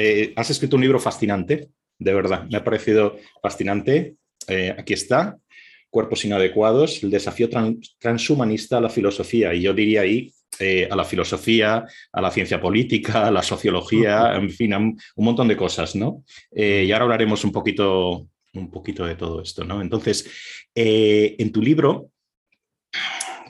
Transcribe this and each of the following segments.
Eh, has escrito un libro fascinante, de verdad, me ha parecido fascinante. Eh, aquí está, Cuerpos inadecuados, el desafío transhumanista a la filosofía. Y yo diría ahí eh, a la filosofía, a la ciencia política, a la sociología, en fin, a un, montón de cosas, ¿no? y ahora hablaremos un poquito, un poquito de todo esto, ¿no? Entonces, en tu libro,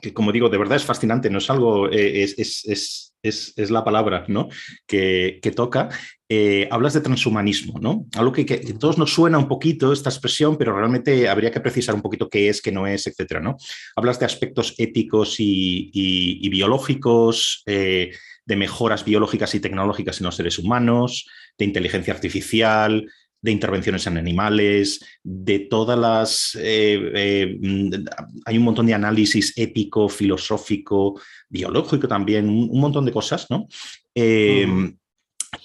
que como digo, de verdad es fascinante, no es algo, es, es es, la palabra ¿no? que, toca, eh, hablas de transhumanismo, ¿no? Algo que, a todos nos suena un poquito esta expresión, pero realmente habría que precisar un poquito qué es, qué no es, etcétera, ¿no? Hablas de aspectos éticos y, biológicos, eh, de mejoras biológicas y tecnológicas en los seres humanos, de inteligencia artificial, de intervenciones en animales, de todas las... Eh, eh, hay un montón de análisis ético, filosófico, biológico también, un, montón de cosas, ¿no? Em,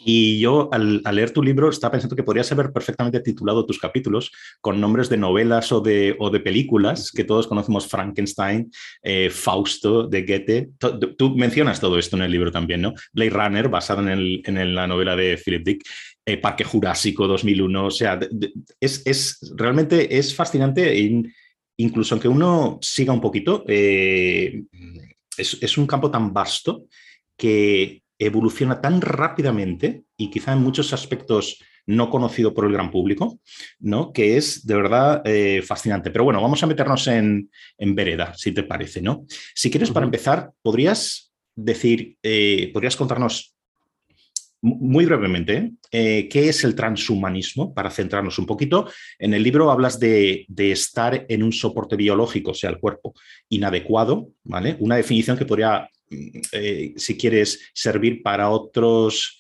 y yo al, leer tu libro estaba pensando que podrías haber perfectamente titulado tus capítulos con nombres de novelas o de, o de películas que todos conocemos, Frankenstein, eh, Fausto de Goethe. Tú, mencionas todo esto en el libro también, ¿no? Blade Runner, basado en, en la novela de Philip Dick. Eh, Parque Jurásico 2001, o sea, es, realmente es fascinante, incluso aunque uno siga un poquito, eh, es, un campo tan vasto que evoluciona tan rápidamente y quizá en muchos aspectos no conocido por el gran público, ¿no? que es de verdad eh, fascinante. Pero bueno, vamos a meternos en, vereda, si te parece. ¿no? Si quieres, para empezar, ¿podrías decir, podrías contarnos muy brevemente, eh, ¿qué es el transhumanismo? Para centrarnos un poquito, en el libro hablas de, estar en un soporte biológico, o sea, el cuerpo inadecuado, ¿vale? Una definición que podría, mm, eh, si quieres, servir para otros,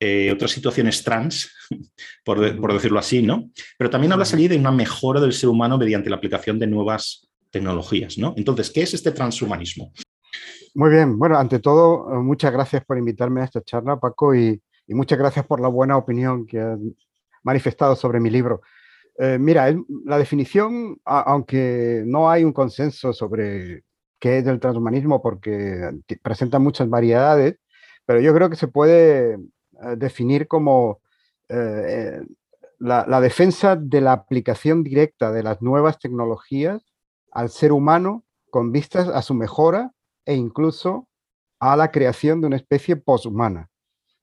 eh, otras situaciones trans, por, decirlo así, ¿no? Pero también hablas allí de una mejora del ser humano mediante la aplicación de nuevas tecnologías, ¿no? Entonces, ¿qué es este transhumanismo? Muy bien, bueno, ante todo, eh, muchas gracias por invitarme a esta charla, Paco, y, muchas gracias por la buena opinión que has manifestado sobre mi libro. Eh, mira, la definición, aunque no hay un consenso sobre qué es el transhumanismo porque presenta muchas variedades, pero yo creo que se puede eh, definir como la defensa de la aplicación directa de las nuevas tecnologías al ser humano con vistas a su mejora e incluso a la creación de una especie poshumana.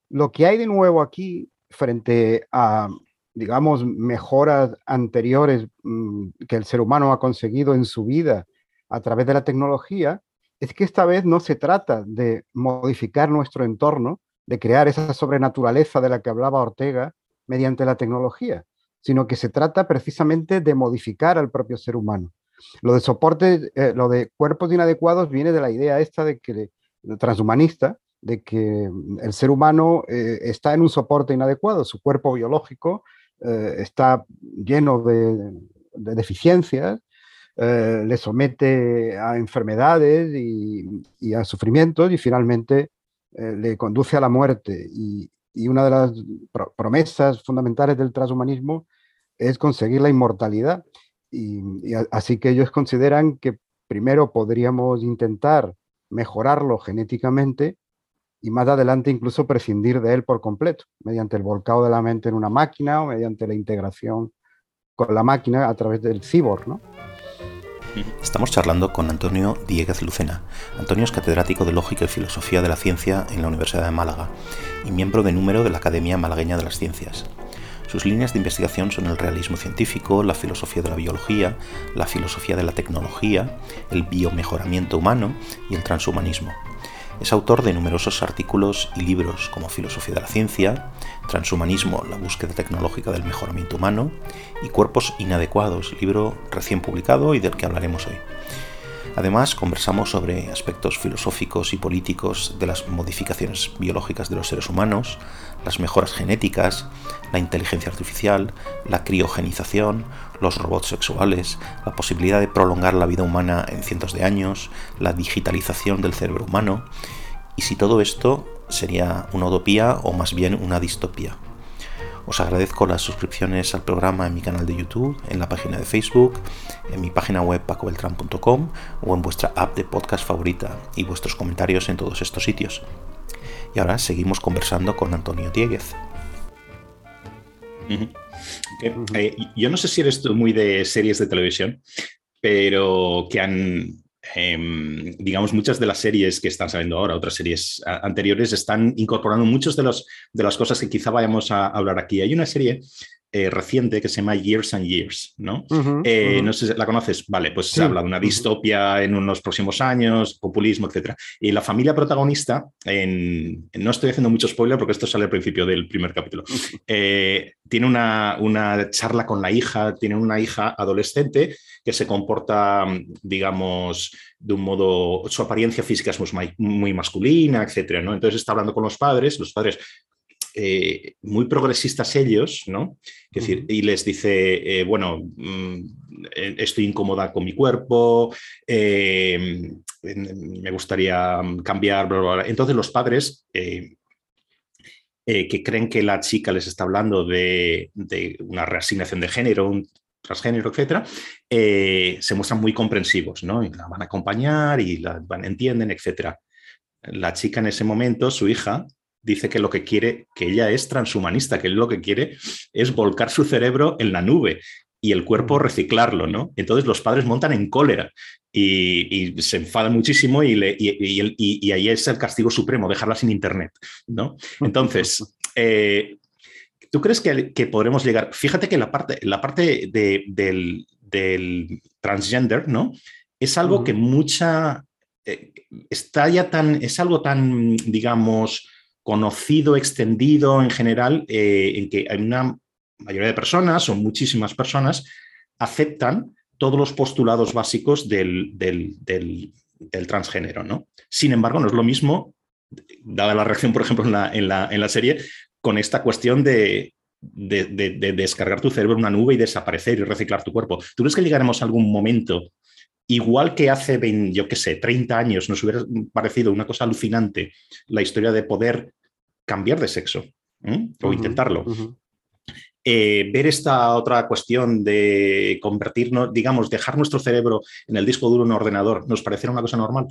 Lo que hay de nuevo aquí frente a, digamos, mejoras anteriores mm, que el ser humano ha conseguido en su vida a través de la tecnología, es que esta vez no se trata de modificar nuestro entorno, de crear esa sobrenaturaleza de la que hablaba Ortega mediante la tecnología, sino que se trata precisamente de modificar al propio ser humano. Lo de soporte, eh, lo de cuerpos inadecuados viene de la idea esta de que, transhumanista, de que el ser humano eh, está en un soporte inadecuado, su cuerpo biológico eh, está lleno de, deficiencias, le somete a enfermedades y, a sufrimientos y finalmente le conduce a la muerte. Y una de las promesas fundamentales del transhumanismo es conseguir la inmortalidad. Y, así que ellos consideran que primero podríamos intentar mejorarlo genéticamente y más adelante incluso prescindir de él por completo, mediante el volcado de la mente en una máquina o mediante la integración con la máquina a través del cyborg. Estamos charlando con Antonio Dieguez Lucena. Antonio es catedrático de Lógica y Filosofía de la Ciencia en la Universidad de Málaga y miembro de número de la Academia Malagueña de las Ciencias. Sus líneas de investigación son el realismo científico, la filosofía de la biología, la filosofía de la tecnología, el biomejoramiento humano y el transhumanismo. Es autor de numerosos artículos y libros como Filosofía de la Ciencia, Transhumanismo, la búsqueda tecnológica del mejoramiento humano y Cuerpos inadecuados, libro recién publicado y del que hablaremos hoy. Además, conversamos sobre aspectos filosóficos y políticos de las modificaciones biológicas de los seres humanos, las mejoras genéticas, la inteligencia artificial, la criogenización, los robots sexuales, la posibilidad de prolongar la vida humana en cientos de años, la digitalización del cerebro humano, y si todo esto sería una utopía o más bien una distopía. Os agradezco las suscripciones al programa en mi canal de YouTube, en la página de Facebook, en mi página web pacobeltran.com o en vuestra app de podcast favorita y vuestros comentarios en todos estos sitios. Y ahora seguimos conversando con Antonio Dieguez. Eh, yo no sé si eres tú muy de series de televisión, pero que han, em, digamos, muchas de las series que están saliendo ahora, otras series anteriores, están incorporando muchas de, de las cosas que quizá vayamos a hablar aquí. Hay una serie eh, reciente que se llama Years and Years, ¿no? Eh, no sé si la conoces. Vale, pues se habla de una distopia en unos próximos años, populismo, etc. Y la familia protagonista, en, no estoy haciendo mucho spoiler porque esto sale al principio del primer capítulo, eh, tiene una, una, charla con la hija, tiene una hija adolescente que se comporta, digamos, de un modo, su apariencia física es muy, muy masculina, etc. ¿no? Entonces está hablando con los padres, los padres eh, muy progresistas ellos, ¿no? Es decir, y les dice, eh, bueno, mm, eh, estoy incómoda con mi cuerpo, me gustaría cambiar, Entonces los padres... que creen que la chica les está hablando de, una reasignación de género, un transgénero, etcétera, se muestran muy comprensivos, ¿no? Y la van a acompañar y la van, entienden, etcétera. La chica en ese momento, su hija, dice que lo que quiere, que ella es transhumanista, que lo que quiere es volcar su cerebro en la nube y el cuerpo reciclarlo, ¿no? Entonces los padres montan en cólera y, se enfadan muchísimo y, y, ahí es el castigo supremo, dejarla sin internet, ¿no? Entonces, eh, ¿tú crees que, podremos llegar? Fíjate que la parte, la parte del, transgender, ¿no? Es algo que mucha... Eh, está ya tan, es algo tan, digamos, conocido, extendido en general, eh, en que hay una mayoría de personas o muchísimas personas aceptan todos los postulados básicos del, transgénero. ¿no? Sin embargo, no es lo mismo, dada la reacción, por ejemplo, en la, serie, con esta cuestión de, descargar tu cerebro en una nube y desaparecer y reciclar tu cuerpo. ¿Tú crees que llegaremos a algún momento, igual que hace, yo qué sé, 30 años nos hubiera parecido una cosa alucinante la historia de poder cambiar de sexo o intentarlo. Eh, ver esta otra cuestión de convertirnos, digamos, dejar nuestro cerebro en el disco duro en un ordenador, ¿nos pareciera una cosa normal?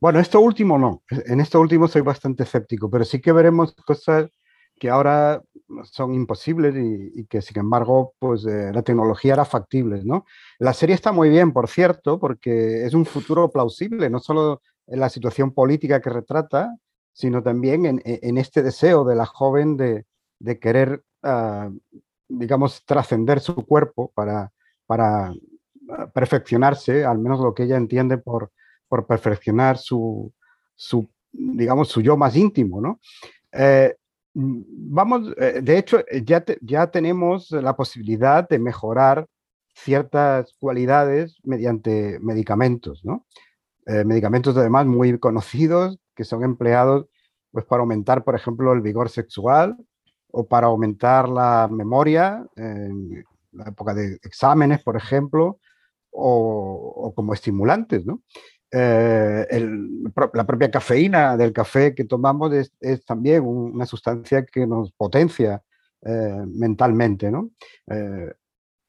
Bueno, esto último no. En esto último soy bastante escéptico, pero sí que veremos cosas que ahora son imposibles y, que sin embargo pues eh, la tecnología era factible, ¿no? La serie está muy bien, por cierto, porque es un futuro plausible, no solo en la situación política que retrata, sino también en, este deseo de la joven de, querer, ah, digamos, trascender su cuerpo para, para ah, perfeccionarse, al menos lo que ella entiende por, por perfeccionar su, su, digamos, su yo más íntimo, ¿no? Eh, vamos, eh, de hecho, ya, ya tenemos la posibilidad de mejorar ciertas cualidades mediante medicamentos, ¿no? Eh, medicamentos además muy conocidos que son empleados pues, para aumentar, por ejemplo, el vigor sexual o para aumentar la memoria en la época de exámenes, por ejemplo, o, como estimulantes. ¿no? Eh, la propia cafeína del café que tomamos es, también una sustancia que nos potencia eh, mentalmente. ¿no?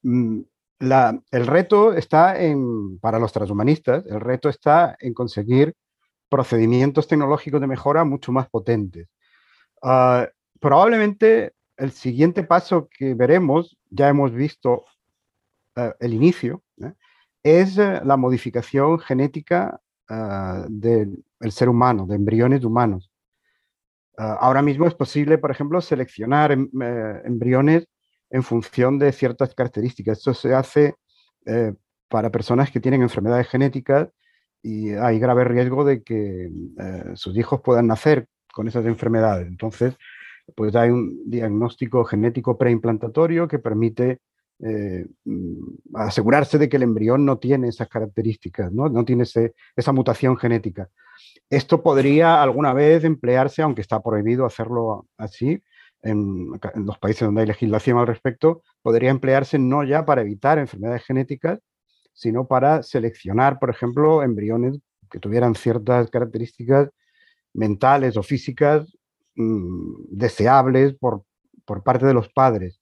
Mm, el reto está en, para los transhumanistas, el reto está en conseguir procedimientos tecnológicos de mejora mucho más potentes. Ah, probablemente el siguiente paso que veremos, ya hemos visto eh, el inicio, ¿eh? Es eh, la modificación genética ah, del ser humano, de embriones humanos. Ah, ahora mismo es posible, por ejemplo, seleccionar em, embriones en función de ciertas características. Esto se hace para personas que tienen enfermedades genéticas y hay grave riesgo de que eh, sus hijos puedan nacer con esas enfermedades. Entonces, pues hay un diagnóstico genético preimplantatorio que permite eh, mm, asegurarse de que el embrión no tiene esas características, no, tiene esa mutación genética. Esto podría alguna vez emplearse, aunque está prohibido hacerlo así, en, en, los países donde hay legislación al respecto, podría emplearse no ya para evitar enfermedades genéticas, sino para seleccionar, por ejemplo, embriones que tuvieran ciertas características mentales o físicas mm, deseables por, parte de los padres.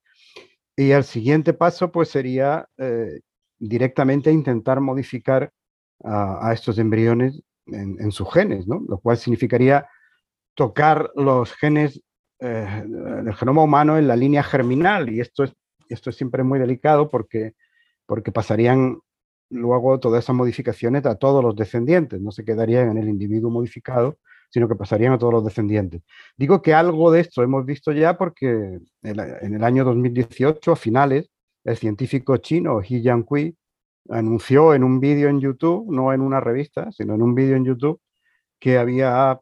Y el siguiente paso pues sería eh, directamente intentar modificar a, estos embriones en, sus genes, ¿no? lo cual significaría tocar los genes eh, del genoma humano en la línea germinal y esto es, siempre muy delicado porque, porque pasarían luego todas esas modificaciones a todos los descendientes, no se quedarían en el individuo modificado, sino que pasarían a todos los descendientes. Digo que algo de esto hemos visto ya porque en el año 2018, a finales, el científico chino He Jiankui anunció en un vídeo en YouTube, no en una revista, sino en un vídeo en YouTube, que había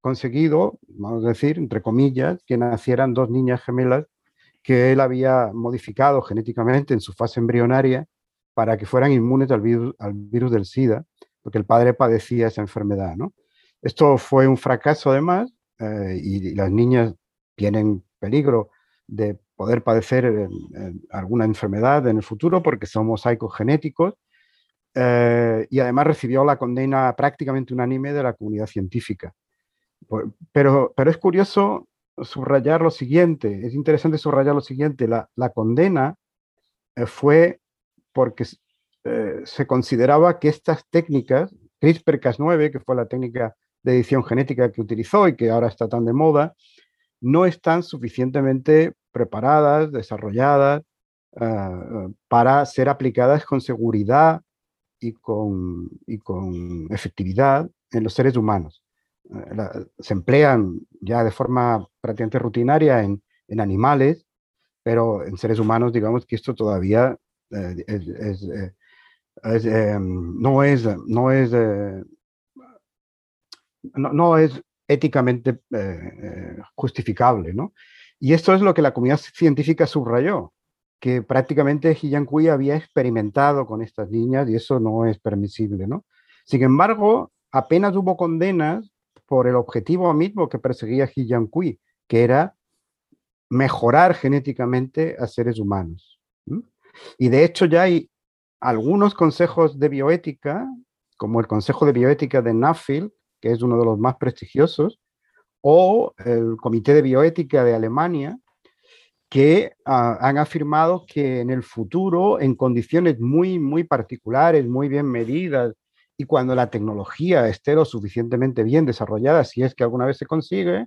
conseguido, vamos a decir, entre comillas, que nacieran dos niñas gemelas que él había modificado genéticamente en su fase embrionaria para que fueran inmunes al virus, al virus del SIDA, porque el padre padecía esa enfermedad. ¿no? Esto fue un fracaso además eh, y, las niñas tienen peligro de poder padecer alguna enfermedad en el futuro porque son mosaicos genéticos eh, y además recibió la condena prácticamente unánime de la comunidad científica. Pero, pero es curioso subrayar lo siguiente, es interesante subrayar lo siguiente, la, la condena eh, fue porque eh, se consideraba que estas técnicas, CRISPR-Cas9, que fue la técnica de edición genética que utilizó y que ahora está tan de moda, no están suficientemente preparadas, desarrolladas ah, para ser aplicadas con seguridad y con, y con efectividad en los seres humanos. Eh, se emplean ya de forma prácticamente rutinaria en, en, animales, pero en seres humanos digamos que esto todavía eh, eh, em, no es, no es, no, es éticamente justificable, ¿no? Y esto es lo que la comunidad científica subrayó, que prácticamente Jiyankui había experimentado con estas niñas y eso no es permisible, ¿no? Sin embargo, apenas hubo condenas por el objetivo mismo que perseguía Jiyankui, que era mejorar genéticamente a seres humanos. Y de hecho ya hay algunos consejos de bioética, como el Consejo de Bioética de Nuffield, que es uno de los más prestigiosos, o el Comité de Bioética de Alemania, que ah, han afirmado que en el futuro, en condiciones muy, muy particulares, muy bien medidas, y cuando la tecnología esté lo suficientemente bien desarrollada, si es que alguna vez se consigue,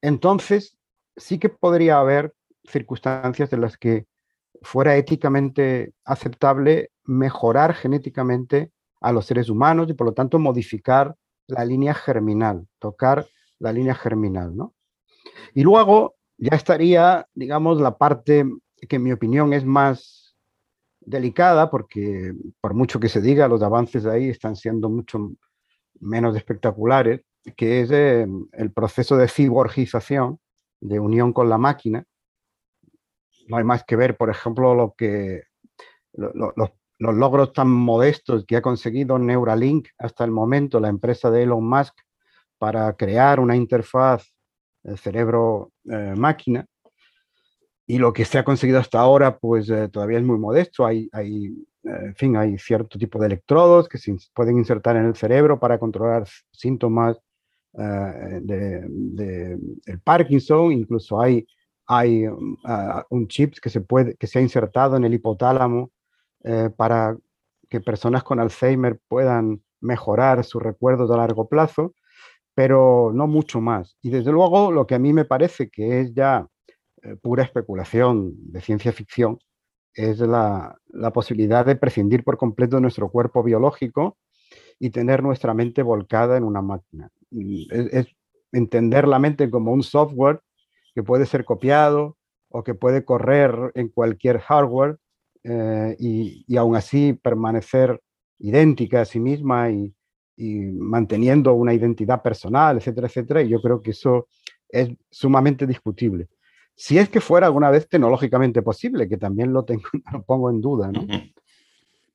entonces sí que podría haber circunstancias en las que fuera éticamente aceptable mejorar genéticamente a los seres humanos y por lo tanto modificar la línea germinal, tocar la línea germinal, ¿no? Y luego ya estaría, digamos, la parte que en mi opinión es más delicada, porque por mucho que se diga, los avances de ahí están siendo mucho menos espectaculares, que es eh, el proceso de ciborgización, de unión con la máquina. No hay más que ver, por ejemplo, lo que los logros tan modestos que ha conseguido Neuralink hasta el momento, la empresa de Elon Musk, para crear una interfaz cerebro-máquina. Eh, y lo que se ha conseguido hasta ahora, pues eh, todavía es muy modesto. Hay, hay eh, en fin, hay cierto tipo de electrodos que se pueden insertar en el cerebro para controlar síntomas de, el Parkinson. Incluso hay, hay un chip que se, puede, que se ha insertado en el hipotálamo para que personas con Alzheimer puedan mejorar sus recuerdos a largo plazo pero no mucho más. Y desde luego lo que a mí me parece que es ya eh, pura especulación de ciencia ficción es la, posibilidad de prescindir por completo de nuestro cuerpo biológico y tener nuestra mente volcada en una máquina. Es, entender la mente como un software que puede ser copiado o que puede correr en cualquier hardware eh, y, aún así permanecer idéntica a sí misma y, manteniendo una identidad personal, etcétera, etcétera, y yo creo que eso es sumamente discutible. Si es que fuera alguna vez tecnológicamente posible, que también lo pongo en duda, ¿no?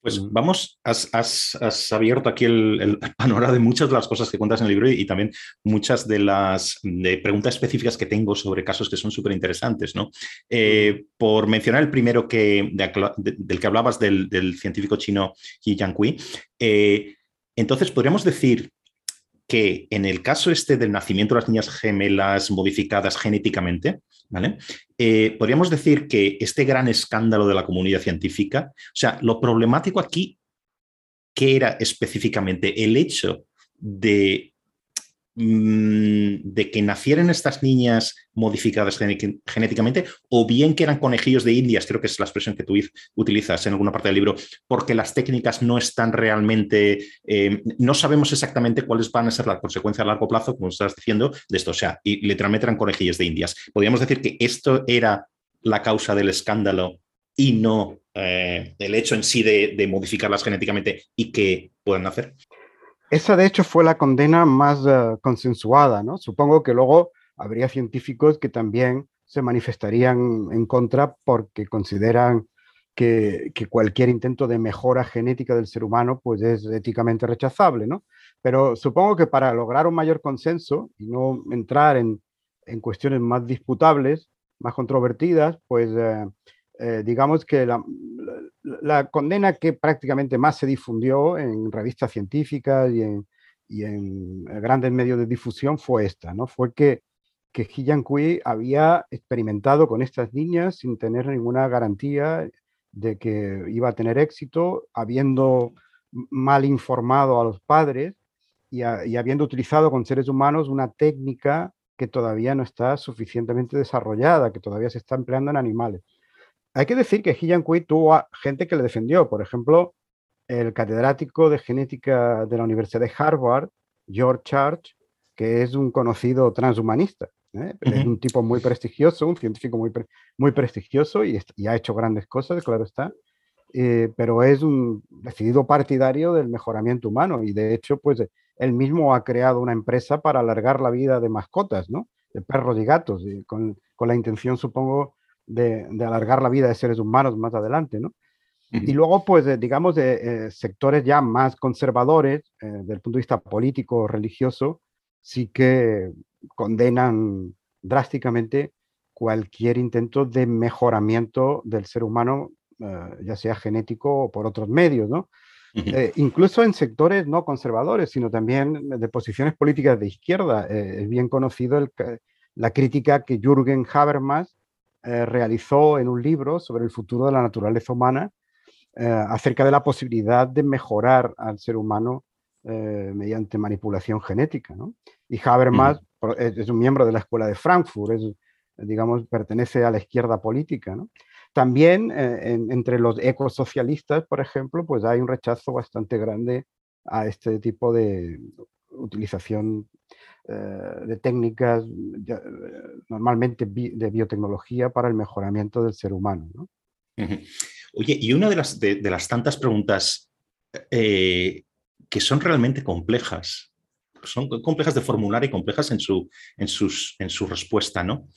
Pues vamos, has, has, abierto aquí el, panorama de muchas de las cosas que cuentas en el libro y, también muchas de las de preguntas específicas que tengo sobre casos que son súper interesantes. ¿no? Eh, por mencionar el primero que, del que hablabas, del, del científico chino Yi Jiankui, eh, entonces, podríamos decir que en el caso este del nacimiento de las niñas gemelas modificadas genéticamente, ¿vale? Eh, podríamos decir que este gran escándalo de la comunidad científica, o sea, lo problemático aquí, ¿qué era específicamente? El hecho de de que nacieran estas niñas modificadas genéticamente o bien que eran conejillos de indias, creo que es la expresión que tú utilizas en alguna parte del libro, porque las técnicas no están realmente, eh, no sabemos exactamente cuáles van a ser las consecuencias a largo plazo, como estás diciendo, de esto. O sea, y literalmente eran conejillos de indias. Podríamos decir que esto era la causa del escándalo y no eh, el hecho en sí de, de modificarlas genéticamente y que puedan nacer. Esa, de hecho, fue la condena más eh, consensuada, ¿no? Supongo que luego habría científicos que también se manifestarían en contra porque consideran que, cualquier intento de mejora genética del ser humano pues es éticamente rechazable, ¿no? Pero supongo que para lograr un mayor consenso y no entrar en, cuestiones más disputables, más controvertidas, pues eh, eh, digamos que la, la, condena que prácticamente más se difundió en revistas científicas y en, y en grandes medios de difusión fue esta, ¿no? Fue que, que He Kui había experimentado con estas niñas sin tener ninguna garantía de que iba a tener éxito, habiendo mal informado a los padres y, y habiendo utilizado con seres humanos una técnica que todavía no está suficientemente desarrollada, que todavía se está empleando en animales. Hay que decir que He Kui tuvo gente que le defendió. Por ejemplo, el catedrático de genética de la Universidad de Harvard, George Church, que es un conocido transhumanista. ¿eh? Es un tipo muy prestigioso, un científico muy, muy prestigioso y, ha hecho grandes cosas, claro está. Eh, pero es un decidido partidario del mejoramiento humano y de hecho, pues él mismo ha creado una empresa para alargar la vida de mascotas, ¿no? De perros y gatos, con, con la intención, supongo, de, alargar la vida de seres humanos más adelante, ¿no? Y luego, pues, digamos, de eh, sectores ya más conservadores, eh, desde el punto de vista político, religioso, sí que condenan drásticamente cualquier intento de mejoramiento del ser humano, eh, ya sea genético o por otros medios, ¿no? incluso en sectores no conservadores, sino también de posiciones políticas de izquierda. es bien conocido el, la crítica que Jürgen Habermas eh, realizó en un libro sobre el futuro de la naturaleza humana eh, acerca de la posibilidad de mejorar al ser humano eh, mediante manipulación genética. Y Habermas es, un miembro de la Escuela de Frankfurt, digamos, pertenece a la izquierda política. También entre los ecosocialistas, por ejemplo, pues hay un rechazo bastante grande a este tipo de utilización de técnicas normalmente de biotecnología para el mejoramiento del ser humano. Oye, y una de las, de, las tantas preguntas eh, que son realmente complejas, son complejas de formular y complejas en su, en sus, en su respuesta, ¿no?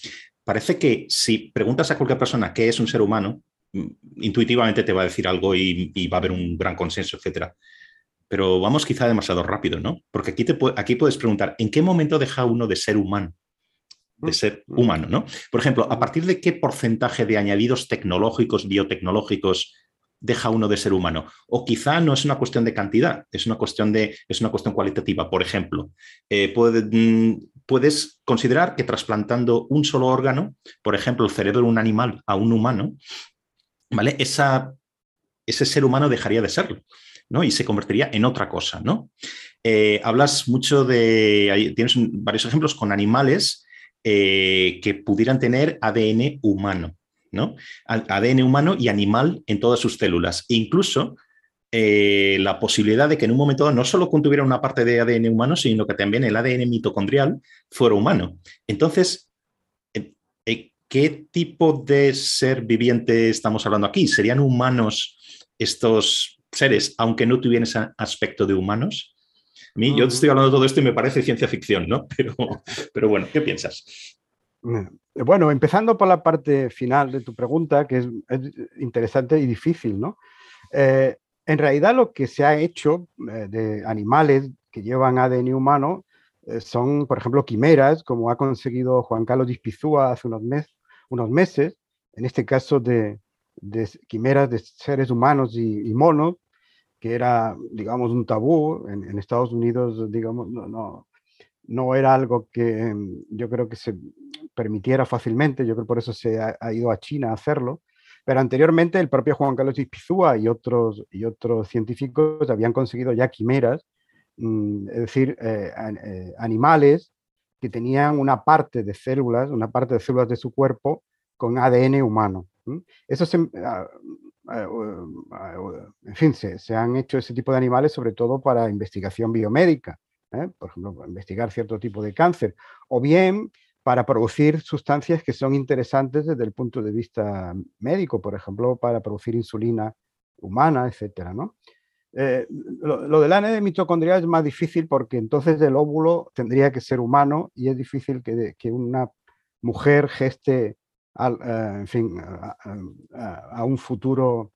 Parece que si preguntas a cualquier persona qué es un ser humano, mm, intuitivamente te va a decir algo y, y va a haber un gran consenso, etcétera pero vamos quizá demasiado rápido, ¿no? Porque aquí, te, aquí puedes preguntar, ¿en qué momento deja uno de ser humano? De ser mm. humano, ¿no? Por ejemplo, ¿a partir de qué porcentaje de añadidos tecnológicos, biotecnológicos, deja uno de ser humano? O quizá no es una cuestión de cantidad, es una cuestión, de, es una cuestión cualitativa. Por ejemplo, eh, mm, puedes considerar que trasplantando un solo órgano, por ejemplo, el cerebro de un animal a un humano, ¿vale? Esa, ese ser humano dejaría de serlo. Y se convertiría en otra cosa, ¿no? Eh, hablas mucho de, tienes varios ejemplos con animales eh, que pudieran tener ADN humano, ¿no? ADN humano y animal en todas sus células. E incluso eh, la posibilidad de que en un momento dado no solo contuviera una parte de ADN humano, sino que también el ADN mitocondrial fuera humano. Entonces, ¿qué tipo de ser viviente estamos hablando aquí? ¿Serían humanos estos seres, aunque no tuvieran ese aspecto de humanos. A mí, yo estoy hablando de todo esto y me parece ciencia ficción, ¿no? Pero, pero bueno, ¿qué piensas? Eh, bueno, empezando por la parte final de tu pregunta, que es, interesante y difícil, ¿no? Eh, en realidad lo que se ha hecho eh, de animales que llevan ADN humano son, por ejemplo, quimeras, como ha conseguido Juan Carlos Dispizúa hace unos, unos meses, en este caso de, de quimeras de seres humanos y, monos, que era, digamos, un tabú en, Estados Unidos, digamos, no, no, no, era algo que mm, yo creo que se permitiera fácilmente, yo creo por eso se ha, ido a China a hacerlo, pero anteriormente el propio Juan Carlos Ispizúa y otros, y otros científicos habían conseguido ya quimeras mm, es decir, animales que tenían una parte de células, una parte de células de su cuerpo con ADN humano. Eso se, ah, ah, ah, en fin, se, han hecho ese tipo de animales sobre todo para investigación biomédica, ¿eh? por ejemplo, para investigar cierto tipo de cáncer, o bien para producir sustancias que son interesantes desde el punto de vista médico, por ejemplo, para producir insulina humana, etcétera, ¿no? Eh, lo, del ADN mitocondrial es más difícil porque entonces el óvulo tendría que ser humano y es difícil que, que una mujer geste eh, en fin, a, un futuro,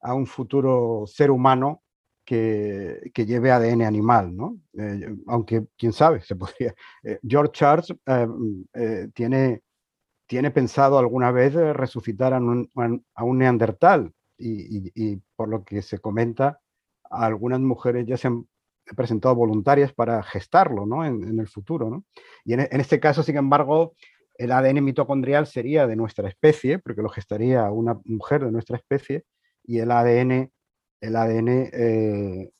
a un futuro ser humano que, que lleve ADN animal, ¿no? Eh, aunque, quién sabe, se podría. Eh, George Charles tiene, tiene pensado alguna vez resucitar a un, a un neandertal y, y, por lo que se comenta, algunas mujeres ya se han presentado voluntarias para gestarlo ¿no? en, el futuro. ¿no? Y en, en, este caso, sin embargo, el ADN mitocondrial sería de nuestra especie, porque lo gestaría una mujer de nuestra especie, y el ADN, el ADN eh,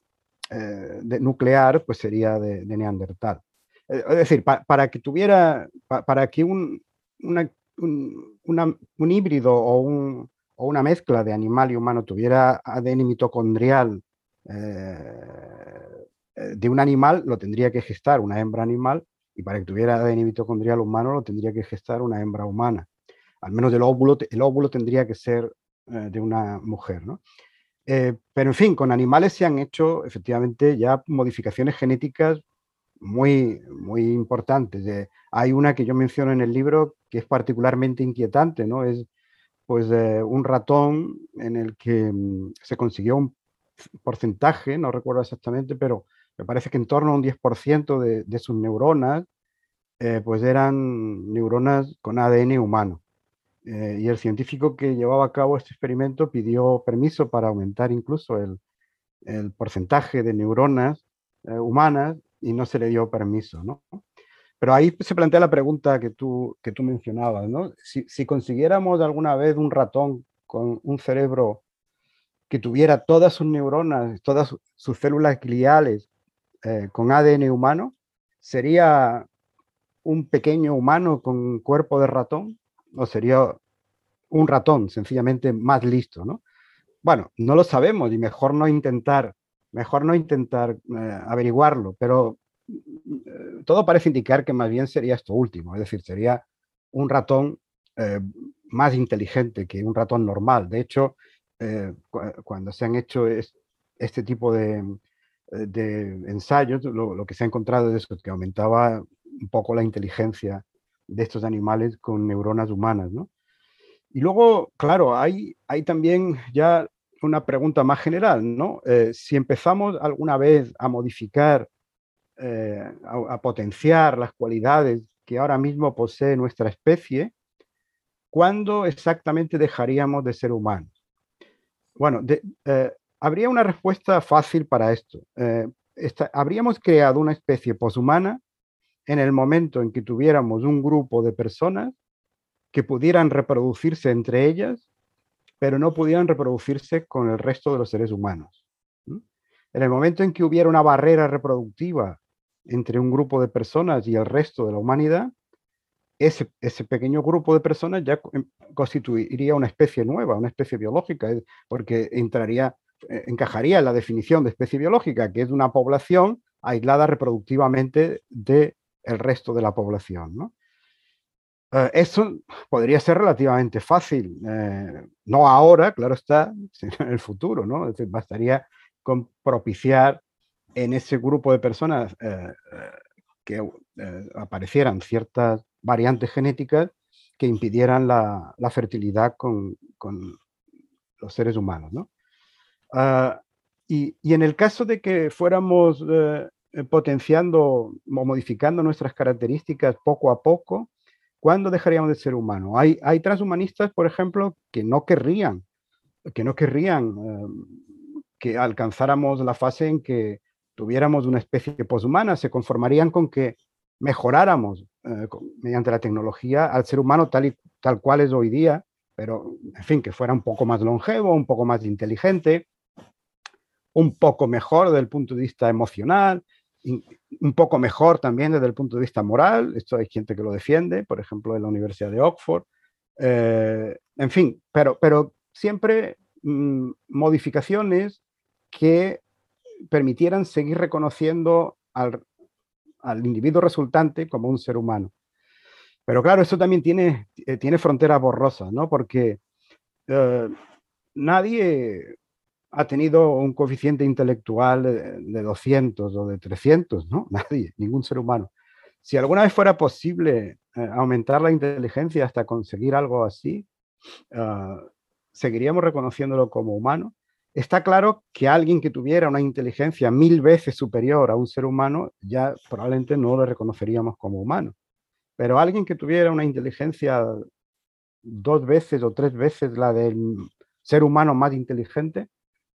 eh, nuclear pues sería de, Neandertal. Eh, es decir, para que tuviera, para que un, un, híbrido o, o, una mezcla de animal y humano tuviera ADN mitocondrial de un animal, lo tendría que gestar una hembra animal y para que tuviera ADN mitocondrial humano lo tendría que gestar una hembra humana. Al menos el óvulo, el óvulo tendría que ser eh, de una mujer. ¿no? Eh, pero en fin, con animales se han hecho efectivamente ya modificaciones genéticas muy, muy importantes. hay una que yo menciono en el libro que es particularmente inquietante, ¿no? Es pues un ratón en el que mm, se consiguió un porcentaje, no recuerdo exactamente, pero me parece que en torno a un 10% de, de, sus neuronas, eh, pues eran neuronas con ADN humano. Eh, y el científico que llevaba a cabo este experimento pidió permiso para aumentar incluso el, el porcentaje de neuronas eh, humanas y no se le dio permiso, ¿no? Pero ahí se plantea la pregunta que tú, que tú mencionabas, ¿no? Si, si consiguiéramos alguna vez un ratón con un cerebro que tuviera todas sus neuronas, todas sus células gliales eh, con ADN humano, ¿sería un pequeño humano con cuerpo de ratón? ¿O sería un ratón sencillamente más listo? ¿no? Bueno, no lo sabemos y mejor no intentar, mejor no intentar eh, averiguarlo, pero eh, todo parece indicar que más bien sería esto último, es decir, sería un ratón más inteligente que un ratón normal. De hecho, cuando se han hecho este tipo de, de ensayos, lo, que se ha encontrado es que aumentaba un poco la inteligencia de estos animales con neuronas humanas, ¿no? Y luego, claro, hay, hay también ya una pregunta más general, ¿no? Eh, si empezamos alguna vez a modificar, eh, a, potenciar las cualidades que ahora mismo posee nuestra especie, ¿cuándo exactamente dejaríamos de ser humanos? Bueno, de, Habría una respuesta fácil para esto. Eh, habríamos creado una especie poshumana en el momento en que tuviéramos un grupo de personas que pudieran reproducirse entre ellas, pero no pudieran reproducirse con el resto de los seres humanos. En el momento en que hubiera una barrera reproductiva entre un grupo de personas y el resto de la humanidad, ese, pequeño grupo de personas ya em, constituiría una especie nueva, una especie biológica, porque entraría encajaría en la definición de especie biológica, que es una población aislada reproductivamente del el resto de la población. ¿no? Eh, eso podría ser relativamente fácil, eh, no ahora, claro está, sino en el futuro. ¿no? bastaría con propiciar en ese grupo de personas que aparecieran ciertas variantes genéticas que impidieran la, la fertilidad con, con, los seres humanos. ¿no? Ah, y, en el caso de que fuéramos eh, eh, potenciando o modificando nuestras características poco a poco, ¿cuándo dejaríamos de ser humanos? Hay, hay transhumanistas, por ejemplo, que no querrían, que no querrían eh, que alcanzáramos la fase en que tuviéramos una especie poshumana, se conformarían con que mejoráramos mediante la tecnología al ser humano tal, y, tal cual es hoy día, pero en fin, que fuera un poco más longevo, un poco más inteligente, un poco mejor desde el punto de vista emocional, un poco mejor también desde el punto de vista moral. Esto hay gente que lo defiende, por ejemplo, en la Universidad de Oxford. Eh, en fin, pero, pero siempre mm, modificaciones que permitieran seguir reconociendo al, al, individuo resultante como un ser humano. Pero claro, esto también tiene, eh, tiene fronteras borrosas, ¿no? Porque eh, nadie ha tenido un coeficiente intelectual de 200 o de 300, ¿no? Nadie, ningún ser humano. Si alguna vez fuera posible eh, aumentar la inteligencia hasta conseguir algo así, ah, seguiríamos reconociéndolo como humano. Está claro que alguien que tuviera una inteligencia mil veces superior a un ser humano, ya probablemente no lo reconoceríamos como humano. Pero alguien que tuviera una inteligencia dos veces o tres veces la del ser humano más inteligente,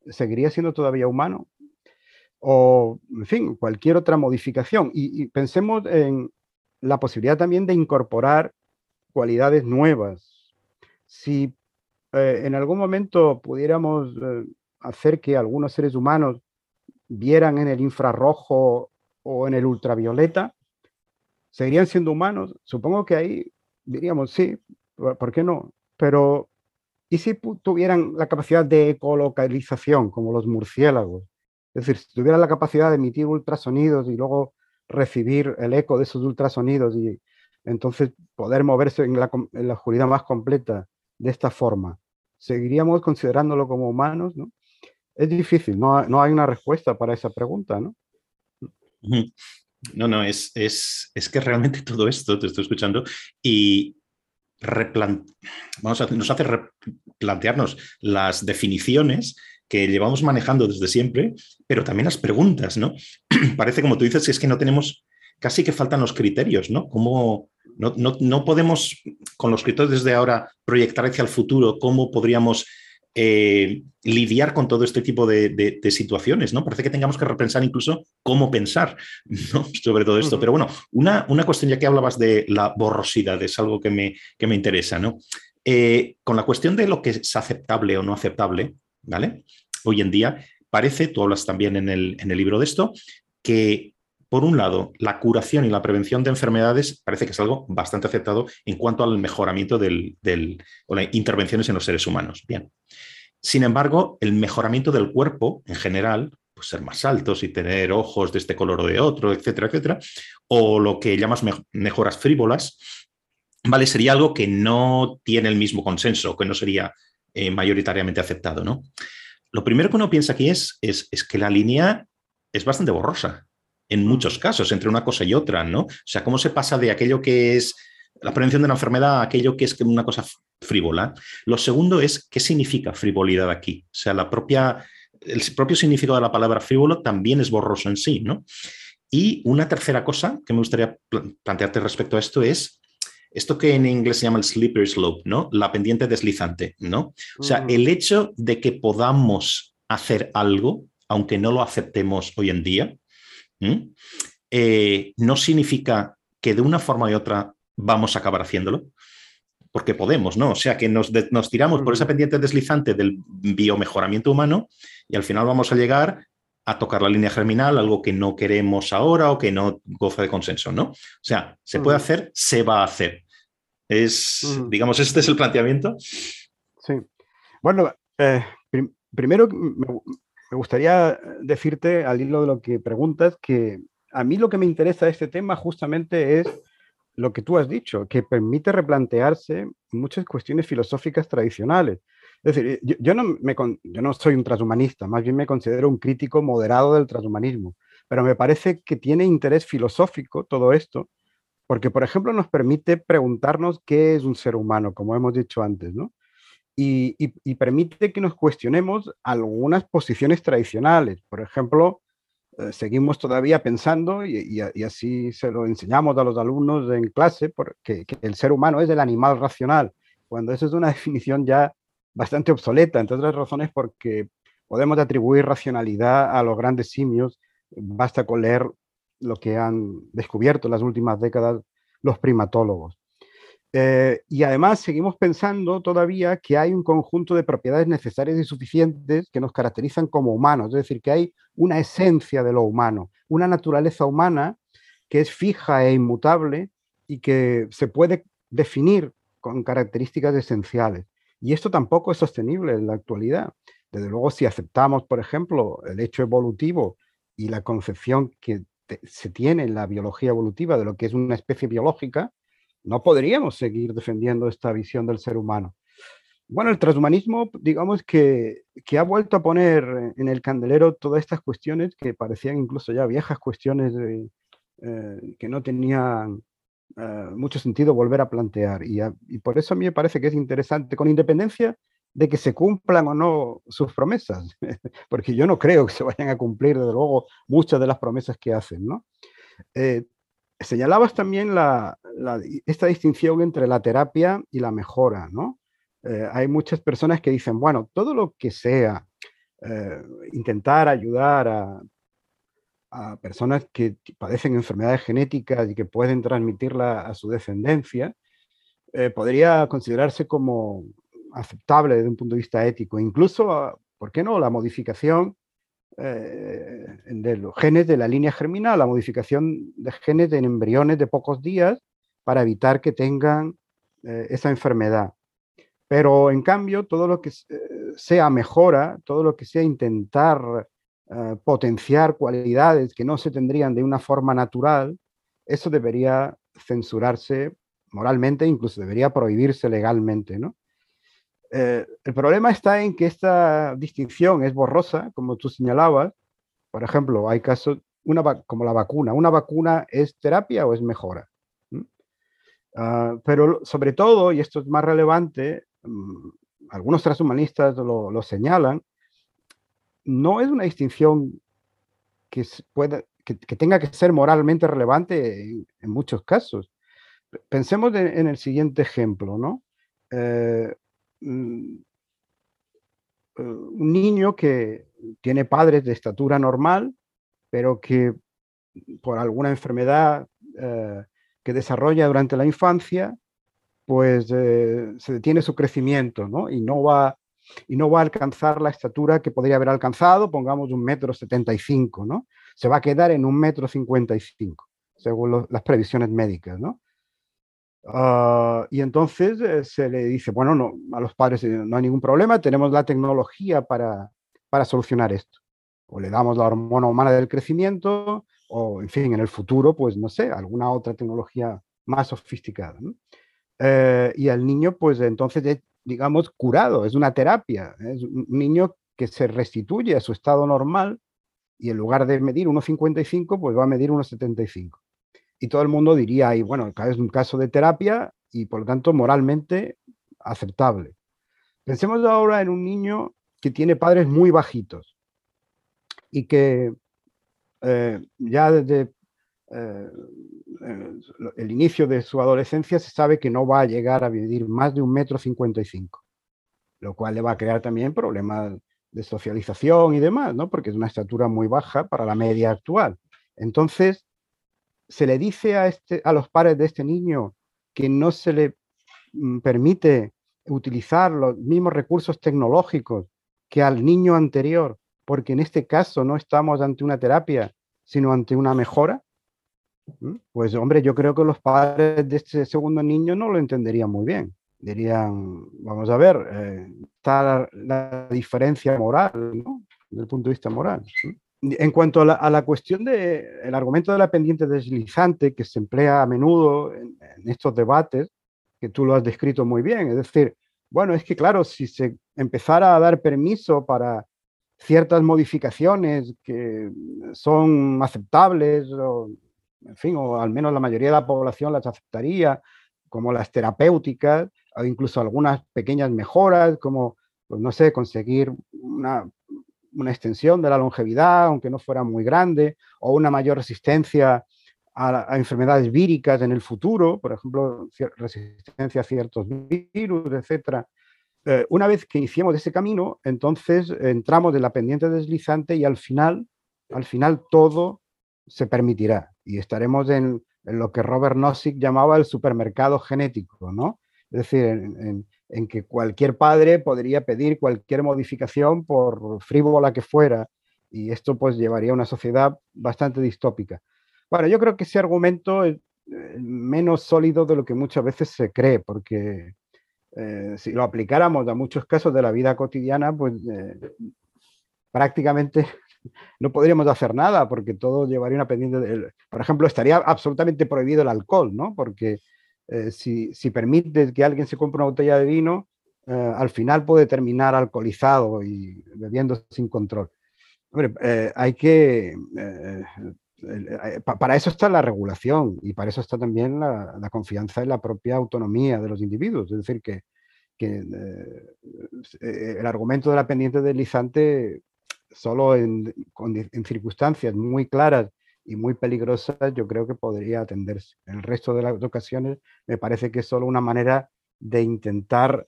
seguiría siendo todavía humano. O, en fin, cualquier otra modificación. Y, pensemos en la posibilidad también de incorporar cualidades nuevas. Si eh, en algún momento pudiéramos eh, hacer que algunos seres humanos vieran en el infrarrojo o en el ultravioleta, seguirían siendo humanos. Supongo que ahí diríamos, sí, ¿por qué no? Pero ¿Y si tuvieran la capacidad de ecolocalización, como los murciélagos? Es decir, si tuvieran la capacidad de emitir ultrasonidos y luego recibir el eco de esos ultrasonidos y entonces poder moverse en la, oscuridad más completa de esta forma, ¿seguiríamos considerándolo como humanos? ¿no? Es difícil, no, no hay una respuesta para esa pregunta, ¿no? No, no, es, es, es que realmente todo esto, te estoy escuchando, y, Vamos a, nos hace replantearnos las definiciones que llevamos manejando desde siempre, pero también las preguntas, ¿no? Parece, como tú dices, que es que no tenemos, casi que faltan los criterios, ¿no? Cómo, no, no, no podemos, con los criterios desde ahora, proyectar hacia el futuro cómo podríamos eh, lidiar con todo este tipo de, situaciones, ¿no? Parece que tengamos que repensar incluso cómo pensar sobre todo esto. Pero bueno, una, una, cuestión ya que hablabas de la borrosidad, es algo que me, que me interesa, ¿no? Eh, con la cuestión de lo que es aceptable o no aceptable, ¿vale? Hoy en día parece, tú hablas también en el, en el libro de esto, que por un lado, la curación y la prevención de enfermedades parece que es algo bastante aceptado en cuanto al mejoramiento del, o las intervenciones en los seres humanos. Bien. Sin embargo, el mejoramiento del cuerpo en general, pues ser más altos y tener ojos de este color o de otro, etcétera, etcétera, o lo que llamas mejoras frívolas, ¿vale? Sería algo que no tiene el mismo consenso, que no sería eh, mayoritariamente aceptado, ¿no? Lo primero que uno piensa aquí es, es, es que la línea es bastante borrosa en muchos casos, entre una cosa y otra, ¿no? O sea, cómo se pasa de aquello que es la prevención de una enfermedad a aquello que es una cosa frívola. Lo segundo es qué significa frivolidad aquí. O sea, la propia, el propio significado de la palabra frívolo también es borroso en sí, ¿no? Y una tercera cosa que me gustaría plantearte respecto a esto es esto que en inglés se llama el slippery slope, ¿no? La pendiente deslizante, ¿no? O sea, el hecho de que podamos hacer algo, aunque no lo aceptemos hoy en día, eh, no significa que de una forma u otra vamos a acabar haciéndolo, porque podemos, ¿no? O sea, que nos, tiramos por esa pendiente deslizante del biomejoramiento humano y al final vamos a llegar a tocar la línea germinal, algo que no queremos ahora o que no goza de consenso, ¿no? O sea, se puede hacer, se va a hacer. Es, digamos, este es el planteamiento. Sí. Bueno, eh, primero me gustaría decirte, al hilo de lo que preguntas, que a mí lo que me interesa de este tema justamente es lo que tú has dicho, que permite replantearse muchas cuestiones filosóficas tradicionales. Es decir, yo, no, me, yo no soy un transhumanista, más bien me considero un crítico moderado del transhumanismo, pero me parece que tiene interés filosófico todo esto, porque, por ejemplo, nos permite preguntarnos qué es un ser humano, como hemos dicho antes, ¿no? Y, permite que nos cuestionemos algunas posiciones tradicionales. Por ejemplo, eh, seguimos todavía pensando, y, así se lo enseñamos a los alumnos en clase, porque, que el ser humano es el animal racional, cuando eso es una definición ya bastante obsoleta, entre otras razones porque podemos atribuir racionalidad a los grandes simios, basta con leer lo que han descubierto en las últimas décadas los primatólogos. Eh, y además seguimos pensando todavía que hay un conjunto de propiedades necesarias y suficientes que nos caracterizan como humanos, es decir, que hay una esencia de lo humano, una naturaleza humana que es fija e inmutable y que se puede definir con características esenciales. Y esto tampoco es sostenible en la actualidad. Desde luego, si aceptamos, por ejemplo, el hecho evolutivo y la concepción que se tiene en la biología evolutiva de lo que es una especie biológica, no podríamos seguir defendiendo esta visión del ser humano. Bueno, el transhumanismo, digamos que, que, ha vuelto a poner en el candelero todas estas cuestiones que parecían incluso ya viejas cuestiones eh, que no tenían eh, mucho sentido volver a plantear. Y, y, por eso a mí me parece que es interesante, con independencia de que se cumplan o no sus promesas, porque yo no creo que se vayan a cumplir, desde luego, muchas de las promesas que hacen. ¿no? Eh, señalabas también esta distinción entre la terapia y la mejora, ¿no? Eh, hay muchas personas que dicen, bueno, todo lo que sea eh, intentar ayudar a, personas que padecen enfermedades genéticas y que pueden transmitirla a su descendencia, eh, podría considerarse como aceptable desde un punto de vista ético. Incluso, ¿por qué no?, la modificación eh, de los genes de la línea germinal, la modificación de genes en embriones de pocos días para evitar que tengan eh, esa enfermedad. Pero en cambio, todo lo que eh, sea mejora, todo lo que sea intentar potenciar cualidades que no se tendrían de una forma natural, eso debería censurarse moralmente, incluso debería prohibirse legalmente, ¿no? Eh, el problema está en que esta distinción es borrosa, como tú señalabas. Por ejemplo, hay casos como la vacuna. ¿Una vacuna es terapia o es mejora? ¿Mm? Ah, pero sobre todo, y esto es más relevante, mm, algunos transhumanistas lo, señalan, no es una distinción que, tenga que ser moralmente relevante en, muchos casos. Pensemos en, el siguiente ejemplo, ¿no? Eh, un niño que tiene padres de estatura normal, pero que por alguna enfermedad eh, que desarrolla durante la infancia, pues eh, se detiene su crecimiento ¿no? Y, no va, y no va a alcanzar la estatura que podría haber alcanzado, pongamos un metro setenta y cinco, ¿no? Se va a quedar en un metro cincuenta y cinco, según las previsiones médicas, ¿no? Ah, y entonces eh, se le dice, bueno, no, a los padres eh, no hay ningún problema, tenemos la tecnología para, para solucionar esto. O le damos la hormona humana del crecimiento, o en fin, en el futuro, pues no sé, alguna otra tecnología más sofisticada. Eh, y al niño, pues entonces es, digamos, curado, es una terapia, es un niño que se restituye a su estado normal y en lugar de medir 1,55, pues va a medir 1,75 y todo el mundo diría, y bueno, es un caso de terapia y por lo tanto moralmente aceptable. Pensemos ahora en un niño que tiene padres muy bajitos y que eh, ya desde eh, el inicio de su adolescencia se sabe que no va a llegar a vivir más de un metro cincuenta y cinco, lo cual le va a crear también problemas de socialización y demás, ¿no? porque es una estatura muy baja para la media actual. Entonces, se le dice a, este, los padres de este niño que no se le mm, permite utilizar los mismos recursos tecnológicos que al niño anterior, porque en este caso no estamos ante una terapia, sino ante una mejora, pues hombre, yo creo que los padres de este segundo niño no lo entenderían muy bien. Dirían, vamos a ver, eh, está la, diferencia moral, ¿no? Desde el punto de vista moral en cuanto a la, cuestión del argumento de la pendiente deslizante que se emplea a menudo en, estos debates, que tú lo has descrito muy bien, es decir, bueno, es que claro, si se empezara a dar permiso para ciertas modificaciones que son aceptables, o, en fin, o al menos la mayoría de la población las aceptaría, como las terapéuticas, o incluso algunas pequeñas mejoras, como, pues no sé, conseguir una una extensión de la longevidad, aunque no fuera muy grande, o una mayor resistencia a, enfermedades víricas en el futuro, por ejemplo, resistencia a ciertos virus, etc. Eh, una vez que iniciemos ese camino, entonces entramos en la pendiente deslizante y al final, al final todo se permitirá y estaremos en lo que Robert Nozick llamaba el supermercado genético, ¿no? Es decir, en que cualquier padre podría pedir cualquier modificación por frívola que fuera y esto pues llevaría a una sociedad bastante distópica. Bueno, yo creo que ese argumento es eh, menos sólido de lo que muchas veces se cree, porque eh, si lo aplicáramos a muchos casos de la vida cotidiana, pues eh, prácticamente no podríamos hacer nada, porque todo llevaría una pendiente. Por ejemplo, estaría absolutamente prohibido el alcohol, ¿no? Porque si, si permite que alguien se compre una botella de vino, al final puede terminar alcoholizado y bebiendo sin control. Hombre, hay que eh, para eso está la regulación y para eso está también la, confianza en la propia autonomía de los individuos. Es decir, que, eh, eh, el argumento de la pendiente deslizante solo en, en, circunstancias muy claras y muy peligrosas yo creo que podría atenderse. En el resto de las ocasiones me parece que es solo una manera de intentar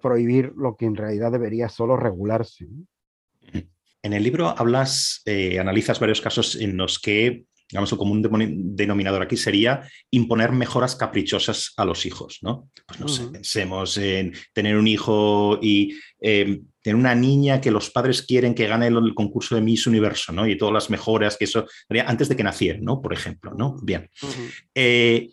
prohibir lo que en realidad debería solo regularse. En el libro hablas, eh, analizas varios casos en los que, digamos, un común denominador aquí sería imponer mejoras caprichosas a los hijos, ¿no? Pues no sé, pensemos en tener un hijo y em, tener una niña que los padres quieren que gane el, concurso de Miss Universo, ¿no? Y todas las mejoras que eso antes de que naciera, ¿no? Por ejemplo, ¿no? Bien. Eh,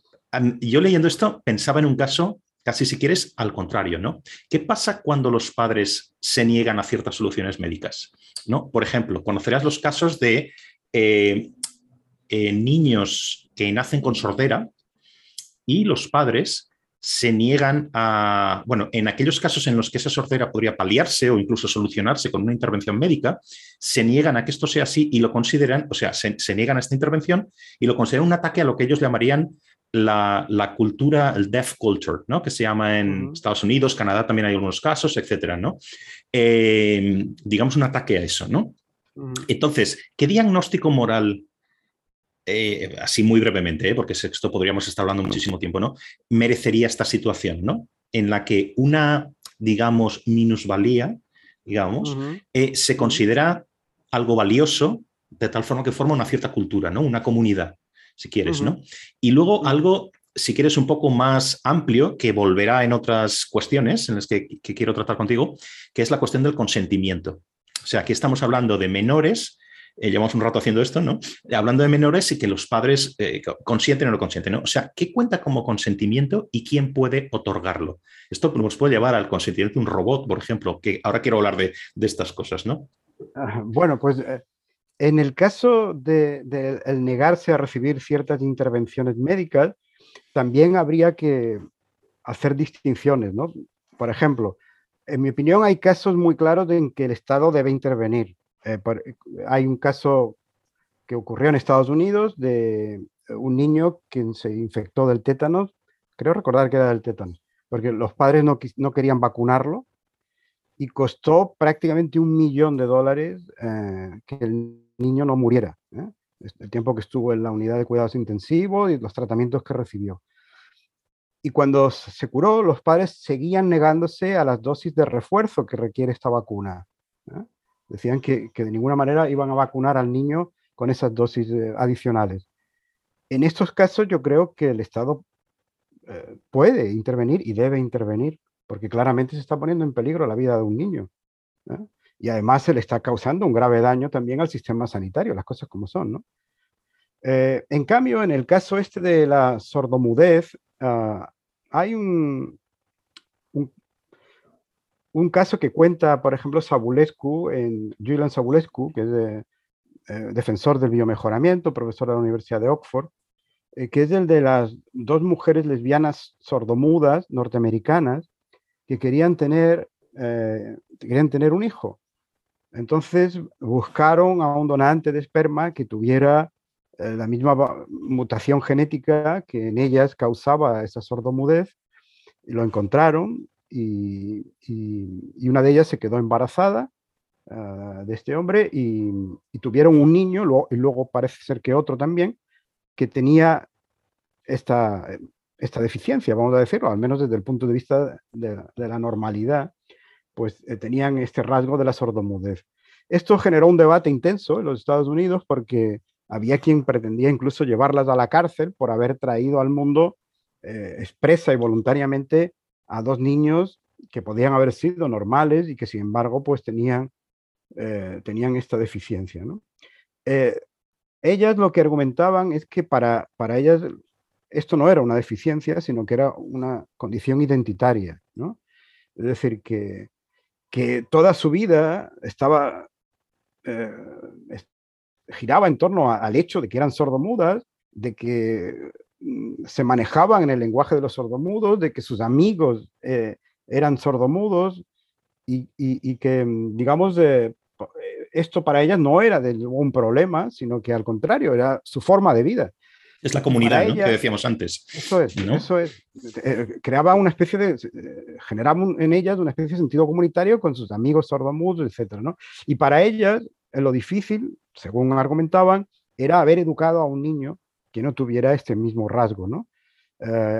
yo leyendo esto pensaba en un caso casi si quieres al contrario, ¿no? ¿Qué pasa cuando los padres se niegan a ciertas soluciones médicas? ¿no? Por ejemplo, conocerás los casos de eh, eh, niños que nacen con sordera y los padres se niegan a, bueno, en aquellos casos en los que esa sordera podría paliarse o incluso solucionarse con una intervención médica, se niegan a que esto sea así y lo consideran, o sea, se, niegan a esta intervención y lo consideran un ataque a lo que ellos llamarían la, cultura, el deaf culture, ¿no? que se llama en Estados Unidos, Canadá también hay algunos casos, etcétera, ¿no? Eh, digamos, un ataque a eso, ¿no? Entonces, ¿qué diagnóstico moral, eh, así muy brevemente, ¿eh? porque esto podríamos estar hablando muchísimo tiempo, ¿no? Merecería esta situación, ¿no? En la que una, digamos, minusvalía, digamos, se considera algo valioso de tal forma que forma una cierta cultura, ¿no? Una comunidad, si quieres, ¿no? Y luego algo si quieres, un poco más amplio, que volverá en otras cuestiones en las que, quiero tratar contigo, que es la cuestión del consentimiento. O sea, aquí estamos hablando de menores, eh, llevamos un rato haciendo esto, ¿no? Hablando de menores y que los padres eh, consienten o no consienten, ¿no? O sea, ¿qué cuenta como consentimiento y quién puede otorgarlo? Esto nos puede llevar al consentimiento de un robot, por ejemplo, que ahora quiero hablar de, estas cosas, ¿no? Ah, bueno, pues eh, en el caso de, de el negarse a recibir ciertas intervenciones médicas, también habría que hacer distinciones, ¿no? Por ejemplo, en mi opinión hay casos muy claros en que el Estado debe intervenir. Eh, hay un caso que ocurrió en Estados Unidos de un niño que se infectó del tétanos, creo recordar que era del tétanos, porque los padres no, querían vacunarlo y costó prácticamente un millón de dólares eh, que el niño no muriera. ¿eh? el tiempo que estuvo en la unidad de cuidados intensivos y los tratamientos que recibió. Y cuando se curó, los padres seguían negándose a las dosis de refuerzo que requiere esta vacuna. Decían que, de ninguna manera iban a vacunar al niño con esas dosis eh, adicionales. En estos casos yo creo que el Estado eh, puede intervenir y debe intervenir, porque claramente se está poniendo en peligro la vida de un niño y además se le está causando un grave daño también al sistema sanitario, las cosas como son, ¿no? Eh, en cambio, en el caso este de la sordomudez, ah, hay un, caso que cuenta, por ejemplo, Sabulescu, en Julian Sabulescu, que es eh, defensor del biomejoramiento, profesor de la Universidad de Oxford, eh, que es el de las dos mujeres lesbianas sordomudas norteamericanas que querían tener, querían tener un hijo. Entonces buscaron a un donante de esperma que tuviera eh, la misma mutación genética que en ellas causaba esa sordomudez. Y lo encontraron y, una de ellas se quedó embarazada ah, de este hombre y, tuvieron un niño y luego parece ser que otro también que tenía esta, esta deficiencia, vamos a decirlo, al menos desde el punto de vista de la normalidad pues eh, tenían este rasgo de la sordomudez. Esto generó un debate intenso en los Estados Unidos porque había quien pretendía incluso llevarlas a la cárcel por haber traído al mundo eh, expresa y voluntariamente a dos niños que podían haber sido normales y que sin embargo pues tenían, eh, tenían esta deficiencia. Eh, ellas lo que argumentaban es que para, para ellas esto no era una deficiencia, sino que era una condición identitaria. Es decir, que, que toda su vida estaba, eh, giraba en torno al hecho de que eran sordomudas, de que se manejaban en el lenguaje de los sordomudos, de que sus amigos eran sordomudos y, que, mm, digamos, eh, esto para ellas no era de un problema, sino que al contrario, era su forma de vida. Es la comunidad que decíamos antes. Eso es, eso es. Eh, creaba una especie de, eh, generaba en ellas una especie de sentido comunitario con sus amigos sordomudos, etc. ¿no? Y para ellas, lo difícil, según argumentaban, era haber educado a un niño que no tuviera este mismo rasgo, ¿no?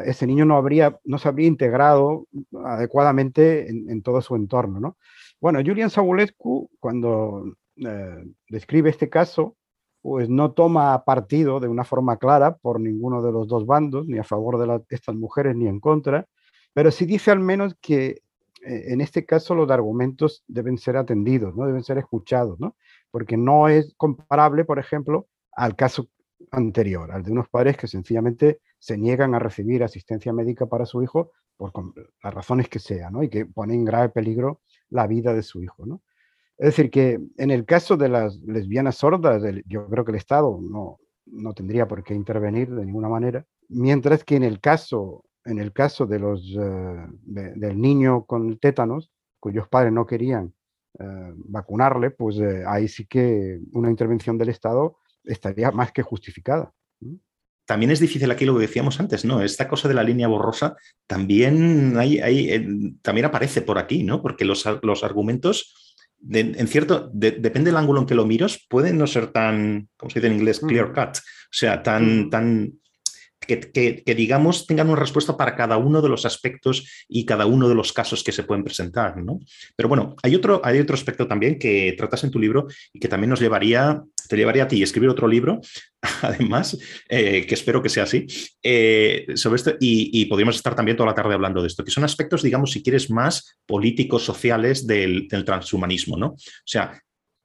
Ese niño no, habría, no se habría integrado adecuadamente en, todo su entorno. ¿no? Bueno, Julian Sabulescu, cuando eh, describe este caso, pues no toma partido de una forma clara por ninguno de los dos bandos, ni a favor de estas mujeres ni en contra, pero sí dice al menos que eh, en este caso los argumentos deben ser atendidos, ¿no? deben ser escuchados, ¿no? porque no es comparable, por ejemplo, al caso anterior, al de unos padres que sencillamente se niegan a recibir asistencia médica para su hijo por las razones que sean, ¿no? y que ponen en grave peligro la vida de su hijo. ¿no? Es decir, que en el caso de las lesbianas sordas, yo creo que el Estado no, no tendría por qué intervenir de ninguna manera, mientras que en el caso, en el caso de los, eh, del niño con tétanos, cuyos padres no querían eh, vacunarle, pues eh, ahí sí que una intervención del Estado estaría más que justificada. También es difícil aquí lo que decíamos antes, ¿no? Esta cosa de la línea borrosa también, hay, hay, también aparece por aquí, ¿no? Porque los, los argumentos, en cierto, depende del ángulo en que lo miras, pueden no ser tan, como se dice en inglés, clear cut, o sea, tan, tan que, digamos, tengan una respuesta para cada uno de los aspectos y cada uno de los casos que se pueden presentar. ¿no? Pero bueno, hay otro, hay otro aspecto también que tratas en tu libro y que también nos llevaría, te llevaría a ti a escribir otro libro, además, eh, que espero que sea así, eh, sobre esto, y, podríamos estar también toda la tarde hablando de esto, que son aspectos, digamos, si quieres, más políticos, sociales del, del transhumanismo. ¿no? O sea,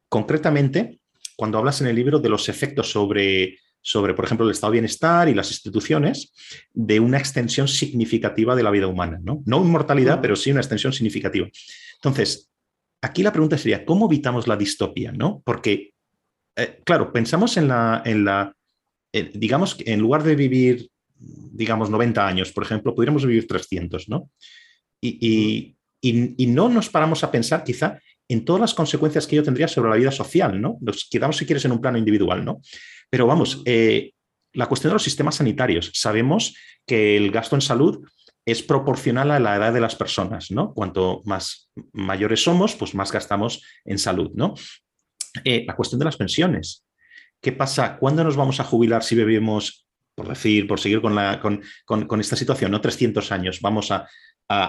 concretamente, cuando hablas en el libro de los efectos sobre sobre, por ejemplo, el estado de bienestar y las instituciones, de una extensión significativa de la vida humana. No, no inmortalidad, pero sí una extensión significativa. Entonces, aquí la pregunta sería, ¿cómo evitamos la distopía? ¿no? Porque, eh, claro, pensamos en la, en la eh, digamos, en lugar de vivir, digamos, 90 años, por ejemplo, podríamos vivir 300, ¿no? Y, y, no nos paramos a pensar quizá en todas las consecuencias que ello tendría sobre la vida social, ¿no? Nos quedamos, si quieres, en un plano individual, ¿no? Pero vamos, eh, la cuestión de los sistemas sanitarios. Sabemos que el gasto en salud es proporcional a la edad de las personas, ¿no? Cuanto más mayores somos, pues más gastamos en salud, ¿no? Eh, la cuestión de las pensiones. ¿Qué pasa? ¿Cuándo nos vamos a jubilar si vivimos, por decir, por seguir con, la, con, esta situación, no 300 años? Vamos a,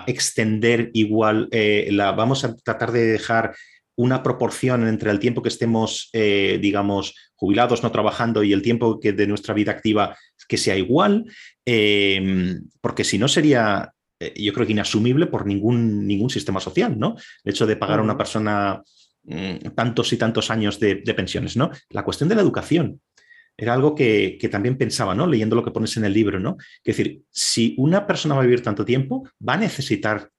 extender igual, eh, la, vamos a tratar de dejar una proporción entre el tiempo que estemos, eh, digamos, jubilados, no trabajando, y el tiempo que de nuestra vida activa que sea igual, eh, porque si no sería, eh, yo creo que inasumible por ningún, ningún sistema social, ¿no? El hecho de pagar a una persona mm, tantos y tantos años de, pensiones, ¿no? La cuestión de la educación era algo que, que, también pensaba, ¿no? Leyendo lo que pones en el libro, ¿no? Es decir, si una persona va a vivir tanto tiempo, va a necesitar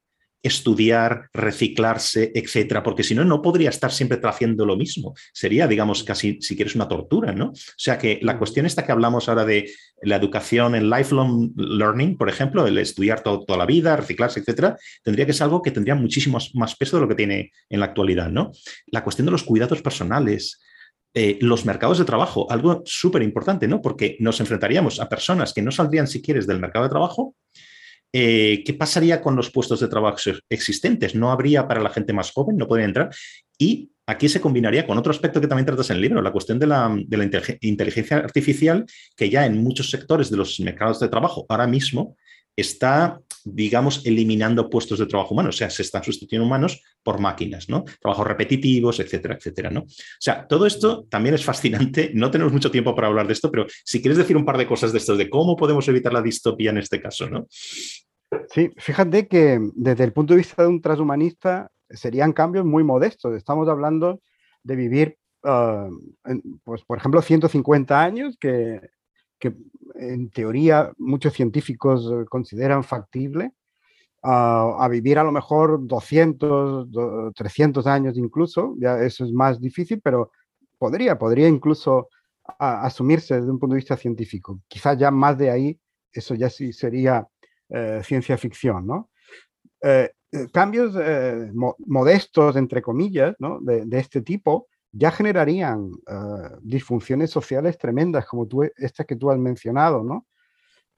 estudiar, reciclarse, etcétera, porque si no, no podría estar siempre haciendo lo mismo. Sería, digamos, casi, si quieres, una tortura, ¿no? O sea que la cuestión esta que hablamos ahora de la educación en lifelong learning, por ejemplo, el estudiar toda la vida, reciclarse, etcétera, tendría que ser algo que tendría muchísimo más peso de lo que tiene en la actualidad, ¿no? La cuestión de los cuidados personales, eh, los mercados de trabajo, algo súper importante, ¿no? Porque nos enfrentaríamos a personas que no saldrían, si quieres, del mercado de trabajo eh, ¿qué pasaría con los puestos de trabajo existentes? ¿No habría para la gente más joven? ¿No podría entrar? Y aquí se combinaría con otro aspecto que también tratas en el libro, la cuestión de la, inteligencia artificial, que ya en muchos sectores de los mercados de trabajo ahora mismo está, digamos, eliminando puestos de trabajo humanos, o sea, se están sustituyendo humanos por máquinas, ¿no? Trabajos repetitivos, etcétera, etcétera, ¿no? O sea, todo esto también es fascinante, no tenemos mucho tiempo para hablar de esto, pero si quieres decir un par de cosas de esto, de cómo podemos evitar la distopía en este caso, ¿no? Sí, fíjate que desde el punto de vista de un transhumanista serían cambios muy modestos. Estamos hablando de vivir, ah, pues, por ejemplo, 150 años, que, que en teoría muchos científicos eh, consideran factible, a, vivir a lo mejor 200, 300 años incluso, ya eso es más difícil, pero podría, podría incluso asumirse desde un punto de vista científico. Quizás ya más de ahí, eso ya sí sería eh, ciencia ficción, ¿no? Eh, cambios modestos, entre comillas, ¿no? de, de, este tipo, ya generarían eh, disfunciones sociales tremendas, como tú, estas que tú has mencionado, ¿no?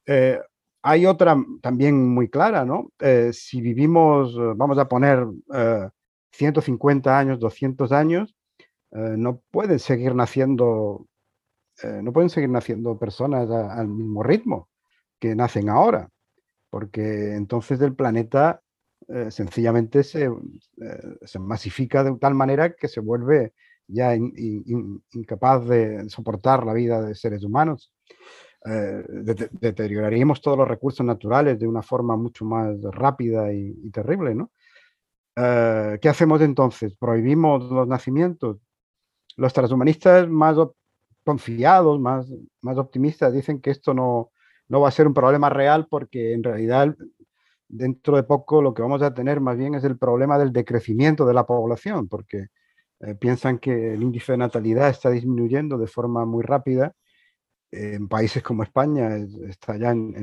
Eh, hay otra también muy clara, ¿no? Eh, si vivimos, vamos a poner 150 años, 200 años, no pueden seguir naciendo, no pueden seguir naciendo personas al mismo ritmo que nacen ahora, porque entonces el planeta sencillamente se, se masifica de tal manera que se vuelve ya incapaz de soportar la vida de seres humanos. Eh, deterioraríamos todos los recursos naturales de una forma mucho más rápida y, terrible, ¿no? Eh, ¿Qué hacemos entonces? ¿Prohibimos los nacimientos? Los transhumanistas más confiados, más, más optimistas, dicen que esto no, no va a ser un problema real porque en realidad dentro de poco lo que vamos a tener más bien es el problema del decrecimiento de la población, porque eh, piensan que el índice de natalidad está disminuyendo de forma muy rápida. en países como España está ya en,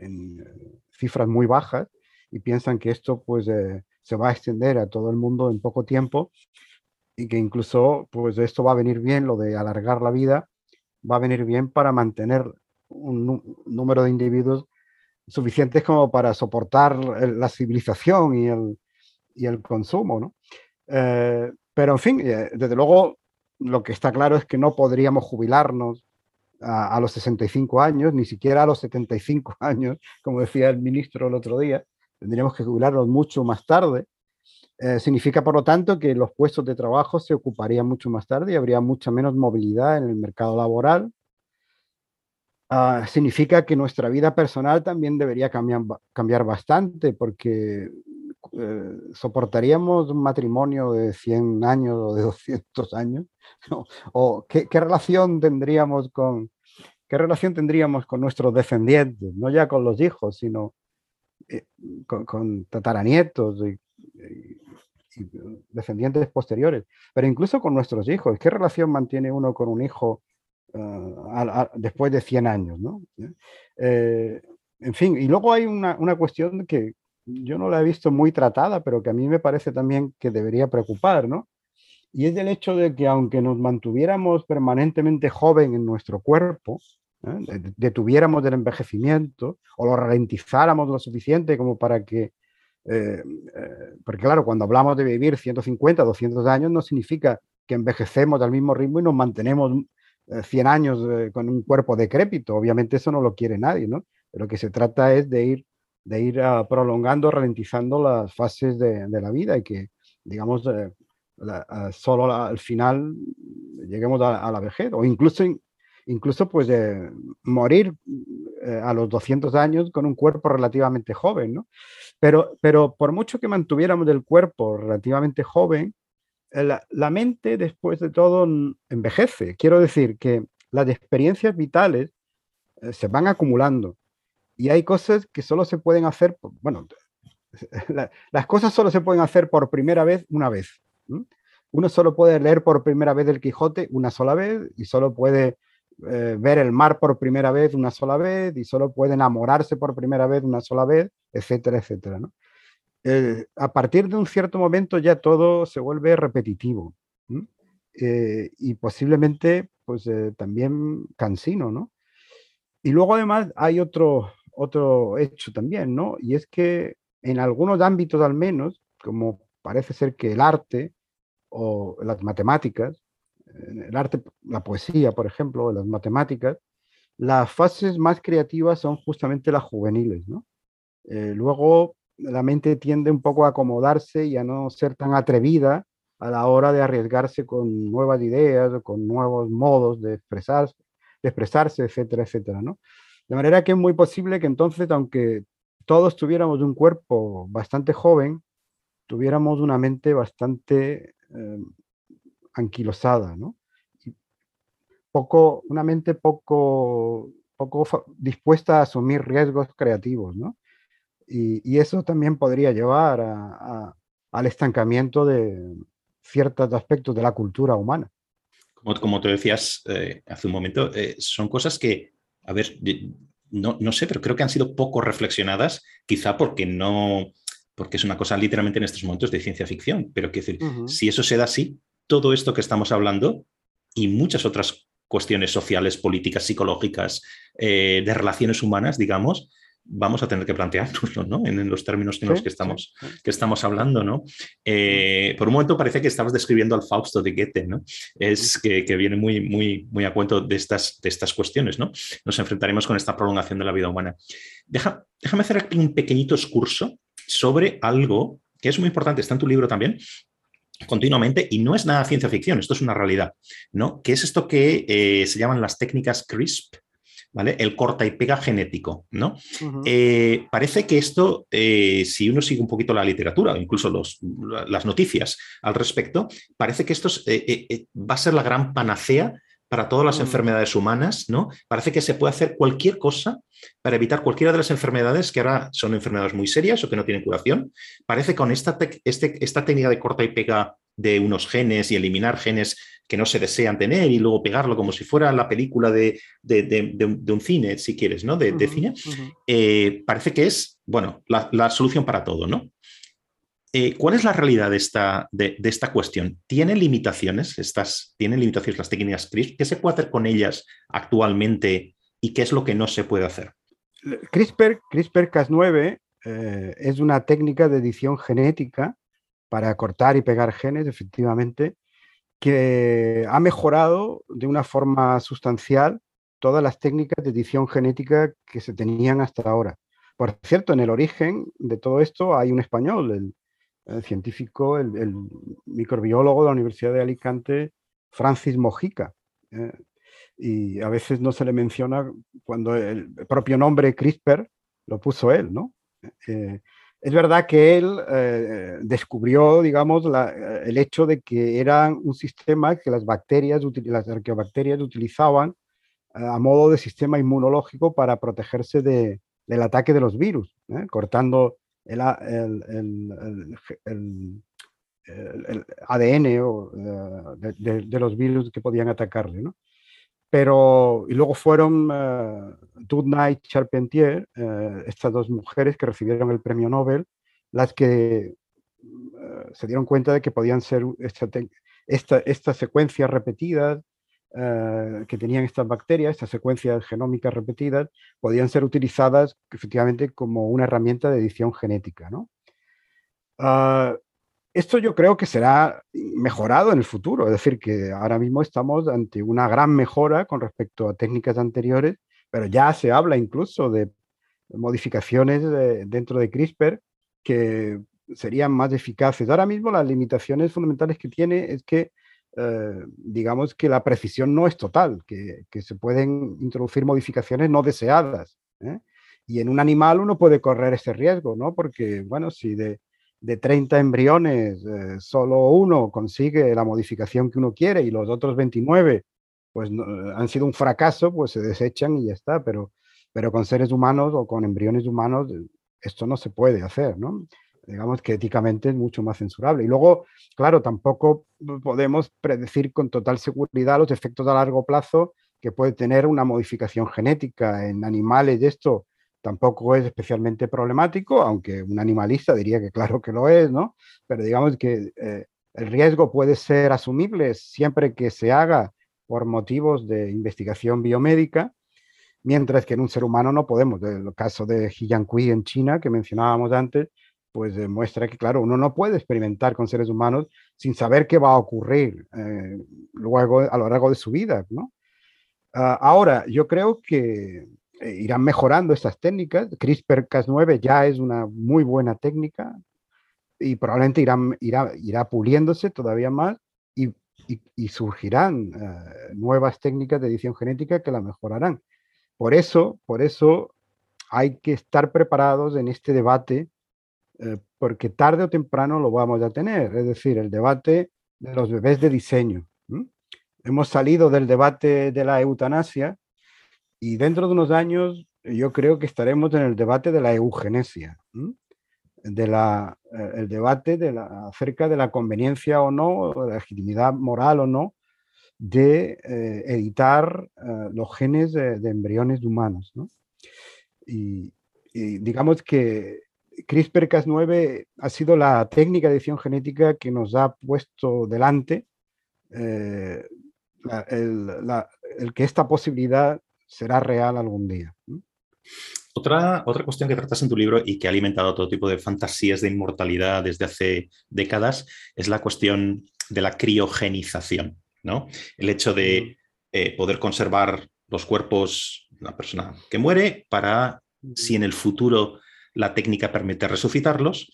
eh, cifras muy bajas y piensan que esto pues, eh, se va a extender a todo el mundo en poco tiempo y que incluso pues, esto va a venir bien, lo de alargar la vida, va a venir bien para mantener un número de individuos suficientes como para soportar la civilización y el, y el consumo. ¿no? Pero en fin, eh, desde luego lo que está claro es que no podríamos jubilarnos a, los 65 años, ni siquiera a los 75 años, como decía el ministro el otro día, tendríamos que jubilarnos mucho más tarde. Eh, significa, por lo tanto, que los puestos de trabajo se ocuparían mucho más tarde y habría mucha menos movilidad en el mercado laboral. Ah, significa que nuestra vida personal también debería cambiar bastante, porque eh, ¿soportaríamos un matrimonio de 100 años o de 200 años? ¿O qué, relación tendríamos con, qué relación tendríamos con nuestros descendientes? No ya con los hijos, sino eh, con, tataranietos y, descendientes posteriores, pero incluso con nuestros hijos. ¿Qué relación mantiene uno con un hijo eh, después de 100 años? ¿no? en fin, y luego hay una, una cuestión que, yo no la he visto muy tratada, pero que a mí me parece también que debería preocupar, ¿no? Y es el hecho de que aunque nos mantuviéramos permanentemente joven en nuestro cuerpo, ¿eh? detuviéramos el envejecimiento o lo ralentizáramos lo suficiente como para que, eh, eh, porque claro, cuando hablamos de vivir 150, 200 años, no significa que envejecemos al mismo ritmo y nos mantenemos 100 años con un cuerpo decrépito. Obviamente eso no lo quiere nadie, ¿no? Lo que se trata es de ir de ir ah, prolongando, ralentizando las fases de, la vida y que, digamos, eh, ah, solo al final lleguemos a, la vejez o incluso, incluso pues, morir eh, a los 200 años con un cuerpo relativamente joven, ¿no? Pero, pero por mucho que mantuviéramos el cuerpo relativamente joven, eh, la, la mente después de todo envejece. Quiero decir que las experiencias vitales se van acumulando y hay cosas que solo se pueden hacer, bueno, las cosas solo se pueden hacer por primera vez una vez. Uno solo puede leer por primera vez el Quijote una sola vez y solo puede eh, ver el mar por primera vez una sola vez y solo puede enamorarse por primera vez una sola vez, etcétera, etcétera. Eh, a partir de un cierto momento ya todo se vuelve repetitivo eh, y posiblemente pues también cansino, ¿no? Y luego además hay otro, otro hecho también, ¿no? Y es que en algunos ámbitos al menos, como parece ser que el arte o las matemáticas, el arte, la poesía, por ejemplo, las matemáticas, las fases más creativas son justamente las juveniles, ¿no? Eh, luego la mente tiende un poco a acomodarse y a no ser tan atrevida a la hora de arriesgarse con nuevas ideas, con nuevos modos de expresarse, de expresarse etcétera, etcétera, ¿no? De manera que es muy posible que entonces, aunque todos tuviéramos un cuerpo bastante joven, tuviéramos una mente bastante eh, anquilosada, ¿no? poco, una mente poco, poco dispuesta a asumir riesgos creativos, ¿no? Y, eso también podría llevar al estancamiento de ciertos aspectos de la cultura humana. Como, como te decías eh, hace un momento, eh, son cosas que, a ver, no, no, sé, pero creo que han sido poco reflexionadas, quizá porque no, porque es una cosa literalmente en estos momentos de ciencia ficción, pero quiero decir, si eso se da así, todo esto que estamos hablando y muchas otras cuestiones sociales, políticas, psicológicas, eh, de relaciones humanas, digamos, vamos a tener que planteárnoslo, ¿no? En, los términos en los que estamos, que estamos hablando, ¿no? Eh, por un momento parece que estabas describiendo al Fausto de Goethe, ¿no? Es que, viene muy, muy, muy a cuento de estas, de estas cuestiones, ¿no? Nos enfrentaremos con esta prolongación de la vida humana. Deja, déjame hacer aquí un pequeñito excurso sobre algo que es muy importante, está en tu libro también, continuamente y no es nada ciencia ficción, esto es una realidad, ¿no? Que es esto que eh, se llaman las técnicas CRISP, ¿vale? El corta y pega genético, ¿no? Eh, parece que esto, eh, si uno sigue un poquito la literatura, incluso los, las noticias al respecto, parece que esto va a ser la gran panacea para todas las mm. enfermedades humanas, ¿no? Parece que se puede hacer cualquier cosa para evitar cualquiera de las enfermedades que ahora son enfermedades muy serias o que no tienen curación. Parece que con esta, este, esta técnica de corta y pega de unos genes y eliminar genes que no se desean tener y luego pegarlo como si fuera la película de, un cine, si quieres, ¿no? De, cine, eh, parece que es, bueno, la, la, solución para todo, ¿no? Eh, ¿Cuál es la realidad de esta, de, esta cuestión? ¿Tienen limitaciones? Estas, ¿Tienen limitaciones las técnicas CRISPR? ¿Qué se puede hacer con ellas actualmente y qué es lo que no se puede hacer? CRISPR, CRISPR-Cas9 eh, es una técnica de edición genética para cortar y pegar genes, efectivamente, que ha mejorado de una forma sustancial todas las técnicas de edición genética que se tenían hasta ahora. Por cierto, en el origen de todo esto hay un español, el el científico, el, microbiólogo de la Universidad de Alicante, Francis Mojica. Eh, y a veces no se le menciona cuando el propio nombre CRISPR lo puso él, ¿no? Eh, es verdad que él eh, descubrió, digamos, el hecho de que era un sistema que las bacterias, las arqueobacterias utilizaban a modo de sistema inmunológico para protegerse de, del ataque de los virus, cortando el, ADN eh, de, los virus que podían atacarle. ¿no? Pero, y luego fueron uh, y Charpentier, eh, estas dos mujeres que recibieron el premio Nobel, las que se dieron cuenta de que podían ser estas secuencias repetidas eh, que tenían estas bacterias, estas secuencias genómicas repetidas, podían ser utilizadas efectivamente como una herramienta de edición genética. ¿no? Ah, esto yo creo que será mejorado en el futuro, es decir, que ahora mismo estamos ante una gran mejora con respecto a técnicas anteriores, pero ya se habla incluso de modificaciones dentro de CRISPR que serían más eficaces. Ahora mismo las limitaciones fundamentales que tiene es que eh, digamos que la precisión no es total, que, se pueden introducir modificaciones no deseadas. ¿eh? Y en un animal uno puede correr ese riesgo, ¿no? Porque, bueno, si de, de 30 embriones eh, solo uno consigue la modificación que uno quiere y los otros 29 pues han sido un fracaso, pues se desechan y ya está, pero, pero con seres humanos o con embriones humanos esto no se puede hacer, ¿no? Digamos que éticamente es mucho más censurable. Y luego, claro, tampoco podemos predecir con total seguridad los efectos a largo plazo que puede tener una modificación genética en animales. Y esto tampoco es especialmente problemático, aunque un animalista diría que claro que lo es, ¿no? Pero digamos que eh, el riesgo puede ser asumible siempre que se haga por motivos de investigación biomédica, mientras que en un ser humano no podemos. El caso de Jiankui en China, que mencionábamos antes, pues demuestra que, claro, uno no puede experimentar con seres humanos sin saber qué va a ocurrir eh, luego a lo largo de su vida, ¿no? Ah, ahora, yo creo que eh, irán mejorando estas técnicas. CRISPR-Cas9 ya es una muy buena técnica y probablemente irán, irá, puliéndose todavía más y, y, surgirán eh, nuevas técnicas de edición genética que la mejorarán. Por eso, por eso hay que estar preparados en este debate, eh, porque tarde o temprano lo vamos a tener, es decir, el debate de los bebés de diseño. Hemos salido del debate de la eutanasia y dentro de unos años yo creo que estaremos en el debate de la eugenesia, de la, eh, el debate de la, acerca de la conveniencia o no, la legitimidad moral o no, de eh, editar eh, los genes de, embriones humanos. Y, digamos que CRISPR-Cas9 ha sido la técnica de edición genética que nos ha puesto delante el, que esta posibilidad será real algún día. Otra, otra cuestión que tratas en tu libro y que ha alimentado todo tipo de fantasías de inmortalidad desde hace décadas es la cuestión de la criogenización, ¿no? El hecho de eh, poder conservar los cuerpos de una persona que muere para, si en el futuro la técnica permite resucitarlos,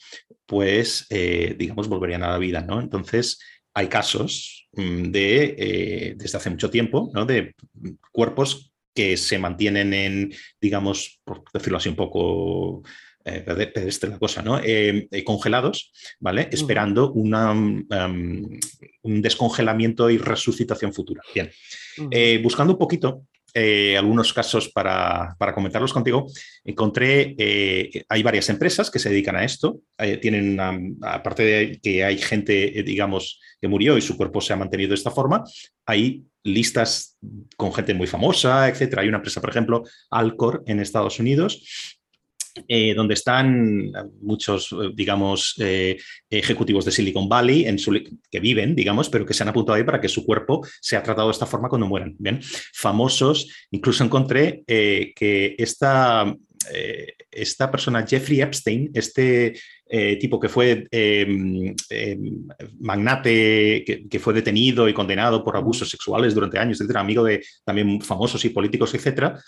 pues, eh, digamos, volverían a la vida, ¿no? Entonces, hay casos mm, de, eh, desde hace mucho tiempo, ¿no? de cuerpos que se mantienen en, digamos, por decirlo así un poco eh, pedestre la cosa, ¿no? Eh, eh, congelados, ¿vale? Esperando una, um, un descongelamiento y resucitación futura. Bien, buscando un poquito algunos casos para, para, comentarlos contigo. Encontré, hay varias empresas que se dedican a esto. tienen, aparte de que hay gente, digamos, que murió y su cuerpo se ha mantenido de esta forma, hay listas con gente muy famosa, etcétera. Hay una empresa, por ejemplo, Alcor en Estados Unidos, eh, donde están muchos, digamos, eh, ejecutivos de Silicon Valley en que viven, digamos, pero que se han apuntado ahí para que su cuerpo sea tratado de esta forma cuando mueran. Bien, famosos, incluso encontré eh, que esta, esta persona, Jeffrey Epstein, este tipo que fue em, em, magnate, que, fue detenido y condenado por abusos sexuales durante años, etcétera, amigo de también famosos y políticos, etcétera,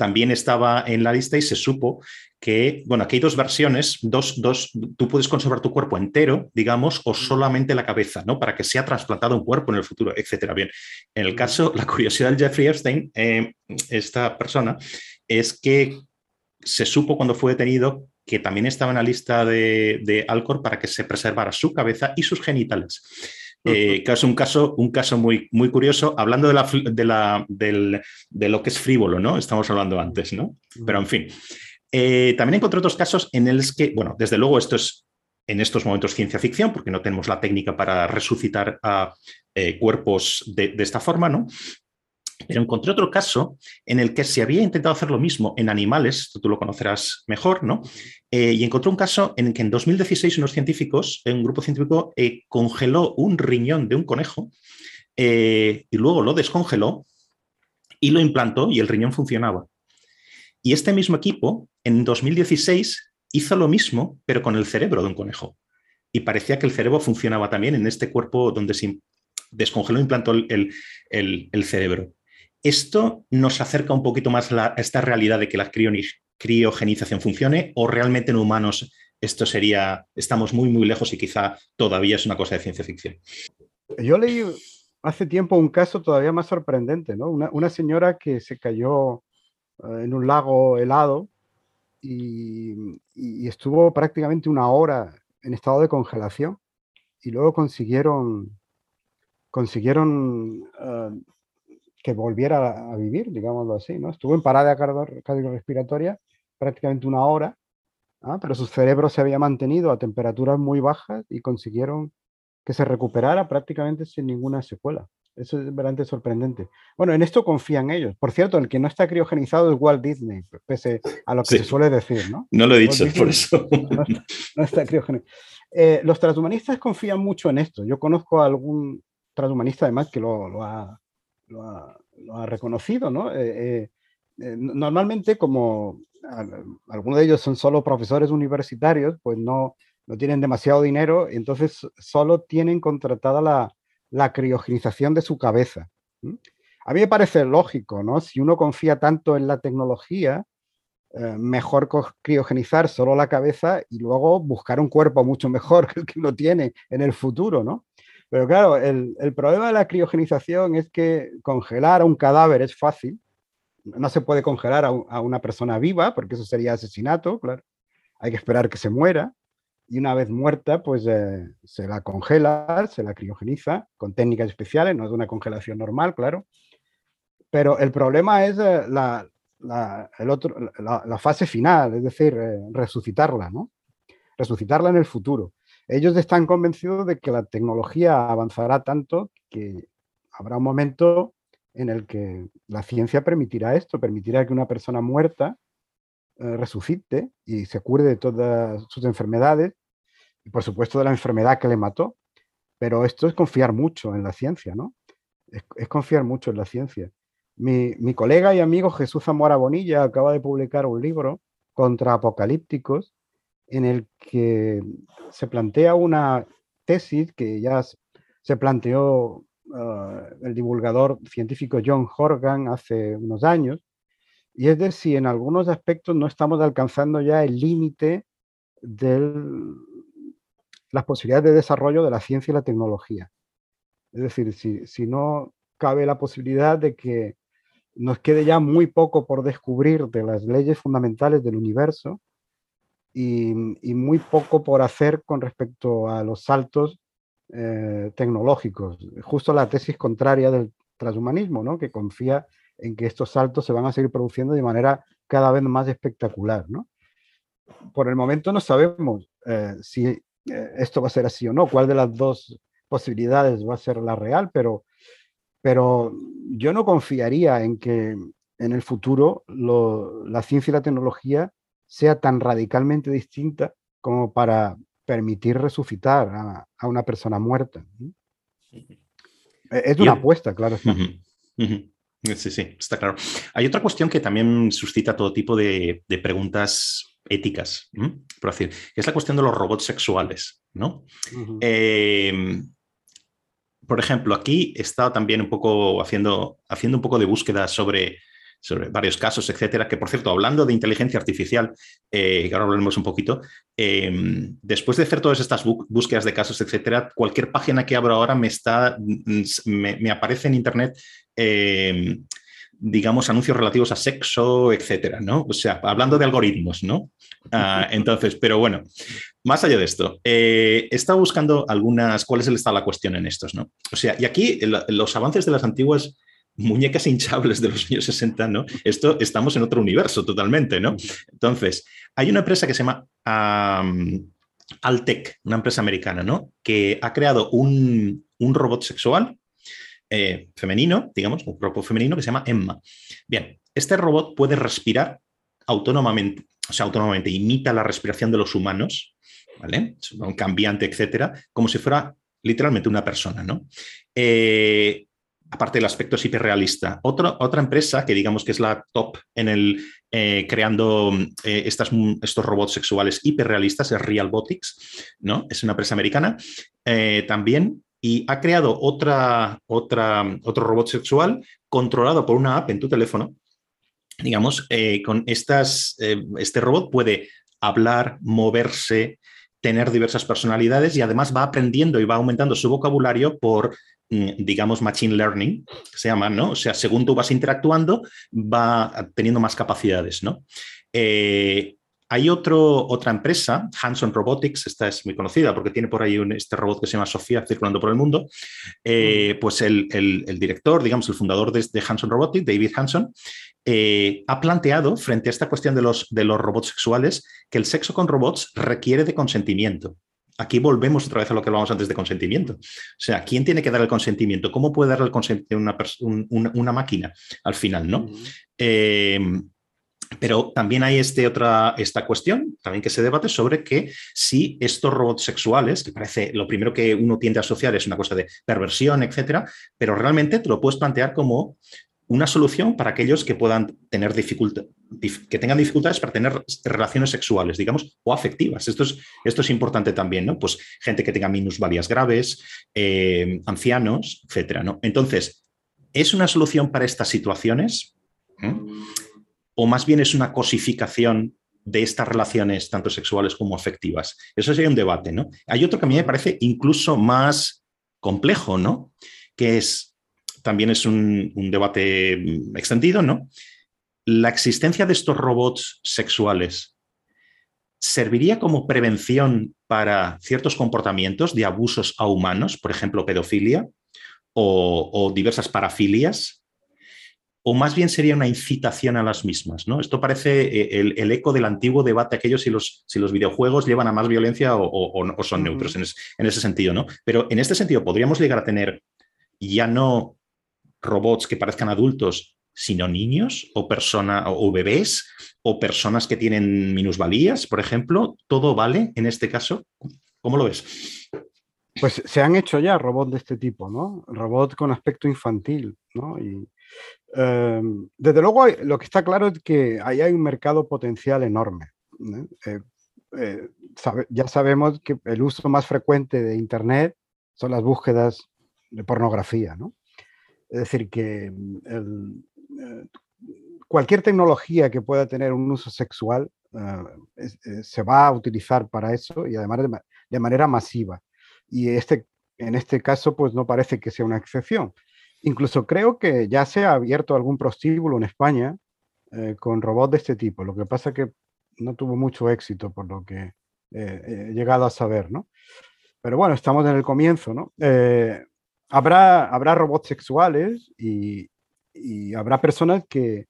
también estaba en la lista y se supo que, bueno, aquí hay dos versiones, dos, dos, tú puedes conservar tu cuerpo entero, digamos, o solamente la cabeza, ¿no? Para que sea trasplantado un cuerpo en el futuro, etcétera. Bien, en el caso, la curiosidad de Jeffrey Epstein, eh, esta persona, es que se supo cuando fue detenido que también estaba en la lista de, de Alcor para que se preservara su cabeza y sus genitales. Eh, que es un caso, un caso muy, muy curioso, hablando de, la, de, la, de, lo que es frívolo, ¿no? Estamos hablando antes, ¿no? Pero en fin. Eh, también encontré otros casos en los que, bueno, desde luego esto es en estos momentos ciencia ficción, porque no tenemos la técnica para resucitar a eh, cuerpos de, esta forma, ¿no? Pero encontré otro caso en el que se había intentado hacer lo mismo en animales, tú lo conocerás mejor, ¿no? Eh, y encontré un caso en el que en 2016 unos científicos, un grupo científico, congeló un riñón de un conejo y luego lo descongeló y lo implantó y el riñón funcionaba. Y este mismo equipo en 2016 hizo lo mismo, pero con el cerebro de un conejo. Y parecía que el cerebro funcionaba también en este cuerpo donde se descongeló e implantó el, el cerebro. ¿Esto nos acerca un poquito más a esta realidad de que la criogenización funcione o realmente en humanos esto sería, estamos muy, muy lejos y quizá todavía es una cosa de ciencia ficción? Yo leí hace tiempo un caso todavía más sorprendente, ¿no? Una, señora que se cayó en un lago helado y, estuvo prácticamente una hora en estado de congelación y luego consiguieron consiguieron eh, que volviera a vivir, digámoslo así, ¿no? Estuvo en parada cardiorrespiratoria prácticamente una hora, ¿ah? pero su cerebro se había mantenido a temperaturas muy bajas y consiguieron que se recuperara prácticamente sin ninguna secuela. Eso es verdaderamente sorprendente. Bueno, en esto confían ellos. Por cierto, el que no está criogenizado es Walt Disney, pese a lo que se suele decir, ¿no? No lo he dicho, por eso. No está, criogenizado. Eh, los transhumanistas confían mucho en esto. Yo conozco a algún transhumanista, además, que lo ha lo ha, reconocido, ¿no? Eh, eh, eh, normalmente, como algunos de ellos son solo profesores universitarios, pues no, no tienen demasiado dinero, entonces solo tienen contratada la, la criogenización de su cabeza. a mí me parece lógico, ¿no? Si uno confía tanto en la tecnología, eh, mejor criogenizar solo la cabeza y luego buscar un cuerpo mucho mejor que el que uno tiene en el futuro, ¿no? Pero claro, el, problema de la criogenización es que congelar a un cadáver es fácil. No se puede congelar a, una persona viva porque eso sería asesinato, claro. Hay que esperar que se muera y una vez muerta, pues eh, se la congela, se la criogeniza con técnicas especiales, no es una congelación normal, claro. Pero el problema es eh, la, el otro, la, fase final, es decir, eh, resucitarla, ¿no? Resucitarla en el futuro. Ellos están convencidos de que la tecnología avanzará tanto que habrá un momento en el que la ciencia permitirá esto, permitirá que una persona muerta eh, resucite y se cure de todas sus enfermedades por supuesto de la enfermedad que le mató. Pero esto es confiar mucho en la ciencia, ¿no? es confiar mucho en la ciencia. Mi, colega y amigo Jesús Zamora Bonilla acaba de publicar un libro contra apocalípticos en el que se plantea una tesis que ya se planteó ah, el divulgador científico John Horgan hace unos años, y es de si en algunos aspectos no estamos alcanzando ya el límite de las posibilidades de desarrollo de la ciencia y la tecnología. Es decir, si, si no cabe la posibilidad de que nos quede ya muy poco por descubrir de las leyes fundamentales del universo y, muy poco por hacer con respecto a los saltos eh, tecnológicos. Justo la tesis contraria del transhumanismo, ¿no? que confía en que estos saltos se van a seguir produciendo de manera cada vez más espectacular. ¿no? Por el momento no sabemos eh, si esto va a ser así o no, cuál de las dos posibilidades va a ser la real, pero pero yo no confiaría en que en el futuro la ciencia y la tecnología sea tan radicalmente distinta como para permitir resucitar a, una persona muerta. Es una apuesta, claro. Sí, sí, está claro. Hay otra cuestión que también suscita todo tipo de, preguntas éticas, por decir, que es la cuestión de los robots sexuales, ¿no? por ejemplo, aquí he estado también un poco haciendo, haciendo un poco de búsqueda sobre, sobre varios casos, etcétera, que por cierto, hablando de inteligencia artificial, eh, que ahora hablaremos un poquito, em, después de hacer todas estas búsquedas de casos, etcétera, cualquier página que abro ahora me está, me, aparece en internet em, digamos, anuncios relativos a sexo, etcétera, ¿no? O sea, hablando de algoritmos, ¿no? Ah, entonces, pero bueno, más allá de esto, eh, he estado buscando algunas, cuál es el estado de la cuestión en estos, ¿no? O sea, y aquí los avances de las antiguas muñecas hinchables de los años 60, ¿no? Esto estamos en otro universo totalmente, ¿no? Entonces, hay una empresa que se llama Altec, una empresa americana, ¿no? Que ha creado un, un robot sexual eh, femenino, digamos, un robot femenino que se llama Emma. Bien, este robot puede respirar autónomamente, o sea, autónomamente imita la respiración de los humanos, ¿vale? Un cambiante, etcétera, como si fuera literalmente una persona, ¿no? Eh, aparte del aspecto es hiperrealista. Otra, otra empresa que digamos que es la top en el eh, creando estos robots sexuales hiperrealistas es Realbotics, ¿no? Es una empresa americana. también y ha creado otra, otra, otro robot sexual controlado por una app en tu teléfono. Digamos, eh, con estas, eh, este robot puede hablar, moverse, tener diversas personalidades y además va aprendiendo y va aumentando su vocabulario por, mm, digamos, machine learning, se llama, ¿no? O sea, según tú vas interactuando, va teniendo más capacidades, ¿no? Eh, hay otro, otra empresa, Hanson Robotics, esta es muy conocida porque tiene por ahí un, este robot que se llama Sofía circulando por el mundo. Eh, pues el, director, digamos, el fundador de, Hanson Robotics, David Hanson, eh, ha planteado frente a esta cuestión de los, de los robots sexuales que el sexo con robots requiere de consentimiento. Aquí volvemos otra vez a lo que hablábamos antes de consentimiento. O sea, ¿quién tiene que dar el consentimiento? ¿Cómo puede dar el consentimiento una, una, máquina al final? ¿no? Eh, pero también hay este otra, esta cuestión, también que se debate sobre que si estos robots sexuales, que parece lo primero que uno tiende a asociar es una cosa de perversión, etcétera, pero realmente te lo puedes plantear como una solución para aquellos que puedan tener dificultad, que tengan dificultades para tener relaciones sexuales, digamos, o afectivas. Esto es, esto es importante también, ¿no? Pues gente que tenga minusvalías graves, eh, ancianos, etcétera, ¿no? Entonces, ¿Es una solución para estas situaciones? ¿O más bien es una cosificación de estas relaciones, tanto sexuales como afectivas? Eso sería un debate, ¿no? Hay otro que a mí me parece incluso más complejo, ¿no? Que es, también es un, un debate extendido, ¿no? La existencia de estos robots sexuales serviría como prevención para ciertos comportamientos de abusos a humanos, por ejemplo, pedofilia o, diversas parafilias, o más bien sería una incitación a las mismas. ¿no? Esto parece eh, el, eco del antiguo debate aquello si los, si los videojuegos llevan a más violencia o, son neutros en, en, ese sentido. ¿no? Pero en este sentido, podríamos llegar a tener ya no robots que parezcan adultos, sino niños o, persona, o bebés o personas que tienen minusvalías, por ejemplo. ¿Todo vale en este caso? ¿Cómo lo ves? Pues se han hecho ya robots de este tipo, ¿no? Robots con aspecto infantil, ¿no? Y, desde luego, lo que está claro es que ahí hay un mercado potencial enorme. Eh, eh, ya sabemos que el uso más frecuente de Internet son las búsquedas de pornografía, ¿no? Es decir, que mm, el, eh, cualquier tecnología que pueda tener un uso sexual eh, se va a utilizar para eso y además de, manera masiva. Y este, en este caso, pues no parece que sea una excepción. Incluso creo que ya se ha abierto algún prostíbulo en España eh, con robots de este tipo. Lo que pasa que no tuvo mucho éxito, por lo que he llegado a saber, ¿no? Pero bueno, estamos en el comienzo, ¿no? habrá, habrá robots sexuales y, habrá personas que,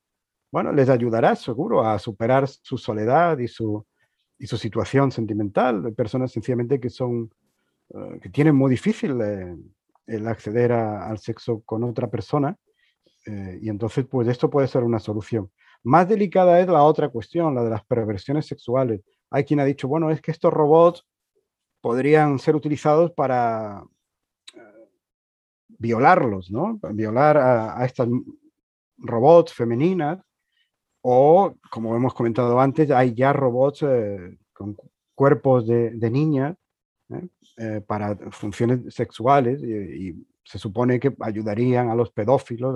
bueno, les ayudará seguro a superar su soledad y su, y su situación sentimental. Personas sencillamente que son, eh, que tienen muy difícil eh, el acceder al sexo con otra persona. Eh, y entonces, pues esto puede ser una solución. Más delicada es la otra cuestión, la de las perversiones sexuales. Hay quien ha dicho, bueno, es que estos robots podrían ser utilizados para, violarlos, ¿no? Violar a, estas robots femeninas o, como hemos comentado antes, hay ya robots eh, con cuerpos de, niñas ¿eh? Eh, para funciones sexuales y, se supone que ayudarían a los pedófilos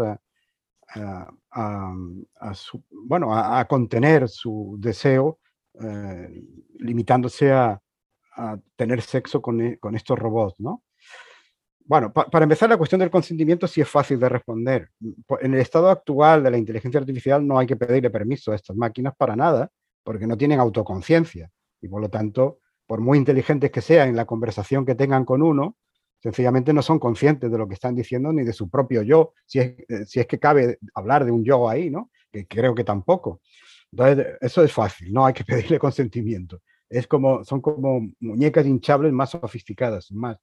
a, bueno, a, contener su deseo, limitándose a, tener sexo con, con, estos robots, ¿no? Bueno, para empezar, la cuestión del consentimiento sí es fácil de responder. En el estado actual de la inteligencia artificial no hay que pedirle permiso a estas máquinas para nada, porque no tienen autoconciencia. Y por lo tanto, por muy inteligentes que sean en la conversación que tengan con uno, sencillamente no son conscientes de lo que están diciendo ni de su propio yo, si es, eh, que cabe hablar de un yo ahí, ¿no? Que creo que tampoco. Entonces, eso es fácil, no hay que pedirle consentimiento. Es como, son como muñecas hinchables más sofisticadas, más,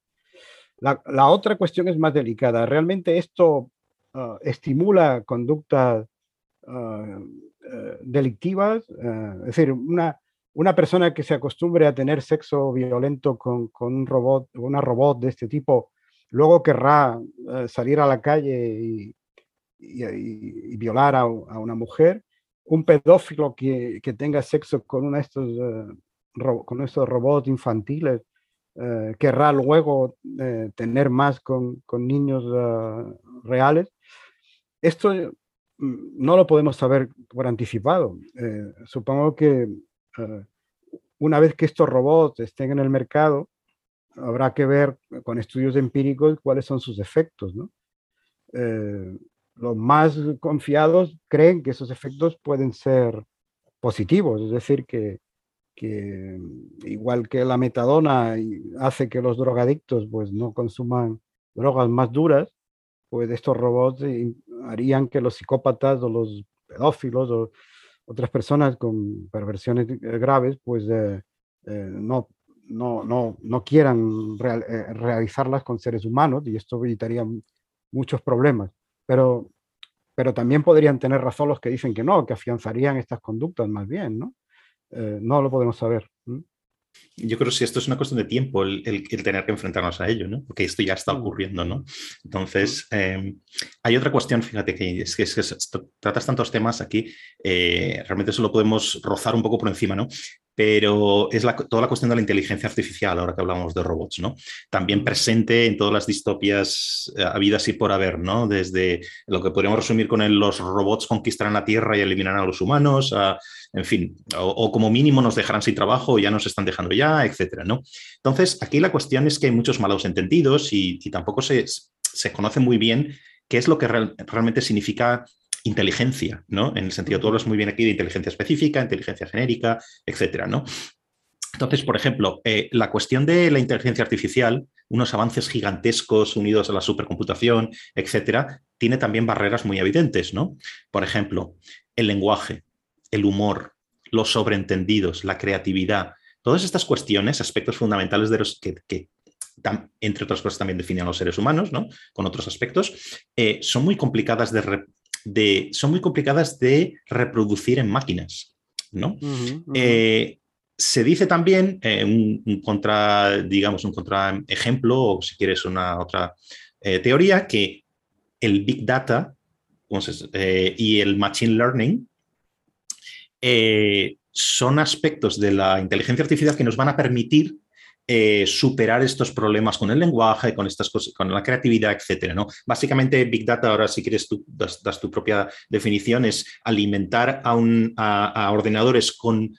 la, otra cuestión es más delicada. ¿Realmente esto ah, estimula conductas ah, eh, delictivas? Ah, es decir, una, una persona que se acostumbre a tener sexo violento con, un robot, una robot de este tipo, luego querrá eh, salir a la calle y, violar a, una mujer. Un pedófilo que, tenga sexo con, una estos, eh, con estos robots infantiles eh, querrá luego tener más con, niños eh, reales. Esto mm, no lo podemos saber por anticipado. supongo que una vez que estos robots estén en el mercado, habrá que ver con estudios empíricos cuáles son sus efectos. los más confiados creen que esos efectos pueden ser positivos, es decir, que, que igual que la metadona hace que los drogadictos pues no consuman drogas más duras, pues estos robots harían que los psicópatas o los pedófilos o otras personas con perversiones graves pues eh, eh, no, no, no, no, quieran eh, realizarlas con seres humanos y esto evitaría muchos problemas. Pero, pero también podrían tener razón los que dicen que no, que afianzarían estas conductas más bien, ¿no? Eh, no lo podemos saber. Yo creo que si esto es una cuestión de tiempo, el, tener que enfrentarnos a ello, ¿no? Porque esto ya está mm. ocurriendo, ¿no? Entonces, em, hay otra cuestión, fíjate, que es que, tratas tantos temas aquí, eh, realmente eso lo podemos rozar un poco por encima, ¿no? pero es toda la cuestión de la inteligencia artificial, ahora que hablamos de robots, ¿no? También presente en todas las distopias eh, habidas y por haber, ¿no? Desde lo que podríamos resumir con el, los robots conquistarán la Tierra y eliminarán a los humanos, en fin, o, como mínimo nos dejarán sin trabajo, o ya nos están dejando ya, etcétera, ¿no? Entonces, aquí la cuestión es que hay muchos malos entendidos y, tampoco se, se conoce muy bien qué es lo que realmente significa inteligencia, ¿no? En el sentido, tú hablas muy bien aquí de inteligencia específica, inteligencia genérica, etcétera, ¿no? Entonces, por ejemplo, eh, la cuestión de la inteligencia artificial, unos avances gigantescos unidos a la supercomputación, etcétera, tiene también barreras muy evidentes, ¿no? Por ejemplo, el lenguaje, el humor, los sobreentendidos, la creatividad, todas estas cuestiones, aspectos fundamentales de los que, entre otras cosas también definen a los seres humanos, ¿no? Con otros aspectos, eh, son muy complicadas de, son muy complicadas de reproducir en máquinas, ¿no? Eh, se dice también, eh, un, contra, digamos, un contraejemplo, o si quieres una otra teoría, que el Big Data y el Machine Learning son aspectos de la inteligencia artificial que nos van a permitir eh, superar estos problemas con el lenguaje, con estas cosas, con la creatividad, etcétera. ¿no? Básicamente, Big Data, ahora si quieres tú das, tu propia definición, es alimentar a ordenadores con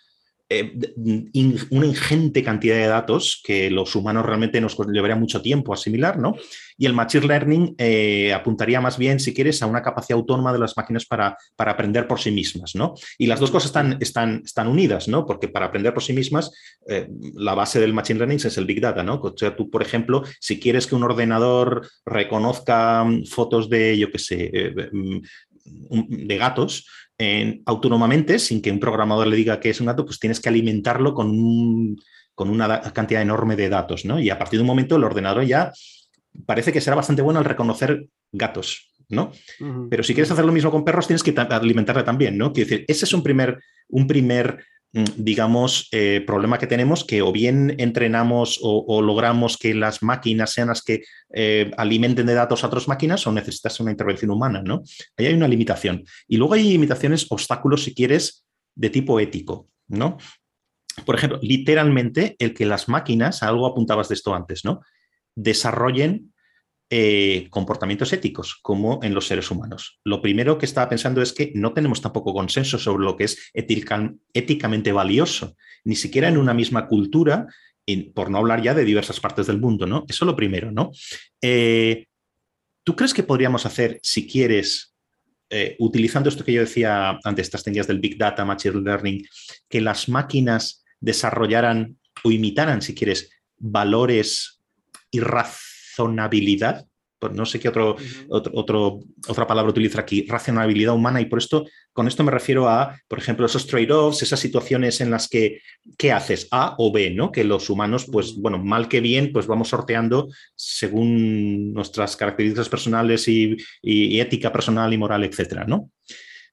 eh, una ingente cantidad de datos que los humanos realmente nos llevaría mucho tiempo asimilar, ¿no? Y el Machine Learning eh, apuntaría más bien, si quieres, a una capacidad autónoma de las máquinas para, para aprender por sí mismas, ¿no? Y las dos cosas están, están, están unidas, ¿no? Porque para aprender por sí mismas, eh, la base del Machine Learning es el Big Data, ¿no? O sea, tú, por ejemplo, si quieres que un ordenador reconozca mm, fotos de, yo qué sé, mm, de gatos, autónomamente, sin que un programador le diga que es un gato, pues tienes que alimentarlo con, con una cantidad enorme de datos, ¿no? Y a partir de un momento el ordenador ya parece que será bastante bueno al reconocer gatos, ¿no? Pero si quieres hacer lo mismo con perros, tienes que alimentarle también, ¿no? Quiero decir, ese es un primer, un primer digamos, eh, problema que tenemos, que o bien entrenamos o, logramos que las máquinas sean las que eh, alimenten de datos a otras máquinas o necesitas una intervención humana, ¿no? Ahí hay una limitación. Y luego hay limitaciones, obstáculos, si quieres, de tipo ético, ¿no? Por ejemplo, literalmente el que las máquinas, algo apuntabas de esto antes, ¿no? Desarrollen eh, comportamientos éticos, como en los seres humanos. Lo primero que estaba pensando es que no tenemos tampoco consenso sobre lo que es éticamente valioso, ni siquiera en una misma cultura, por no hablar ya de diversas partes del mundo, ¿no? Eso lo primero, ¿no? Eh, ¿Tú crees que podríamos hacer, si quieres, eh, utilizando esto que yo decía antes, estas técnicas del Big Data, Machine Learning, que las máquinas desarrollaran o imitaran, si quieres, valores irracionales? Razonabilidad, pues no sé qué otro, otro, otra palabra utiliza aquí, racionalidad humana, y por esto, con esto me refiero a, por ejemplo, esos trade-offs, esas situaciones en las que, ¿qué haces? A o B, ¿no? Que los humanos, pues, bueno, mal que bien, pues vamos sorteando según nuestras características personales y, y ética personal y moral, etcétera, ¿no?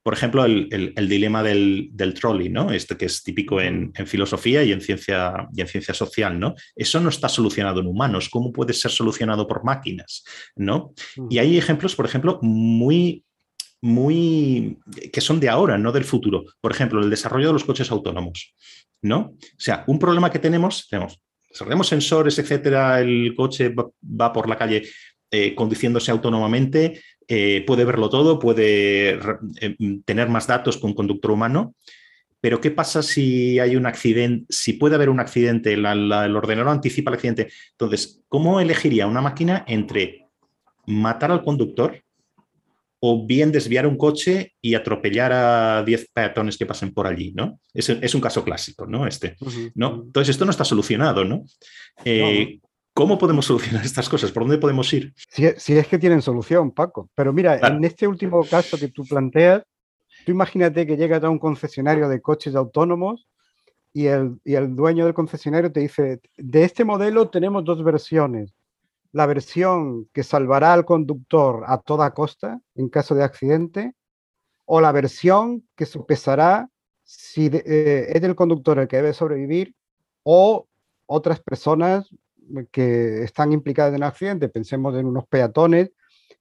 Por ejemplo, el, dilema del, del, trolley, ¿no? Este que es típico en, filosofía y en, ciencia, y en ciencia social, ¿no? Eso no está solucionado en humanos. ¿Cómo puede ser solucionado por máquinas? ¿no? Y hay ejemplos, por ejemplo, muy, muy que son de ahora, no del futuro. Por ejemplo, el desarrollo de los coches autónomos, ¿no? O sea, un problema que tenemos, tenemos, desarrollamos sensores, etcétera, el coche va, por la calle eh, conduciéndose autónomamente, eh, puede verlo todo, puede eh, tener más datos con conductor humano, pero ¿qué pasa si hay un accidente? Si puede haber un accidente, el ordenador anticipa el accidente. Entonces, ¿cómo elegiría una máquina entre matar al conductor o bien desviar un coche y atropellar a 10 peatones que pasen por allí, ¿no? Es, un caso clásico, ¿no? Este, ¿no? Entonces, esto no está solucionado, ¿no? Eh, ¿Cómo podemos solucionar estas cosas? ¿Por dónde podemos ir? Si, es que tienen solución, Paco. Pero mira, en este último caso que tú planteas, tú imagínate que llegas a un concesionario de coches autónomos y el, y el dueño del concesionario te dice, de este modelo tenemos dos versiones. La versión que salvará al conductor a toda costa en caso de accidente o la versión que sopesará si eh, es el conductor el que debe sobrevivir o otras personas que están implicadas en accidente, pensemos en unos peatones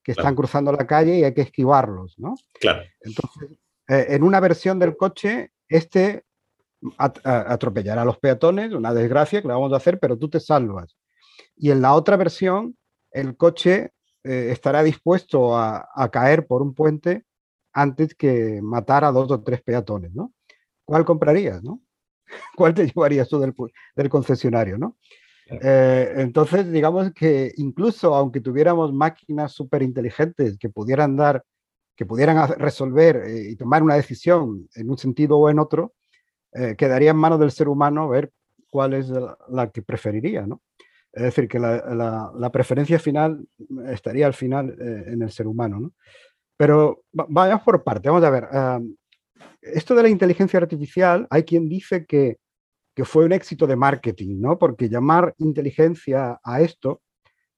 que están cruzando la calle y hay que esquivarlos, ¿no? Claro. Entonces, eh, en una versión del coche, este atropellar a los peatones, una desgracia que le vamos a hacer, pero tú te salvas. Y en la otra versión, el coche eh, estará dispuesto a, caer por un puente antes que matar a dos o tres peatones, ¿no? ¿Cuál comprarías, no? ¿Cuál te llevarías tú del, del concesionario, no? Eh, entonces, digamos que incluso aunque tuviéramos máquinas súper inteligentes que pudieran dar, que pudieran resolver eh, y tomar una decisión en un sentido o en otro, eh, quedaría en manos del ser humano ver cuál es la, que preferiría, ¿no? Es decir, que la, preferencia final estaría al final en el ser humano, ¿no? Pero vayamos por parte, vamos a ver. esto de la inteligencia artificial, hay quien dice que que fue un éxito de marketing, ¿no? Porque llamar inteligencia a esto,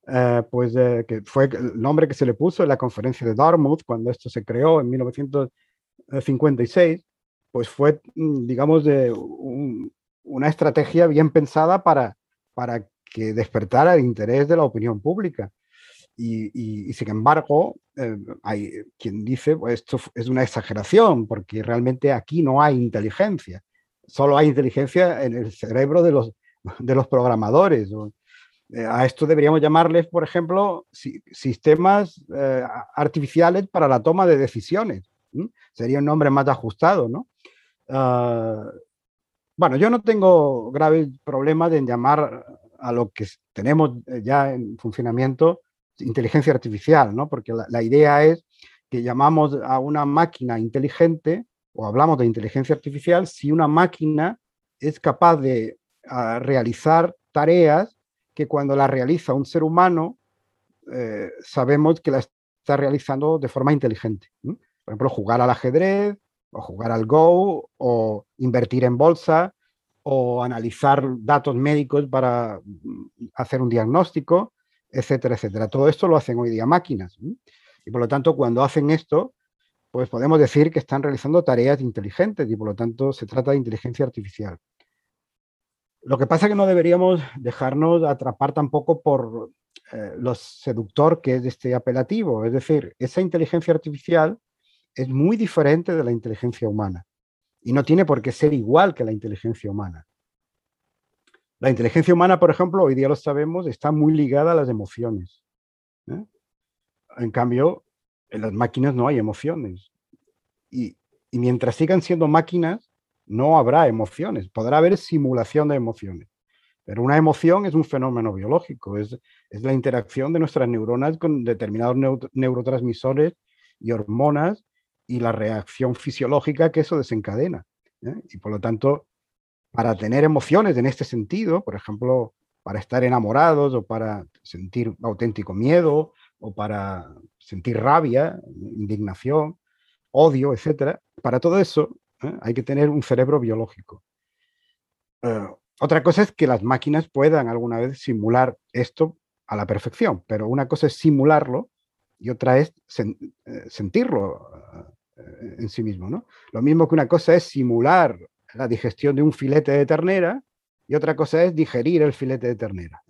eh, pues eh, que fue el nombre que se le puso en la conferencia de Dartmouth cuando esto se creó en 1956, pues fue, mm, digamos, de una estrategia bien pensada para, para que despertara el interés de la opinión pública. Y, sin embargo, eh, hay quien dice, pues esto es una exageración, porque realmente aquí no hay inteligencia solo hay inteligencia en el cerebro de los, de los programadores. Eh, a esto deberíamos llamarles, por ejemplo, sistemas eh, artificiales para la toma de decisiones. Sería un nombre más ajustado, ¿no? Ah, bueno, yo no tengo graves problemas en llamar a lo que tenemos eh, ya en funcionamiento inteligencia artificial, ¿no? Porque la idea es que llamamos a una máquina inteligente o hablamos de inteligencia artificial si una máquina es capaz de ah, realizar tareas que cuando la realiza un ser humano eh, sabemos que la está realizando de forma inteligente. Por ejemplo, jugar al ajedrez o jugar al Go o invertir en bolsa o analizar datos médicos para mm, hacer un diagnóstico, etcétera, etcétera. Todo esto lo hacen hoy día máquinas. Y por lo tanto, cuando hacen esto, pues podemos decir que están realizando tareas inteligentes y por lo tanto se trata de inteligencia artificial. Lo que pasa es que no deberíamos dejarnos atrapar tampoco por eh, lo seductor que es este apelativo. Es decir, esa inteligencia artificial es muy diferente de la inteligencia humana y no tiene por qué ser igual que la inteligencia humana. La inteligencia humana, por ejemplo, hoy día lo sabemos, está muy ligada a las emociones. ¿eh? En cambio, en las máquinas no hay emociones. Y, mientras sigan siendo máquinas, no habrá emociones. Podrá haber simulación de emociones. Pero una emoción es un fenómeno biológico, es, la interacción de nuestras neuronas con determinados neurotransmisores y hormonas y la reacción fisiológica que eso desencadena. ¿eh? Y por lo tanto, para tener emociones en este sentido, por ejemplo, para estar enamorados o para sentir auténtico miedo o para sentir rabia, indignación, odio, etc. Para todo eso ¿eh? hay que tener un cerebro biológico. Eh, otra cosa es que las máquinas puedan alguna vez simular esto a la perfección, pero una cosa es simularlo y otra es eh, sentirlo en sí mismo. ¿no? Lo mismo que una cosa es simular la digestión de un filete de ternera y otra cosa es digerir el filete de ternera.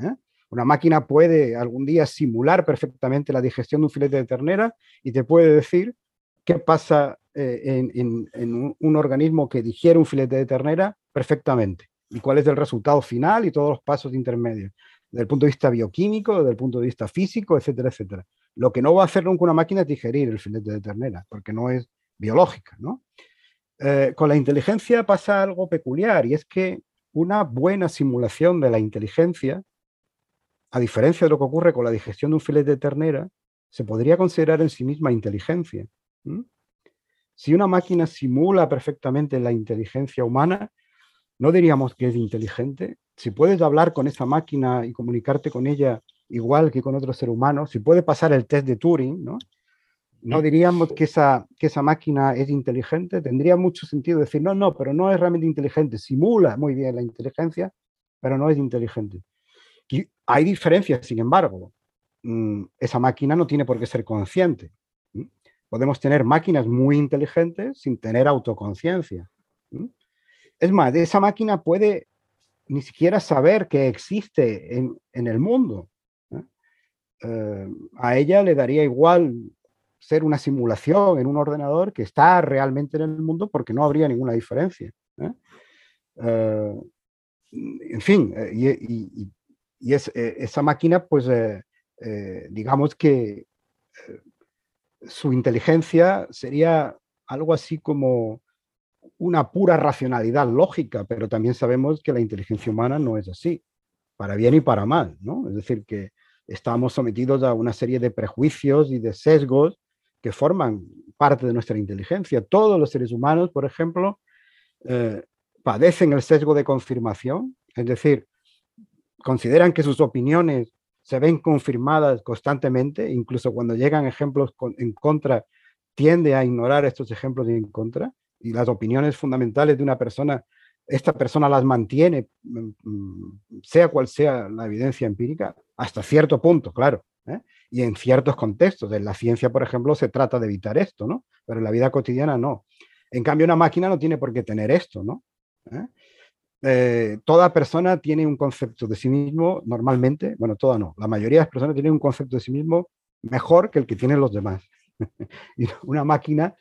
Una máquina puede algún día simular perfectamente la digestión de un filete de ternera y te puede decir qué pasa eh, en, un, organismo que digiere un filete de ternera perfectamente y cuál es el resultado final y todos los pasos intermedios, desde el punto de vista bioquímico, desde el punto de vista físico, etcétera, etcétera. Lo que no va a hacer nunca una máquina es digerir el filete de ternera, porque no es biológica. Eh, con la inteligencia pasa algo peculiar y es que una buena simulación de la inteligencia a diferencia de lo que ocurre con la digestión de un filete de ternera, se podría considerar en sí misma inteligencia. Si una máquina simula perfectamente la inteligencia humana, ¿no diríamos que es inteligente? Si puedes hablar con esa máquina y comunicarte con ella igual que con otro ser humano, si puede pasar el test de Turing, ¿no? ¿No diríamos que esa, que esa máquina es inteligente? Tendría mucho sentido decir, no, no, pero no es realmente inteligente, simula muy bien la inteligencia, pero no es inteligente hay diferencias, sin embargo. Mm, esa máquina no tiene por qué ser consciente. Podemos tener máquinas muy inteligentes sin tener autoconciencia. Es más, esa máquina puede ni siquiera saber que existe en, el mundo. Eh, a ella le daría igual ser una simulación en un ordenador que está realmente en el mundo porque no habría ninguna diferencia. en fin, y, esa máquina, pues, digamos que su inteligencia sería algo así como una pura racionalidad lógica, pero también sabemos que la inteligencia humana no es así, para bien y para mal, ¿no? Es decir, que estamos sometidos a una serie de prejuicios y de sesgos que forman parte de nuestra inteligencia. Todos los seres humanos, por ejemplo, eh, padecen el sesgo de confirmación, es decir, consideran que sus opiniones se ven confirmadas constantemente, incluso cuando llegan ejemplos en contra, tiende a ignorar estos ejemplos en contra y las opiniones fundamentales de una persona, esta persona las mantiene, mm, mm, sea cual sea la evidencia empírica, hasta cierto punto, claro. ¿eh? Y en ciertos contextos. En la ciencia, por ejemplo, se trata de evitar esto, ¿no? Pero en la vida cotidiana no. En cambio, una máquina no tiene por qué tener esto, ¿no? ¿Eh? Eh, toda persona tiene un concepto de sí mismo normalmente, bueno, toda no, la mayoría de las personas tienen un concepto de sí mismo mejor que el que tienen los demás. y una máquina,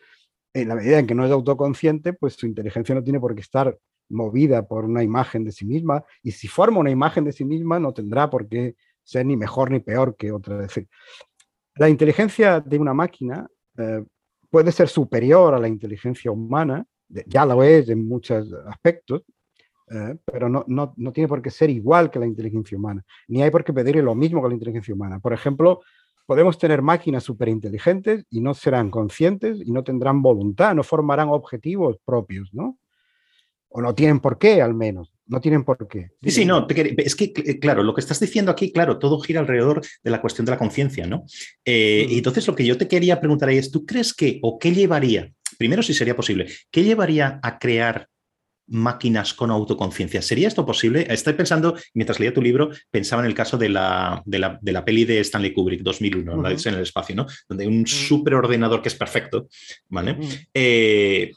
en la medida en que no es autoconsciente, pues su inteligencia no tiene por qué estar movida por una imagen de sí misma, y si forma una imagen de sí misma, no tendrá por qué ser ni mejor ni peor que otra. Es la inteligencia de una máquina eh, puede ser superior a la inteligencia humana, ya lo es en muchos aspectos, eh, pero no, no, no, tiene por qué ser igual que la inteligencia humana, ni hay por qué pedirle lo mismo que la inteligencia humana. Por ejemplo, podemos tener máquinas superinteligentes y no serán conscientes y no tendrán voluntad, no formarán objetivos propios, ¿no? O no tienen por qué, al menos. No tienen por qué. Sí, sí, no. es que, claro, lo que estás diciendo aquí, claro, todo gira alrededor de la cuestión de la conciencia, ¿no? Eh, y entonces lo que yo te quería preguntar ahí es, ¿tú crees que, o qué llevaría, primero si sería posible, qué llevaría a crear máquinas con autoconciencia. ¿Sería esto posible? Estoy pensando, mientras leía tu libro, pensaba en el caso de la, de la, peli de Stanley Kubrick, 2001, uh en el espacio, ¿no? Donde hay un superordenador que es perfecto, ¿vale? Eh,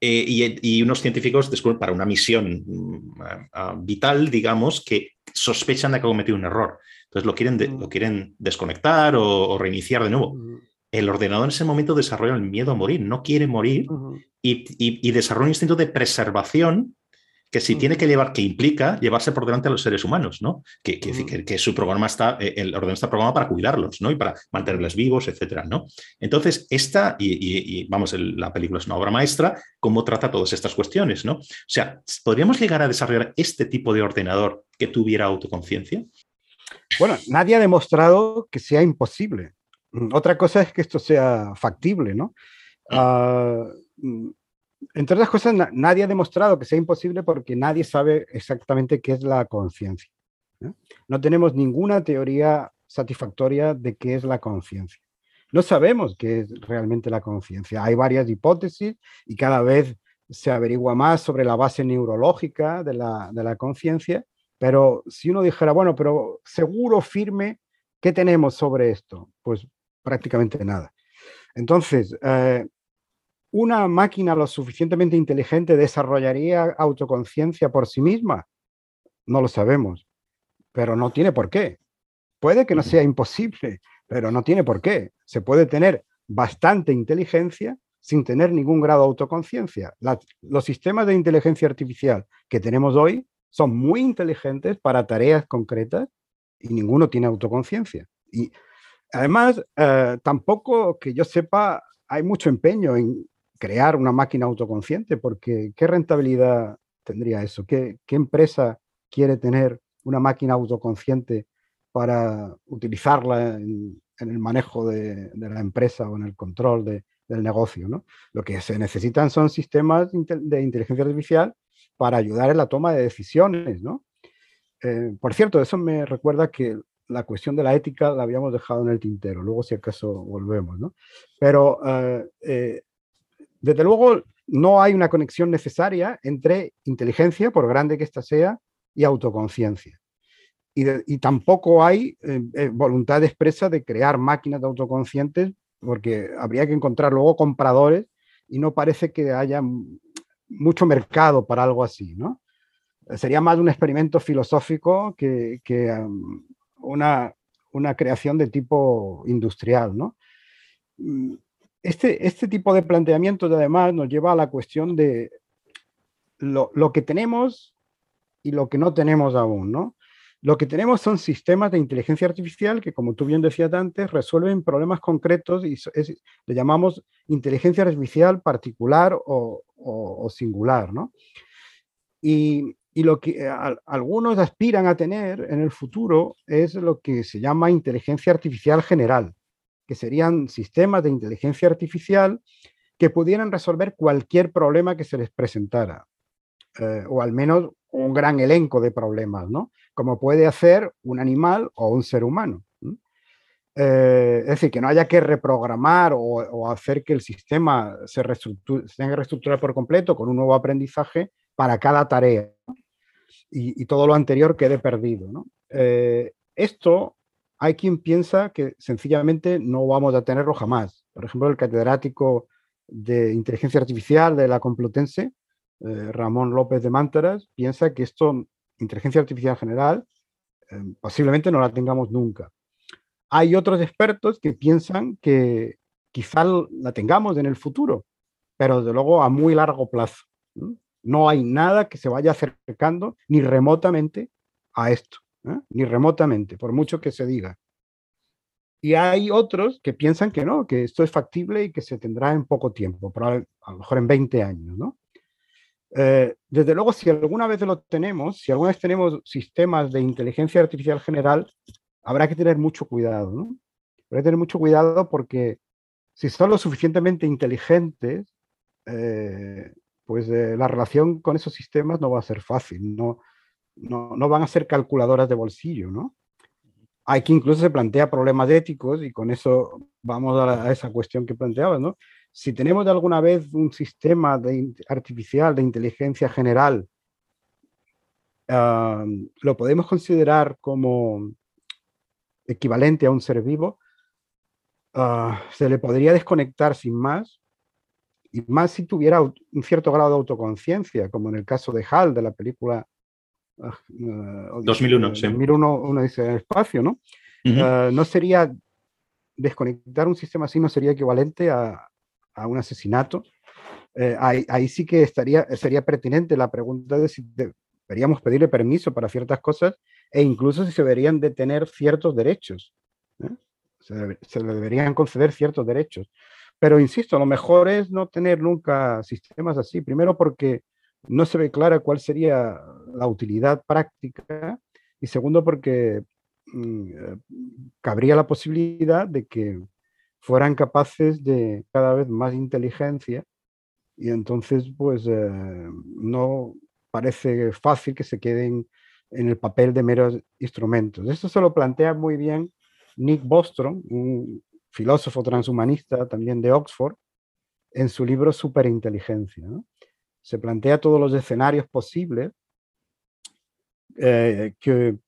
eh, y, unos científicos descubren para una misión mm, vital, digamos, que sospechan de que ha cometido un error. Entonces lo quieren, lo quieren desconectar o, o, reiniciar de nuevo el ordenador en ese momento desarrolla el miedo a morir, no quiere morir y, desarrolla un instinto de preservación que si tiene que llevar, que implica llevarse por delante a los seres humanos, ¿no? Que, que, su programa está, eh, el ordenador está programado para cuidarlos, ¿no? Y para mantenerles vivos, etcétera, ¿no? Entonces, esta, y, vamos, la película es una obra maestra, cómo trata todas estas cuestiones, ¿no? O sea, ¿podríamos llegar a desarrollar este tipo de ordenador que tuviera autoconciencia? Bueno, nadie ha demostrado que sea imposible. Mm, otra cosa es que esto sea factible, ¿no? Ah, mm, entre otras cosas, nadie ha demostrado que sea imposible porque nadie sabe exactamente qué es la conciencia. ¿no? tenemos ninguna teoría satisfactoria de qué es la conciencia. No sabemos qué es realmente la conciencia. Hay varias hipótesis y cada vez se averigua más sobre la base neurológica de la, de la conciencia, pero si uno dijera, bueno, pero seguro, firme, ¿qué tenemos sobre esto? Pues prácticamente nada. Entonces, eh, ¿una máquina lo suficientemente inteligente desarrollaría autoconciencia por sí misma? No lo sabemos, pero no tiene por qué. Puede que no sea imposible, pero no tiene por qué. Se puede tener bastante inteligencia sin tener ningún grado de autoconciencia. los sistemas de inteligencia artificial que tenemos hoy son muy inteligentes para tareas concretas y ninguno tiene autoconciencia. Y Además, eh, tampoco que yo sepa, hay mucho empeño en crear una máquina autoconsciente, porque ¿qué rentabilidad tendría eso? ¿Qué, empresa quiere tener una máquina autoconsciente para utilizarla en, el manejo de, la empresa o en el control del negocio? ¿no? Lo que se necesitan son sistemas de inteligencia artificial para ayudar en la toma de decisiones. ¿no? Eh, por cierto, eso me recuerda que la cuestión de la ética la habíamos dejado en el tintero, luego si acaso volvemos, ¿no? Pero eh, eh, desde luego no hay una conexión necesaria entre inteligencia, por grande que ésta sea, y autoconciencia. Y, tampoco hay eh, voluntad expresa de crear máquinas de autoconscientes, porque habría que encontrar luego compradores y no parece que haya mucho mercado para algo así, ¿no? Sería más un experimento filosófico que, una, creación de tipo industrial. ¿no? Este, este tipo de planteamientos además nos lleva a la cuestión de lo, lo, que tenemos y lo que no tenemos aún, ¿no? Lo que tenemos son sistemas de inteligencia artificial que, como tú bien decías antes, resuelven problemas concretos y le llamamos inteligencia artificial particular o, singular, ¿no? Y, y lo que eh, algunos aspiran a tener en el futuro es lo que se llama inteligencia artificial general, que serían sistemas de inteligencia artificial que pudieran resolver cualquier problema que se les presentara, eh, o al menos un gran elenco de problemas, ¿no? Como puede hacer un animal o un ser humano. Eh, es decir, que no haya que reprogramar o, hacer que el sistema se, se tenga que reestructurar por completo con un nuevo aprendizaje para cada tarea y, todo lo anterior quede perdido. Eh, esto hay quien piensa que sencillamente no vamos a tenerlo jamás. Por ejemplo, el catedrático de inteligencia artificial de la Complutense, eh, Ramón López de Mántaras, piensa que esto, inteligencia artificial general, eh, posiblemente no la tengamos nunca. Hay otros expertos que piensan que quizá la tengamos en el futuro, pero de luego a muy largo plazo. Hay nada que se vaya acercando ni remotamente a esto, ¿eh? ni remotamente, por mucho que se diga. Y hay otros que piensan que no, que esto es factible y que se tendrá en poco tiempo, a lo mejor en 20 años, ¿no? Eh, desde luego, si alguna vez lo tenemos, si alguna vez tenemos sistemas de inteligencia artificial general, habrá que tener mucho cuidado, ¿no? Habrá que tener mucho cuidado porque si son lo suficientemente inteligentes, eh, pues eh, la relación con esos sistemas no va a ser fácil, no, no, van a ser calculadoras de bolsillo, ¿no? Hay que incluso se plantea problemas éticos y con eso vamos a, esa cuestión que planteabas, ¿no? Si tenemos alguna vez un sistema de, artificial de inteligencia general, lo podemos considerar como equivalente a un ser vivo, ah, se le podría desconectar sin más y más si tuviera un cierto grado de autoconciencia, como en el caso de Hal, de la película 2001, ah, sí. 2001, uno dice el espacio, ¿no? Ah, no sería desconectar un sistema así, no sería equivalente a, a un asesinato. Eh, ahí, ahí, sí que estaría, sería pertinente la pregunta de si deberíamos pedirle permiso para ciertas cosas e incluso si se deberían detener ciertos derechos. ¿eh? Se, se, le deberían conceder ciertos derechos. Pero insisto, lo mejor es no tener nunca sistemas así. Primero porque no se ve clara cuál sería la utilidad práctica y segundo porque mm, eh, cabría la posibilidad de que fueran capaces de cada vez más inteligencia y entonces pues eh, no parece fácil que se queden en el papel de meros instrumentos. Esto se lo plantea muy bien Nick Bostrom, un filósofo transhumanista también de Oxford, en su libro Superinteligencia. Se plantea todos los escenarios posibles eh, que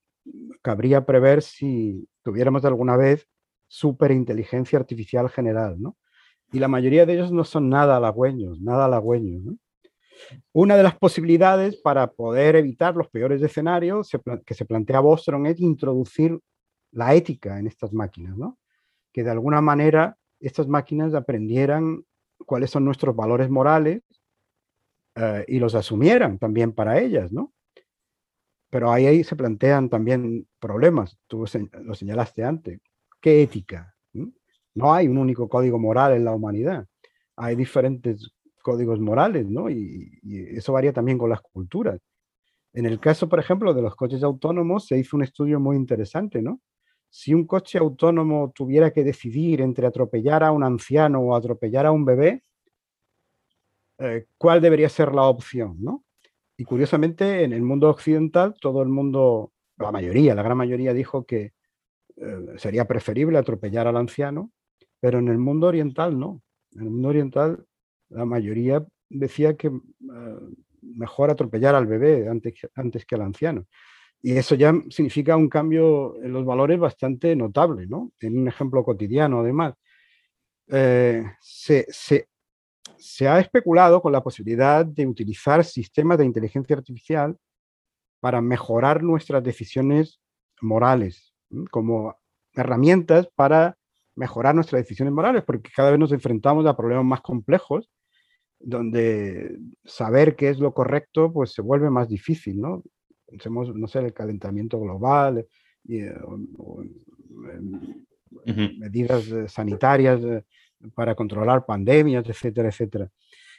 cabría prever si tuviéramos alguna vez superinteligencia artificial general. Y la mayoría de ellos no son nada halagüeños, nada halagüeños. Una de las posibilidades para poder evitar los peores escenarios que se plantea Bostrom es introducir la ética en estas máquinas, ¿no? Que de alguna manera estas máquinas aprendieran cuáles son nuestros valores morales eh, y los asumieran también para ellas, ¿no? Pero ahí, se plantean también problemas, tú lo señalaste antes. ¿Qué ética? No hay un único código moral en la humanidad, hay diferentes códigos morales, ¿no? Y eso varía también con las culturas. En el caso, por ejemplo, de los coches autónomos, se hizo un estudio muy interesante, ¿no? Si un coche autónomo tuviera que decidir entre atropellar a un anciano o atropellar a un bebé, eh, ¿cuál debería ser la opción? ¿no? Y curiosamente, en el mundo occidental, todo el mundo, la mayoría, la gran mayoría dijo que eh, sería preferible atropellar al anciano, pero en el mundo oriental no. En el mundo oriental, la mayoría decía que eh, mejor atropellar al bebé antes, antes que al anciano. Y eso ya significa un cambio en los valores bastante notable, ¿no? En un ejemplo cotidiano, además. Eh, se, se, ha especulado con la posibilidad de utilizar sistemas de inteligencia artificial para mejorar nuestras decisiones morales, como herramientas para mejorar nuestras decisiones morales, porque cada vez nos enfrentamos a problemas más complejos donde saber qué es lo correcto pues se vuelve más difícil, ¿no? Pensemos, no sé, el calentamiento global, y, eh, medidas sanitarias para controlar pandemias, etcétera, etcétera.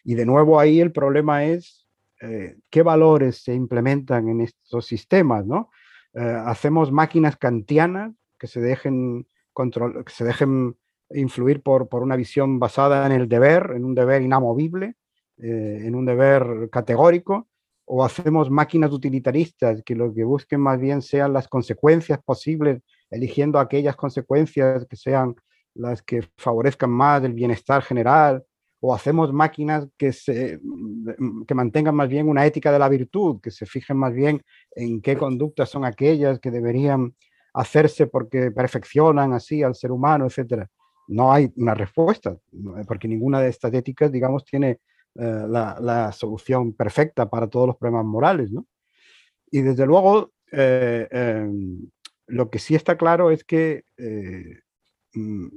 Y de nuevo ahí el problema es eh, qué valores se implementan en estos sistemas, ¿no? Eh, hacemos máquinas kantianas que se dejen, control, que se dejen influir por, por, una visión basada en el deber, en un deber inamovible, eh, en un deber categórico, o hacemos máquinas utilitaristas que lo que busquen más bien sean las consecuencias posibles, eligiendo aquellas consecuencias que sean las que favorezcan más el bienestar general, o hacemos máquinas que, se, mm, que mantengan más bien una ética de la virtud, que se fijen más bien en qué conductas son aquellas que deberían hacerse porque perfeccionan así al ser humano, etc. No hay una respuesta, porque ninguna de estas éticas, digamos, tiene eh, la, solución perfecta para todos los problemas morales. ¿no? Y desde luego, eh, em, lo que sí está claro es que eh, mm,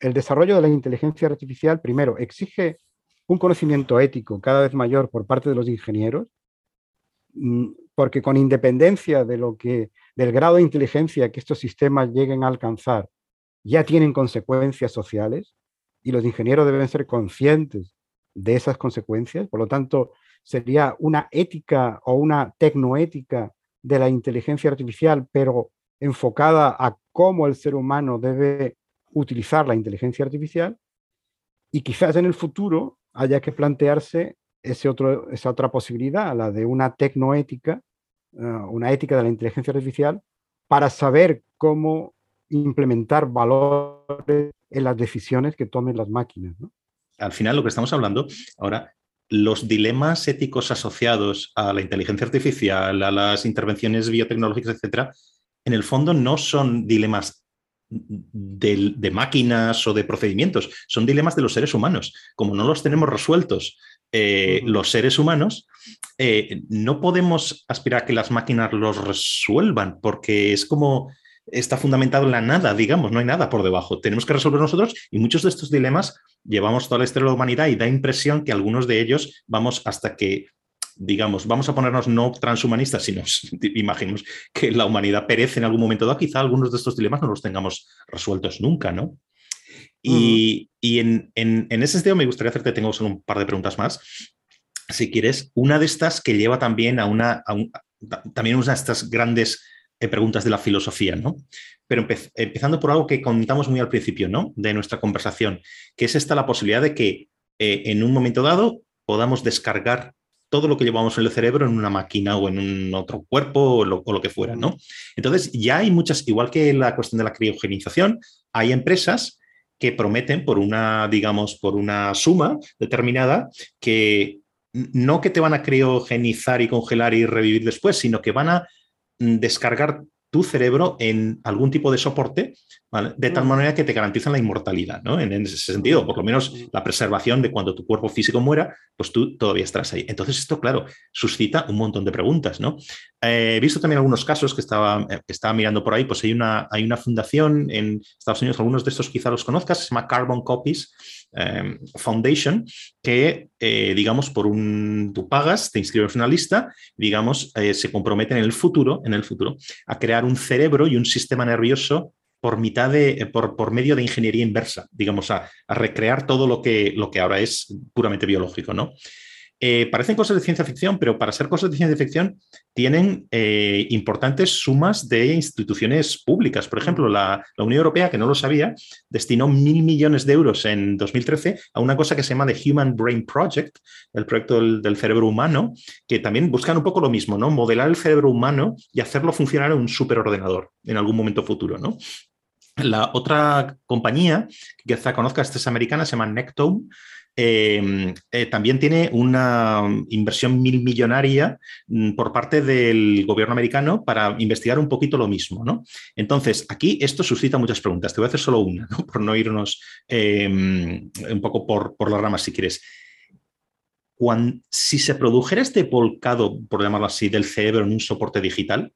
el desarrollo de la inteligencia artificial, primero, exige un conocimiento ético cada vez mayor por parte de los ingenieros, mm, porque con independencia de lo que, del grado de inteligencia que estos sistemas lleguen a alcanzar, ya tienen consecuencias sociales y los ingenieros deben ser conscientes de esas consecuencias. Por lo tanto, sería una ética o una tecnoética de la inteligencia artificial, pero enfocada a cómo el ser humano debe utilizar la inteligencia artificial y quizás en el futuro haya que plantearse ese otro, esa otra posibilidad, la de una tecnoética, eh, una ética de la inteligencia artificial, para saber cómo implementar valores en las decisiones que tomen las máquinas. Al final, lo que estamos hablando ahora, los dilemas éticos asociados a la inteligencia artificial, a las intervenciones biotecnológicas, etcétera, en el fondo no son dilemas de, máquinas o de procedimientos, son dilemas de los seres humanos. Como no los tenemos resueltos eh, los seres humanos, eh, no podemos aspirar a que las máquinas los resuelvan, porque es como está fundamentado en la nada, digamos, no hay nada por debajo. Tenemos que resolver nosotros y muchos de estos dilemas llevamos toda la historia de la humanidad y da impresión que algunos de ellos vamos hasta que digamos, vamos a ponernos no transhumanistas, sino imaginemos que la humanidad perece en algún momento dado, quizá algunos de estos dilemas no los tengamos resueltos nunca, ¿no? Y, en, ese sentido me gustaría hacerte, tengo solo un par de preguntas más. Si quieres, una de estas que lleva también a una, también una de estas grandes preguntas de la filosofía, ¿no? Pero empezando por algo que comentamos muy al principio, ¿no? De nuestra conversación, que es esta la posibilidad de que eh, en un momento dado podamos descargar todo lo que llevamos en el cerebro en una máquina o en un otro cuerpo o lo, que fuera, ¿no? Entonces, ya hay muchas, igual que la cuestión de la criogenización, hay empresas que prometen por una, digamos, por una suma determinada que no que te van a criogenizar y congelar y revivir después, sino que van a descargar tu cerebro en algún tipo de soporte, de tal manera que te garantizan la inmortalidad, ¿no? En, ese sentido, por lo menos la preservación de cuando tu cuerpo físico muera, pues tú todavía estarás ahí. Entonces esto, claro, suscita un montón de preguntas, ¿no? Eh, he visto también algunos casos que estaba, eh, estaba mirando por ahí, pues hay una, hay una fundación en Estados Unidos, algunos de estos quizá los conozcas, se llama Carbon Copies, Em, Foundation, que, eh, digamos, por un, tú pagas, te inscribes en una lista, digamos, eh, se comprometen en el futuro, en el futuro, a crear un cerebro y un sistema nervioso por mitad de, eh, por, por medio de ingeniería inversa, digamos, a, a, recrear todo lo que, lo que ahora es puramente biológico, ¿no? Eh, parecen cosas de ciencia ficción, pero para ser cosas de ciencia ficción tienen eh, importantes sumas de instituciones públicas. Por ejemplo, la, Unión Europea, que no lo sabía, destinó mil millones de euros en 2013 a una cosa que se llama The Human Brain Project, el proyecto del, cerebro humano, que también buscan un poco lo mismo, ¿no? Modelar el cerebro humano y hacerlo funcionar en un superordenador en algún momento futuro, ¿no? La otra compañía, que quizá conozca, esta es americana, se llama Nectome, Em, eh, también tiene una inversión mil millonaria mm, por parte del gobierno americano para investigar un poquito lo mismo. ¿no? Entonces, aquí esto suscita muchas preguntas. Te voy a hacer solo una, por no irnos em, un poco por, las ramas, si quieres. si se produjera este volcado, por llamarlo así, del cerebro en un soporte digital,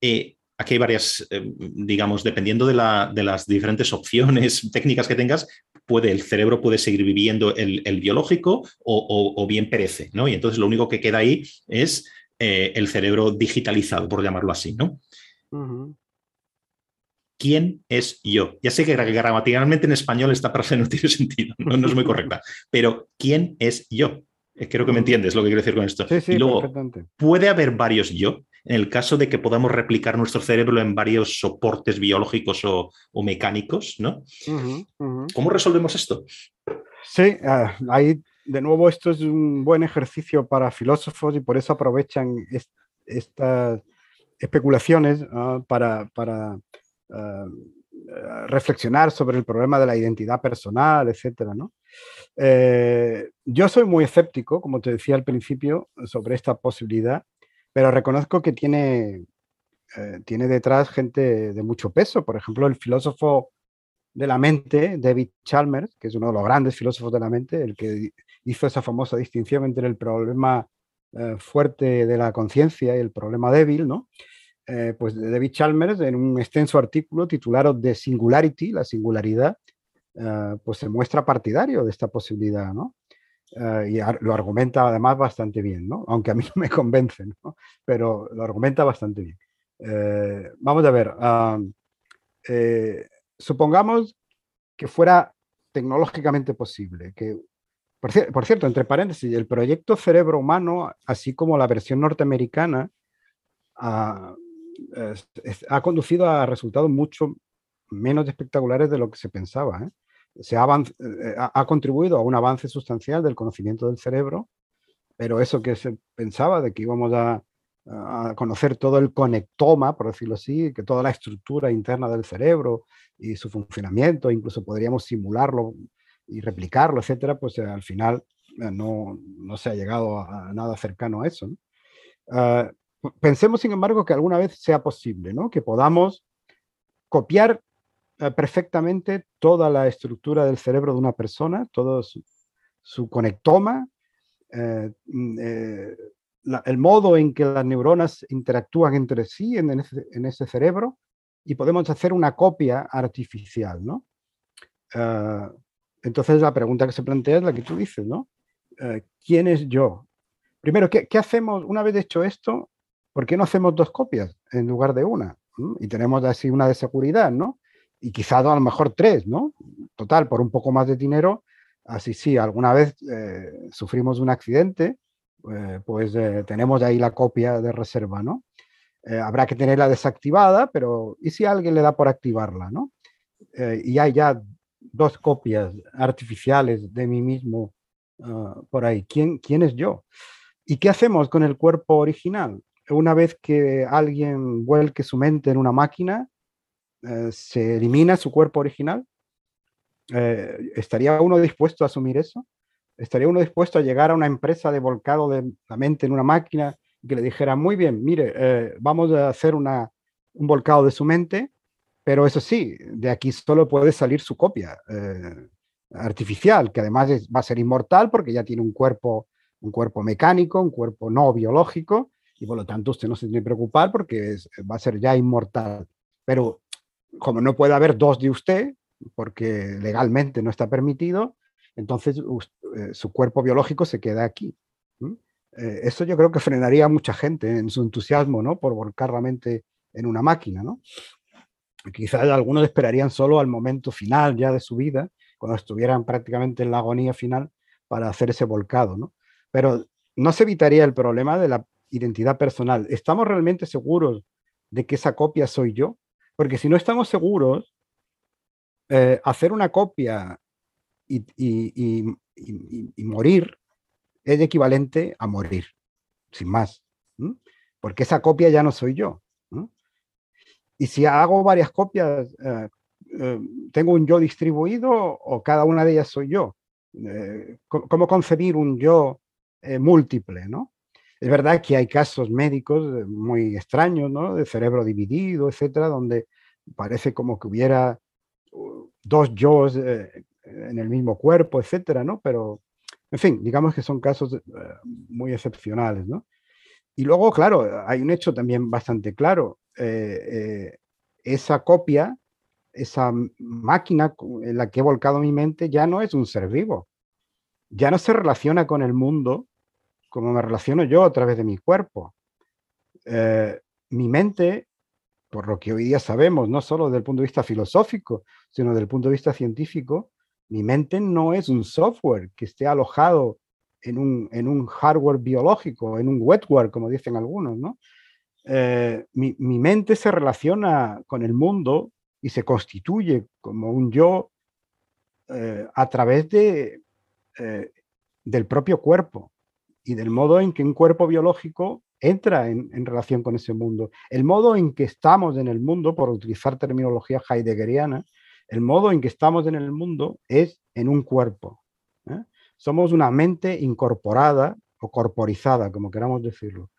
eh, aquí hay varias, em, digamos, dependiendo de, de, las diferentes opciones técnicas que tengas, puede, el cerebro puede seguir viviendo el, biológico o, bien perece, ¿no? Y entonces lo único que queda ahí es eh, el cerebro digitalizado, por llamarlo así, ¿no? ¿Quién es yo? Ya sé que gramaticalmente en español esta frase no tiene sentido, no, es muy correcta, pero ¿quién es yo? Eh, creo que me entiendes lo que quiero decir con esto. Sí, sí, y luego, ¿puede haber varios yo? En el caso de que podamos replicar nuestro cerebro en varios soportes biológicos o, mecánicos, ¿no? ¿Cómo resolvemos esto? Sí, ah, ahí de nuevo, esto es un buen ejercicio para filósofos y por eso aprovechan estas especulaciones ah, para, ah, reflexionar sobre el problema de la identidad personal, etc. Eh, yo soy muy escéptico, como te decía al principio, sobre esta posibilidad, pero reconozco que tiene, eh, tiene detrás gente de mucho peso. Por ejemplo, el filósofo de la mente, David Chalmers, que es uno de los grandes filósofos de la mente, el que hizo esa famosa distinción entre el problema eh, fuerte de la conciencia y el problema débil, ¿no? Eh, pues David Chalmers, en un extenso artículo titulado The Singularity, la singularidad, pues se muestra partidario de esta posibilidad, ¿no? Y lo argumenta además bastante bien, ¿no? Aunque a mí no me convence, ¿no? Pero lo argumenta bastante bien. vamos a ver, ah, supongamos que fuera tecnológicamente posible, que por, cierto, entre paréntesis, el proyecto Cerebro Humano, así como la versión norteamericana, ha, conducido a resultados mucho menos espectaculares de lo que se pensaba. ¿eh? Se eh, ha, contribuido a un avance sustancial del conocimiento del cerebro, pero eso que se pensaba de que íbamos a, conocer todo el conectoma, por decirlo así, que toda la estructura interna del cerebro y su funcionamiento, incluso podríamos simularlo y replicarlo, etcétera, pues eh, al final eh, no, no, se ha llegado a, nada cercano a eso. Ah, pensemos, sin embargo, que alguna vez sea posible, ¿no? que podamos copiar perfectamente toda la estructura del cerebro de una persona, todo su, conectoma, mm, el modo en que las neuronas interactúan entre sí en, ese, cerebro y podemos hacer una copia artificial. ¿no? Entonces la pregunta que se plantea es la que tú dices, ¿no? Eh, ¿Quién es yo? Primero, ¿qué, hacemos una vez hecho esto? ¿Por qué no hacemos dos copias en lugar de una? Y tenemos así una de seguridad, ¿no? Y quizá a lo mejor tres, ¿no? Total, por un poco más de dinero, así sí, alguna vez eh, sufrimos un accidente, eh, pues tenemos ahí la copia de reserva, ¿no? habrá que tenerla desactivada, pero ¿y si alguien le da por activarla, ¿no? y hay ya dos copias artificiales de mí mismo ah, por ahí. ¿Quién, ¿Quién es yo? ¿Y qué hacemos con el cuerpo original? Una vez que alguien vuelque su mente en una máquina, eh, ¿se elimina su cuerpo original? Eh, ¿Estaría uno dispuesto a asumir eso? ¿Estaría uno dispuesto a llegar a una empresa de volcado de la mente en una máquina y que le dijera, muy bien, mire, eh, vamos a hacer una, un volcado de su mente, pero eso sí, de aquí solo puede salir su copia artificial, que además va a ser inmortal porque ya tiene un cuerpo, un cuerpo mecánico, un cuerpo no biológico, y por lo tanto usted no se tiene que preocupar porque va a ser ya inmortal. Pero como no puede haber dos de usted, porque legalmente no está permitido, entonces eh, su cuerpo biológico se queda aquí. Eh, eso yo creo que frenaría a mucha gente en su entusiasmo, ¿no? Por volcar la mente en una máquina, ¿no? Quizás algunos esperarían solo al momento final ya de su vida, cuando estuvieran prácticamente en la agonía final, para hacer ese volcado, ¿no? Pero no se evitaría el problema de la identidad personal. ¿Estamos realmente seguros de que esa copia soy yo? Porque si no estamos seguros, eh, hacer una copia y, morir es equivalente a morir, sin más. Porque esa copia ya no soy yo. Y si hago varias copias, eh, eh, ¿tengo un yo distribuido o cada una de ellas soy yo? ¿Cómo concebir un yo múltiple? ¿no? Es verdad que hay casos médicos muy extraños, ¿no? de cerebro dividido, etcétera, donde parece como que hubiera uh, dos yo en el mismo cuerpo, etcétera, ¿no? Pero, en fin, digamos que son casos muy excepcionales, ¿no? Y luego, claro, hay un hecho también bastante claro. Eh, eh, esa copia esa máquina en la que he volcado mi mente ya no es un ser vivo, ya no se relaciona con el mundo como me relaciono yo a través de mi cuerpo. Eh, mi mente, por lo que hoy día sabemos, no solo desde el punto de vista filosófico, sino desde el punto de vista científico, mi mente no es un software que esté alojado en un, en un hardware biológico, en un wetware, como dicen algunos, ¿no? Eh, mi, mente se relaciona con el mundo y se constituye como un yo eh, a través de, del propio cuerpo y del modo en que un cuerpo biológico entra en, relación con ese mundo. El modo en que estamos en el mundo, por utilizar terminología heideggeriana, el modo en que estamos en el mundo es en un cuerpo. Somos una mente incorporada o corporizada, como queramos decirlo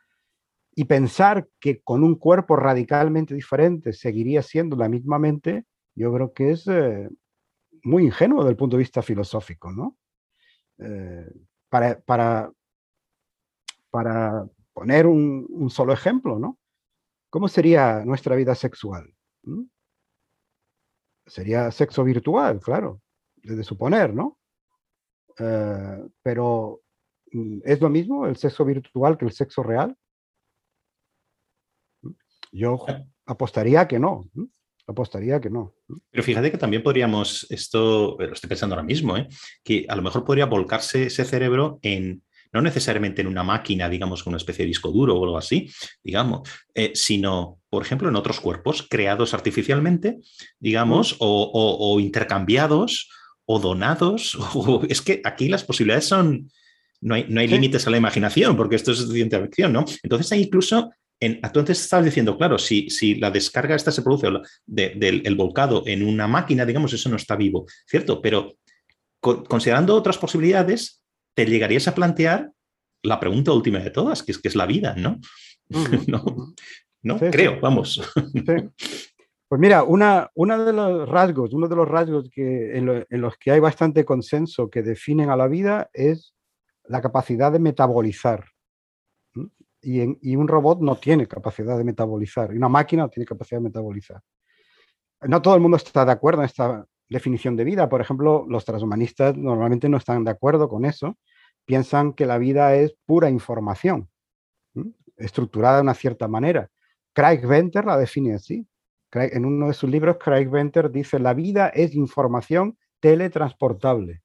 y pensar que con un cuerpo radicalmente diferente seguiría siendo la misma mente, yo creo que es eh, muy ingenuo desde el punto de vista filosófico, ¿no? Eh, para, para, poner un, solo ejemplo, ¿no? ¿Cómo sería nuestra vida sexual? ¿Mm? Sería sexo virtual, claro, de suponer, ¿no? Eh, pero mm, ¿es lo mismo el sexo virtual que el sexo real? Yo apostaría que no. Apostaría que no. Pero fíjate que también podríamos, esto lo estoy pensando ahora mismo, ¿eh? que a lo mejor podría volcarse ese cerebro en, no necesariamente en una máquina, digamos, con una especie de disco duro o algo así, digamos, eh, sino, por ejemplo, en otros cuerpos creados artificialmente, digamos, o, intercambiados o donados. es que aquí las posibilidades son, no hay, no hay límites a la imaginación, porque esto es ciencia ficción, ¿no? Entonces hay incluso entonces estabas diciendo, claro, si, si la descarga esta se produce del volcado en una máquina, digamos, eso no está vivo, ¿cierto? Pero considerando otras posibilidades, te llegarías a plantear la pregunta última de todas, que es, que es la vida, ¿no? no, creo, vamos. Pues mira, una, una, de los rasgos, uno de los rasgos que, en los que hay bastante consenso que definen a la vida es la capacidad de metabolizar y, un robot no tiene capacidad de metabolizar, y una máquina no tiene capacidad de metabolizar. No todo el mundo está de acuerdo en esta definición de vida. Por ejemplo, los transhumanistas normalmente no están de acuerdo con eso. Piensan que la vida es pura información, estructurada de una cierta manera. Craig Venter la define así. en uno de sus libros, Craig Venter dice, la vida es información teletransportable.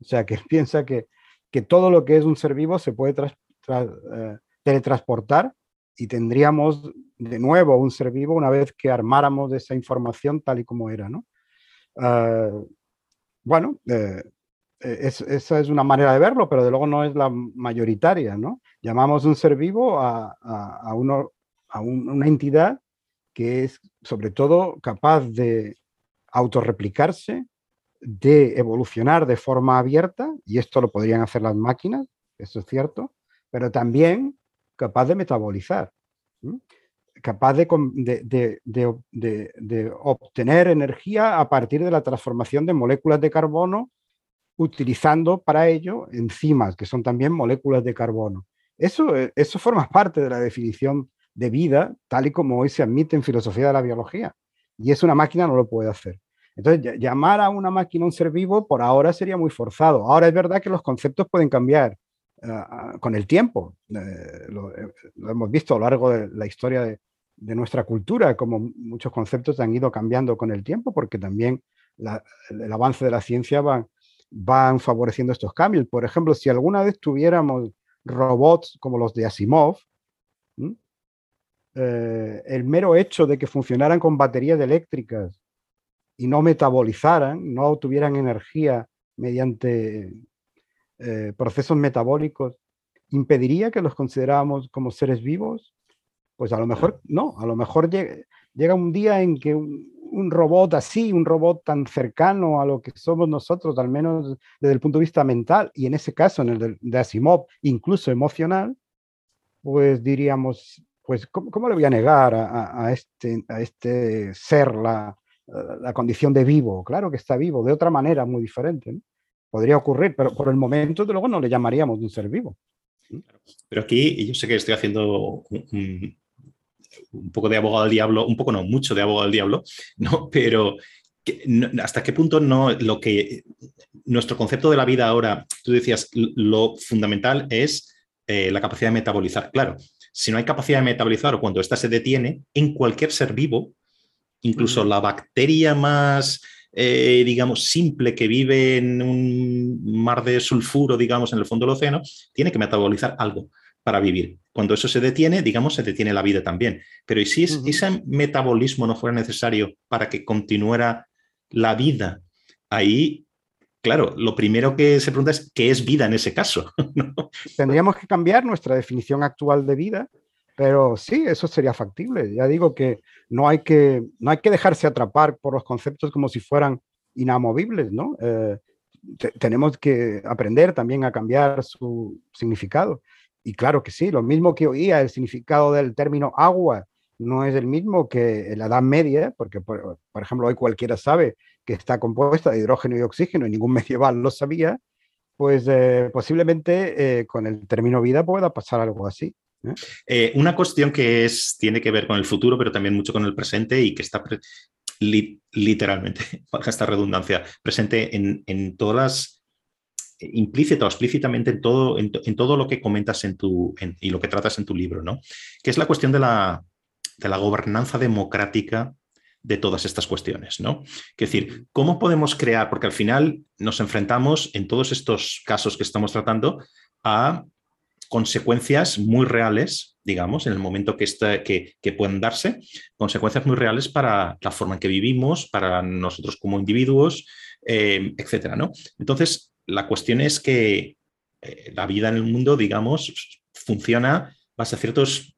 O sea, que piensa que, que todo lo que es un ser vivo se puede eh, teletransportar y tendríamos de nuevo un ser vivo una vez que armáramos esa información tal y como era. ¿no? Ah, bueno, eh, esa es una manera de verlo, pero de luego no es la mayoritaria. ¿no? Llamamos un ser vivo a una entidad que es sobre todo capaz de autorreplicarse, de evolucionar de forma abierta, y esto lo podrían hacer las máquinas, eso es cierto, pero también capaz de metabolizar, capaz de, de, obtener energía a partir de la transformación de moléculas de carbono, utilizando para ello enzimas, que son también moléculas de carbono. Eso, eh, eso forma parte de la definición de vida, tal y como hoy se admite en filosofía de la biología. Y es una máquina no lo puede hacer. Entonces, llamar a una máquina un ser vivo por ahora sería muy forzado. Ahora es verdad que los conceptos pueden cambiar con el tiempo. Eh, eh, lo, hemos visto a lo largo de la historia de, nuestra cultura, como muchos conceptos han ido cambiando con el tiempo, porque también el avance de la ciencia va, van favoreciendo estos cambios. Por ejemplo, si alguna vez tuviéramos robots como los de Asimov, eh, el mero hecho de que funcionaran con baterías eléctricas y no metabolizaran, no tuvieran energía mediante eh, procesos metabólicos impediría que los consideráramos como seres vivos? Pues a lo mejor no, a lo mejor llega, un día en que un, robot así, un robot tan cercano a lo que somos nosotros, al menos desde el punto de vista mental, y en ese caso, en el de, Asimov, incluso emocional, pues diríamos, pues ¿cómo, le voy a negar a, este, a este ser la, la, condición de vivo? Claro que está vivo, de otra manera muy diferente. ¿no? podría ocurrir, pero por el momento, de luego, no le llamaríamos un ser vivo. Pero aquí yo sé que estoy haciendo un, poco de abogado del diablo, un poco no, mucho de abogado del diablo, ¿no? Pero ¿Hasta qué punto no lo que nuestro concepto de la vida ahora, tú decías, lo fundamental es eh, la capacidad de metabolizar? Claro, si no hay capacidad de metabolizar o cuando ésta se detiene, en cualquier ser vivo, incluso la bacteria más, eh, digamos, simple que vive en un mar de sulfuro, digamos, en el fondo del océano, tiene que metabolizar algo para vivir. Cuando eso se detiene, digamos, se detiene la vida también. Pero ¿y si ese metabolismo no fuera necesario para que continuara la vida? Ahí, claro, lo primero que se pregunta es ¿qué es vida en ese caso? Tendríamos que cambiar nuestra definición actual de vida, pero sí, eso sería factible. Ya digo que no hay que, no hay que dejarse atrapar por los conceptos como si fueran inamovibles, ¿no? Eh, tenemos que aprender también a cambiar su significado. Y claro que sí, lo mismo que oía, el significado del término agua no es el mismo que en la Edad Media, porque por, ejemplo hoy cualquiera sabe que está compuesta de hidrógeno y oxígeno y ningún medieval lo sabía, pues eh, posiblemente eh, con el término vida pueda pasar algo así. ¿eh? una cuestión que es, tiene que ver con el futuro, pero también mucho con el presente y que está literalmente, para esta redundancia, presente en, en todas las implícita o explícitamente en todo, en, todo lo que comentas en tu, y lo que tratas en tu libro, ¿no? Que es la cuestión de la, de la gobernanza democrática de todas estas cuestiones, ¿no? Es decir, ¿cómo podemos crear? Porque al final nos enfrentamos en todos estos casos que estamos tratando a consecuencias muy reales, digamos, en el momento que, está, que, que, pueden darse, consecuencias muy reales para la forma en que vivimos, para nosotros como individuos, eh, etcétera, ¿no? Entonces, la cuestión es que eh, la vida en el mundo, digamos, funciona base a ciertos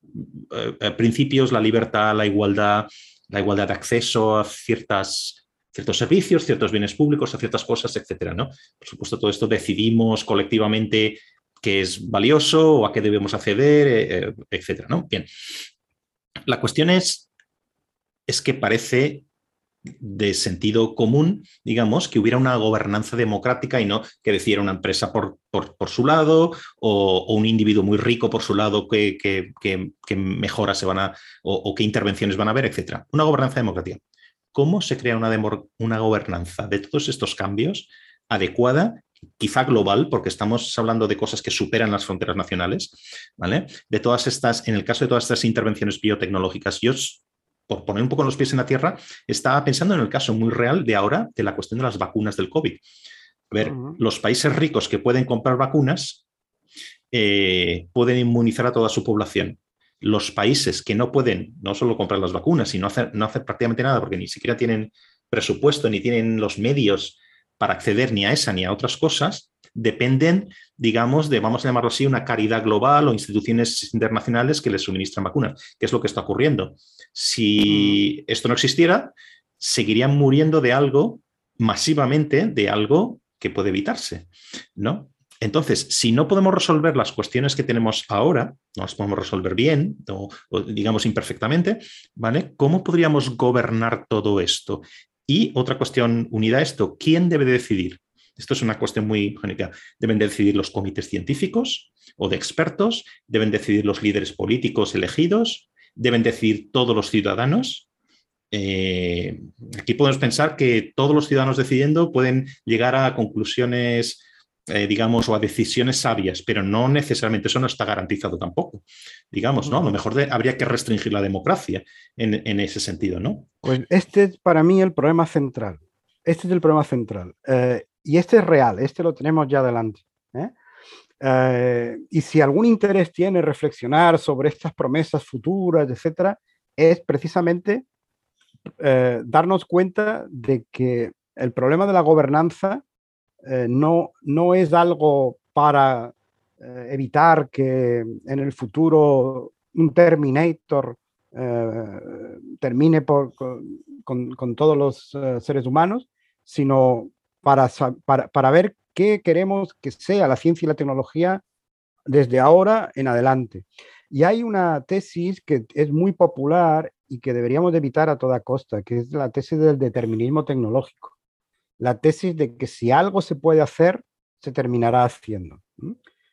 eh, eh, principios, la libertad, la igualdad, la igualdad de acceso a ciertas, ciertos servicios, ciertos bienes públicos, a ciertas cosas, etcétera, ¿no? Por supuesto, todo esto decidimos colectivamente qué es valioso o a qué debemos acceder, etcétera, ¿no? Bien. La cuestión es, es que parece de sentido común, digamos, que hubiera una gobernanza democrática y no que decidiera una empresa por, por, su lado o, un individuo muy rico por su lado que, que, mejoras se van a o, qué intervenciones van a haber, etcétera. Una gobernanza democrática. ¿Cómo se crea una, una gobernanza de todos estos cambios adecuada quizá global, porque estamos hablando de cosas que superan las fronteras nacionales, ¿vale? De todas estas, en el caso de todas estas intervenciones biotecnológicas, yo por poner un poco los pies en la tierra, estaba pensando en el caso muy real de ahora de la cuestión de las vacunas del COVID. A ver, los países ricos que pueden comprar vacunas eh, pueden inmunizar a toda su población. Los países que no pueden no solo comprar las vacunas, sino hacer, no hacer prácticamente nada porque ni siquiera tienen presupuesto ni tienen los medios para acceder ni a esa ni a otras cosas, dependen, digamos, de, vamos a llamarlo así, una caridad global o instituciones internacionales que les suministran vacunas, que es lo que está ocurriendo. Si esto no existiera, seguirían muriendo de algo masivamente, de algo que puede evitarse, ¿no? Entonces, si no podemos resolver las cuestiones que tenemos ahora, no las podemos resolver bien o, digamos imperfectamente, ¿vale? ¿Cómo podríamos gobernar todo esto? Y otra cuestión unida a esto, ¿quién debe decidir? Esto es una cuestión muy genérica. Deben decidir los comités científicos o de expertos, deben decidir los líderes políticos elegidos, deben decidir todos los ciudadanos. Eh, aquí podemos pensar que todos los ciudadanos decidiendo pueden llegar a conclusiones, eh, digamos, o a decisiones sabias, pero no necesariamente eso no está garantizado tampoco. Digamos, ¿no? A lo mejor habría que restringir la democracia en, ese sentido, ¿no? Pues este es para mí el problema central. Este es el problema central. Eh, y este es real, este lo tenemos ya adelante. ¿Eh? Eh, y si algún interés tiene reflexionar sobre estas promesas futuras, etcétera, es precisamente eh, darnos cuenta de que el problema de la gobernanza no, no es algo para evitar que en el futuro un Terminator termine por, con, con, todos los seres humanos, sino para, para, ver qué queremos que sea la ciencia y la tecnología desde ahora en adelante. Y hay una tesis que es muy popular y que deberíamos evitar a toda costa, que es la tesis del determinismo tecnológico. La tesis de que si algo se puede hacer, se terminará haciendo.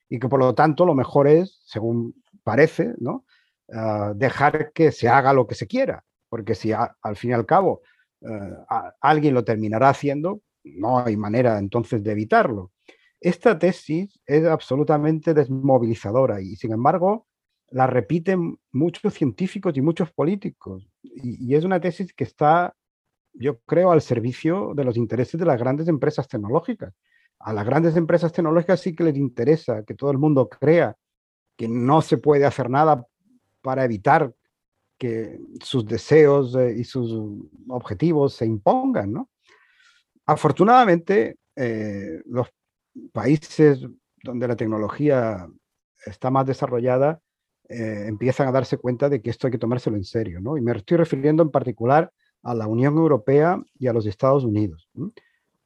Y que por lo tanto lo mejor es, según parece, ¿no? Ah, dejar que se haga lo que se quiera. Porque si al fin y al cabo alguien lo terminará haciendo, no hay manera entonces de evitarlo. Esta tesis es absolutamente desmovilizadora y sin embargo la repiten muchos científicos y muchos políticos. Y, es una tesis que está, yo creo, al servicio de los intereses de las grandes empresas tecnológicas. A las grandes empresas tecnológicas sí que les interesa que todo el mundo crea que no se puede hacer nada para evitar que sus deseos eh, y sus objetivos se impongan. ¿no? Afortunadamente, eh, los países donde la tecnología está más desarrollada eh, empiezan a darse cuenta de que esto hay que tomárselo en serio, ¿no? Y me estoy refiriendo en particular a la Unión Europea y a los Estados Unidos.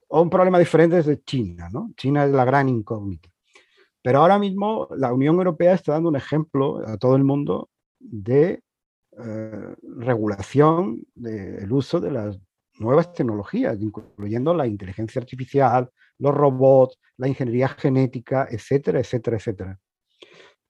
O un problema diferente es de China, ¿no? China es la gran incógnita. Pero ahora mismo la Unión Europea está dando un ejemplo a todo el mundo de eh, regulación del uso de las nuevas tecnologías, incluyendo la inteligencia artificial, los robots, la ingeniería genética, etcétera, etcétera, etcétera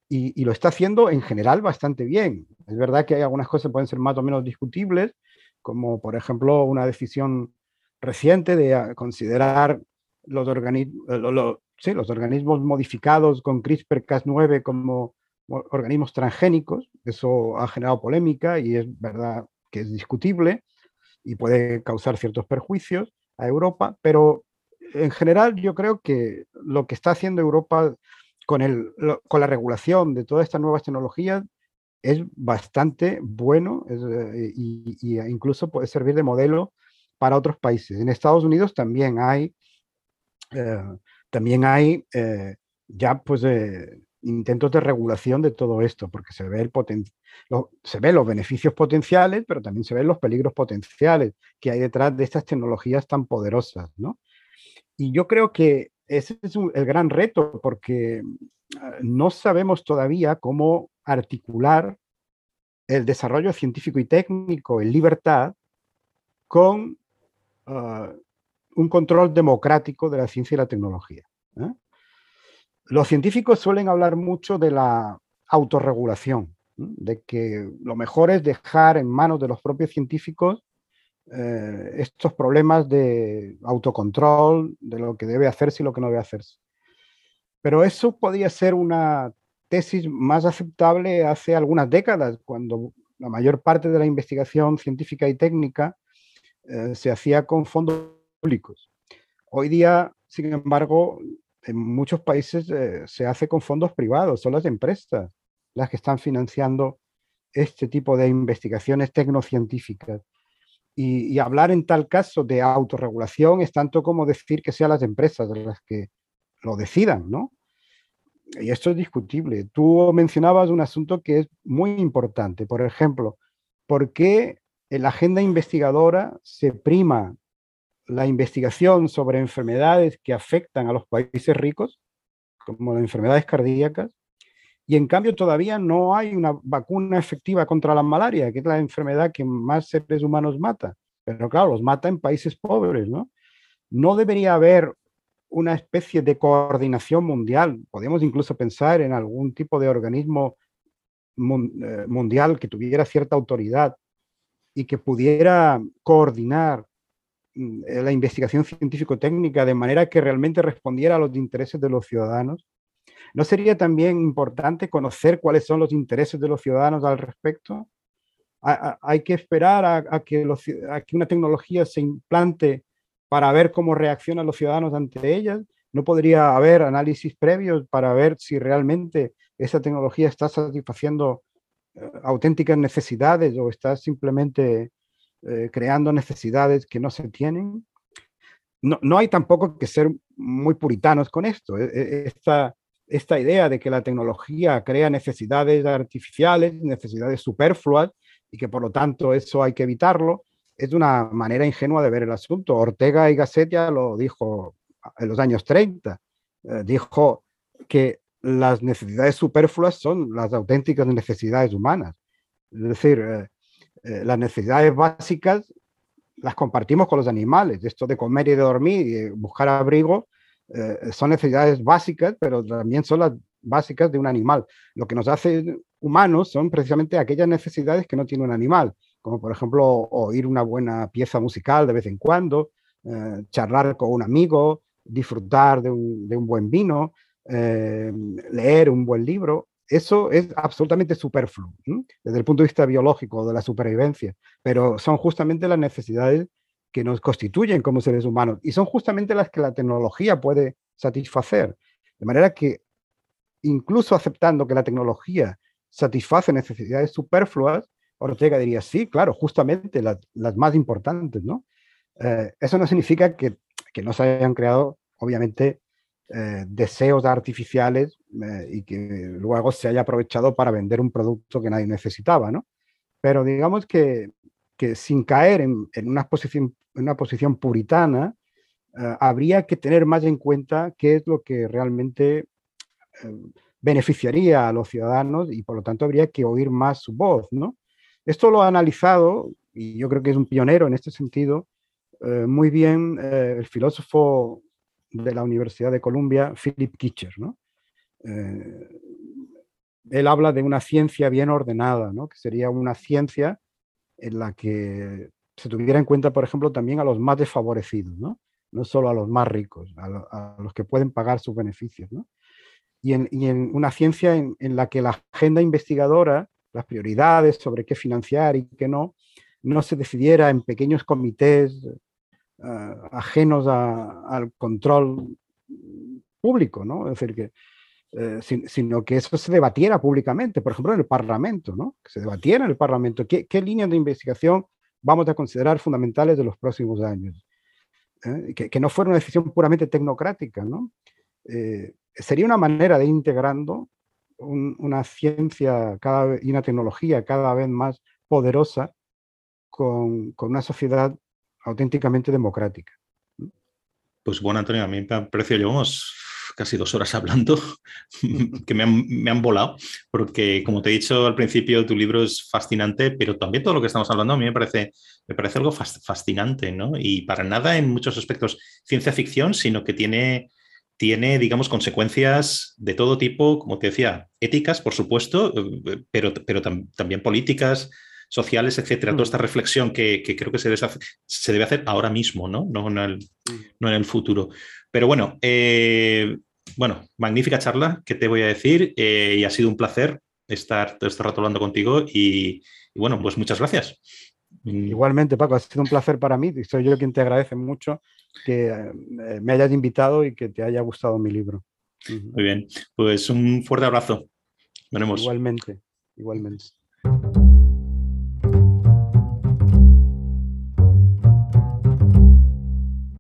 y, lo está haciendo en general bastante bien. Es verdad que hay algunas cosas que pueden ser más o menos discutibles, como por ejemplo una decisión reciente de ah, considerar los, eh, sí, los organismos modificados con CRISPR-Cas9 como organismos transgénicos. Eso ha generado polémica y es verdad que es discutible y puede causar ciertos perjuicios a Europa, pero en general yo creo que lo que está haciendo Europa con, el, con la regulación de todas estas nuevas tecnologías es bastante bueno eh, y, incluso puede servir de modelo para otros países. En Estados Unidos también hay, eh, también hay eh, ya pues intentos de regulación de todo esto, porque se ve, el se ve los beneficios potenciales, pero también se ven los peligros potenciales que hay detrás de estas tecnologías tan poderosas. ¿no? Y yo creo que ese es el gran reto porque ah, no sabemos todavía cómo articular el desarrollo científico y técnico en libertad con ah, un control democrático de la ciencia y la tecnología. ¿eh? Los científicos suelen hablar mucho de la autorregulación, de que lo mejor es dejar en manos de los propios científicos eh, estos problemas de autocontrol, de lo que debe hacerse y lo que no debe hacerse. Pero eso podía ser una tesis más aceptable hace algunas décadas, cuando la mayor parte de la investigación científica y técnica eh, se hacía con fondos públicos. Hoy día, sin embargo, en muchos países eh, se hace con fondos privados, son las empresas las que están financiando este tipo de investigaciones tecnocientíficas. Y, hablar en tal caso de autorregulación es tanto como decir que sean las empresas las que lo decidan, ¿no? Y esto es discutible. Tú mencionabas un asunto que es muy importante. Por ejemplo, ¿por qué en la agenda investigadora se prima la investigación sobre enfermedades que afectan a los países ricos, como las enfermedades cardíacas, y en cambio todavía no hay una vacuna efectiva contra la malaria, que es la enfermedad que más seres humanos mata. Pero claro, los mata en países pobres, ¿no? No debería haber una especie de coordinación mundial. Podemos incluso pensar en algún tipo de organismo eh, mundial que tuviera cierta autoridad y que pudiera coordinar la investigación científico-técnica de manera que realmente respondiera a los intereses de los ciudadanos ¿No sería también importante conocer cuáles son los intereses de los ciudadanos al respecto? hay que esperar a, que una tecnología se implante para ver cómo reaccionan los ciudadanos ante ella. ¿No podría haber análisis previos para ver si realmente esa tecnología está satisfaciendo eh, auténticas necesidades o está simplemente eh, creando necesidades que no se tienen? No, no, hay tampoco que ser muy puritanos con esto. E, e, esta, esta idea de que la tecnología crea necesidades artificiales, necesidades superfluas, y que por lo tanto eso hay que evitarlo, es una manera ingenua de ver el asunto. Ortega y Gasset ya lo dijo en los años 30. Eh, dijo que las necesidades superfluas son las auténticas necesidades humanas. Es decir, eh, eh, las necesidades básicas las compartimos con los animales. Esto de comer y de dormir y buscar abrigo eh, son necesidades básicas, pero también son las básicas de un animal. Lo que nos hace humanos son precisamente aquellas necesidades que no tiene un animal. como por ejemplo oír una buena pieza musical de vez en cuando, eh, charlar con un amigo, disfrutar de un, buen vino, eh, leer un buen libro. Eso es absolutamente superfluo desde el punto de vista biológico de la supervivencia, pero son justamente las necesidades que nos constituyen como seres humanos y son justamente las que la tecnología puede satisfacer. De manera que incluso aceptando que la tecnología satisface necesidades superfluas, Ortega diría, sí, claro, justamente las, más importantes, ¿no? Eh, eso no significa que, que, no se hayan creado, obviamente, eh, deseos artificiales eh, y que luego se haya aprovechado para vender un producto que nadie necesitaba, ¿no? Pero digamos que, que sin caer en, en, una posición, una posición puritana, habría que tener más en cuenta qué es lo que realmente beneficiaría a los ciudadanos y por lo tanto habría que oír más su voz, ¿no? Esto lo ha analizado, y yo creo que es un pionero en este sentido, eh, muy bien eh, el filósofo de la Universidad de Columbia, Philip Kitcher, ¿no? Eh, él habla de una ciencia bien ordenada, ¿no? que sería una ciencia en la que se tuviera en cuenta, por ejemplo, también a los más desfavorecidos, no, no solo a los más ricos, a, los que pueden pagar sus beneficios. ¿no? y en, una ciencia en, la que la agenda investigadora, las prioridades sobre qué financiar y qué no, no se decidiera en pequeños comités eh, ajenos al control público, ¿no? Es decir, que, eh, sino que eso se debatiera públicamente, por ejemplo, en el Parlamento, ¿no? Que se debatiera en el Parlamento qué, líneas de investigación vamos a considerar fundamentales de los próximos años. ¿eh? Que, que, no fuera una decisión puramente tecnocrática, ¿no? sería una manera de ir integrando una ciencia cada y una tecnología cada vez más poderosa con, una sociedad auténticamente democrática. Pues bueno, Antonio, a mí me parecido, llevamos casi dos horas hablando, que me han, me han, volado, porque como te he dicho al principio, tu libro es fascinante, pero también todo lo que estamos hablando a mí me parece, me parece algo fascinante, ¿no? Y para nada en muchos aspectos ciencia ficción, sino que tiene tiene, digamos, consecuencias de todo tipo, como te decía, éticas, por supuesto, eh, pero, pero también políticas, sociales, etcétera. Toda mm. esta reflexión que, creo que se debe, hacer, se debe, hacer, ahora mismo, ¿no? No en el, mm. no en el futuro. Pero bueno, eh, bueno, magnífica charla, ¿qué te voy a decir? Eh, y ha sido un placer estar todo este rato hablando contigo y, y bueno, pues muchas gracias. Mm. Igualmente, Paco, ha sido un placer para mí y soy yo quien te agradece mucho que eh, me hayas invitado y que te haya gustado mi libro. Muy bien, pues un fuerte abrazo. Veremos. Igualmente, igualmente.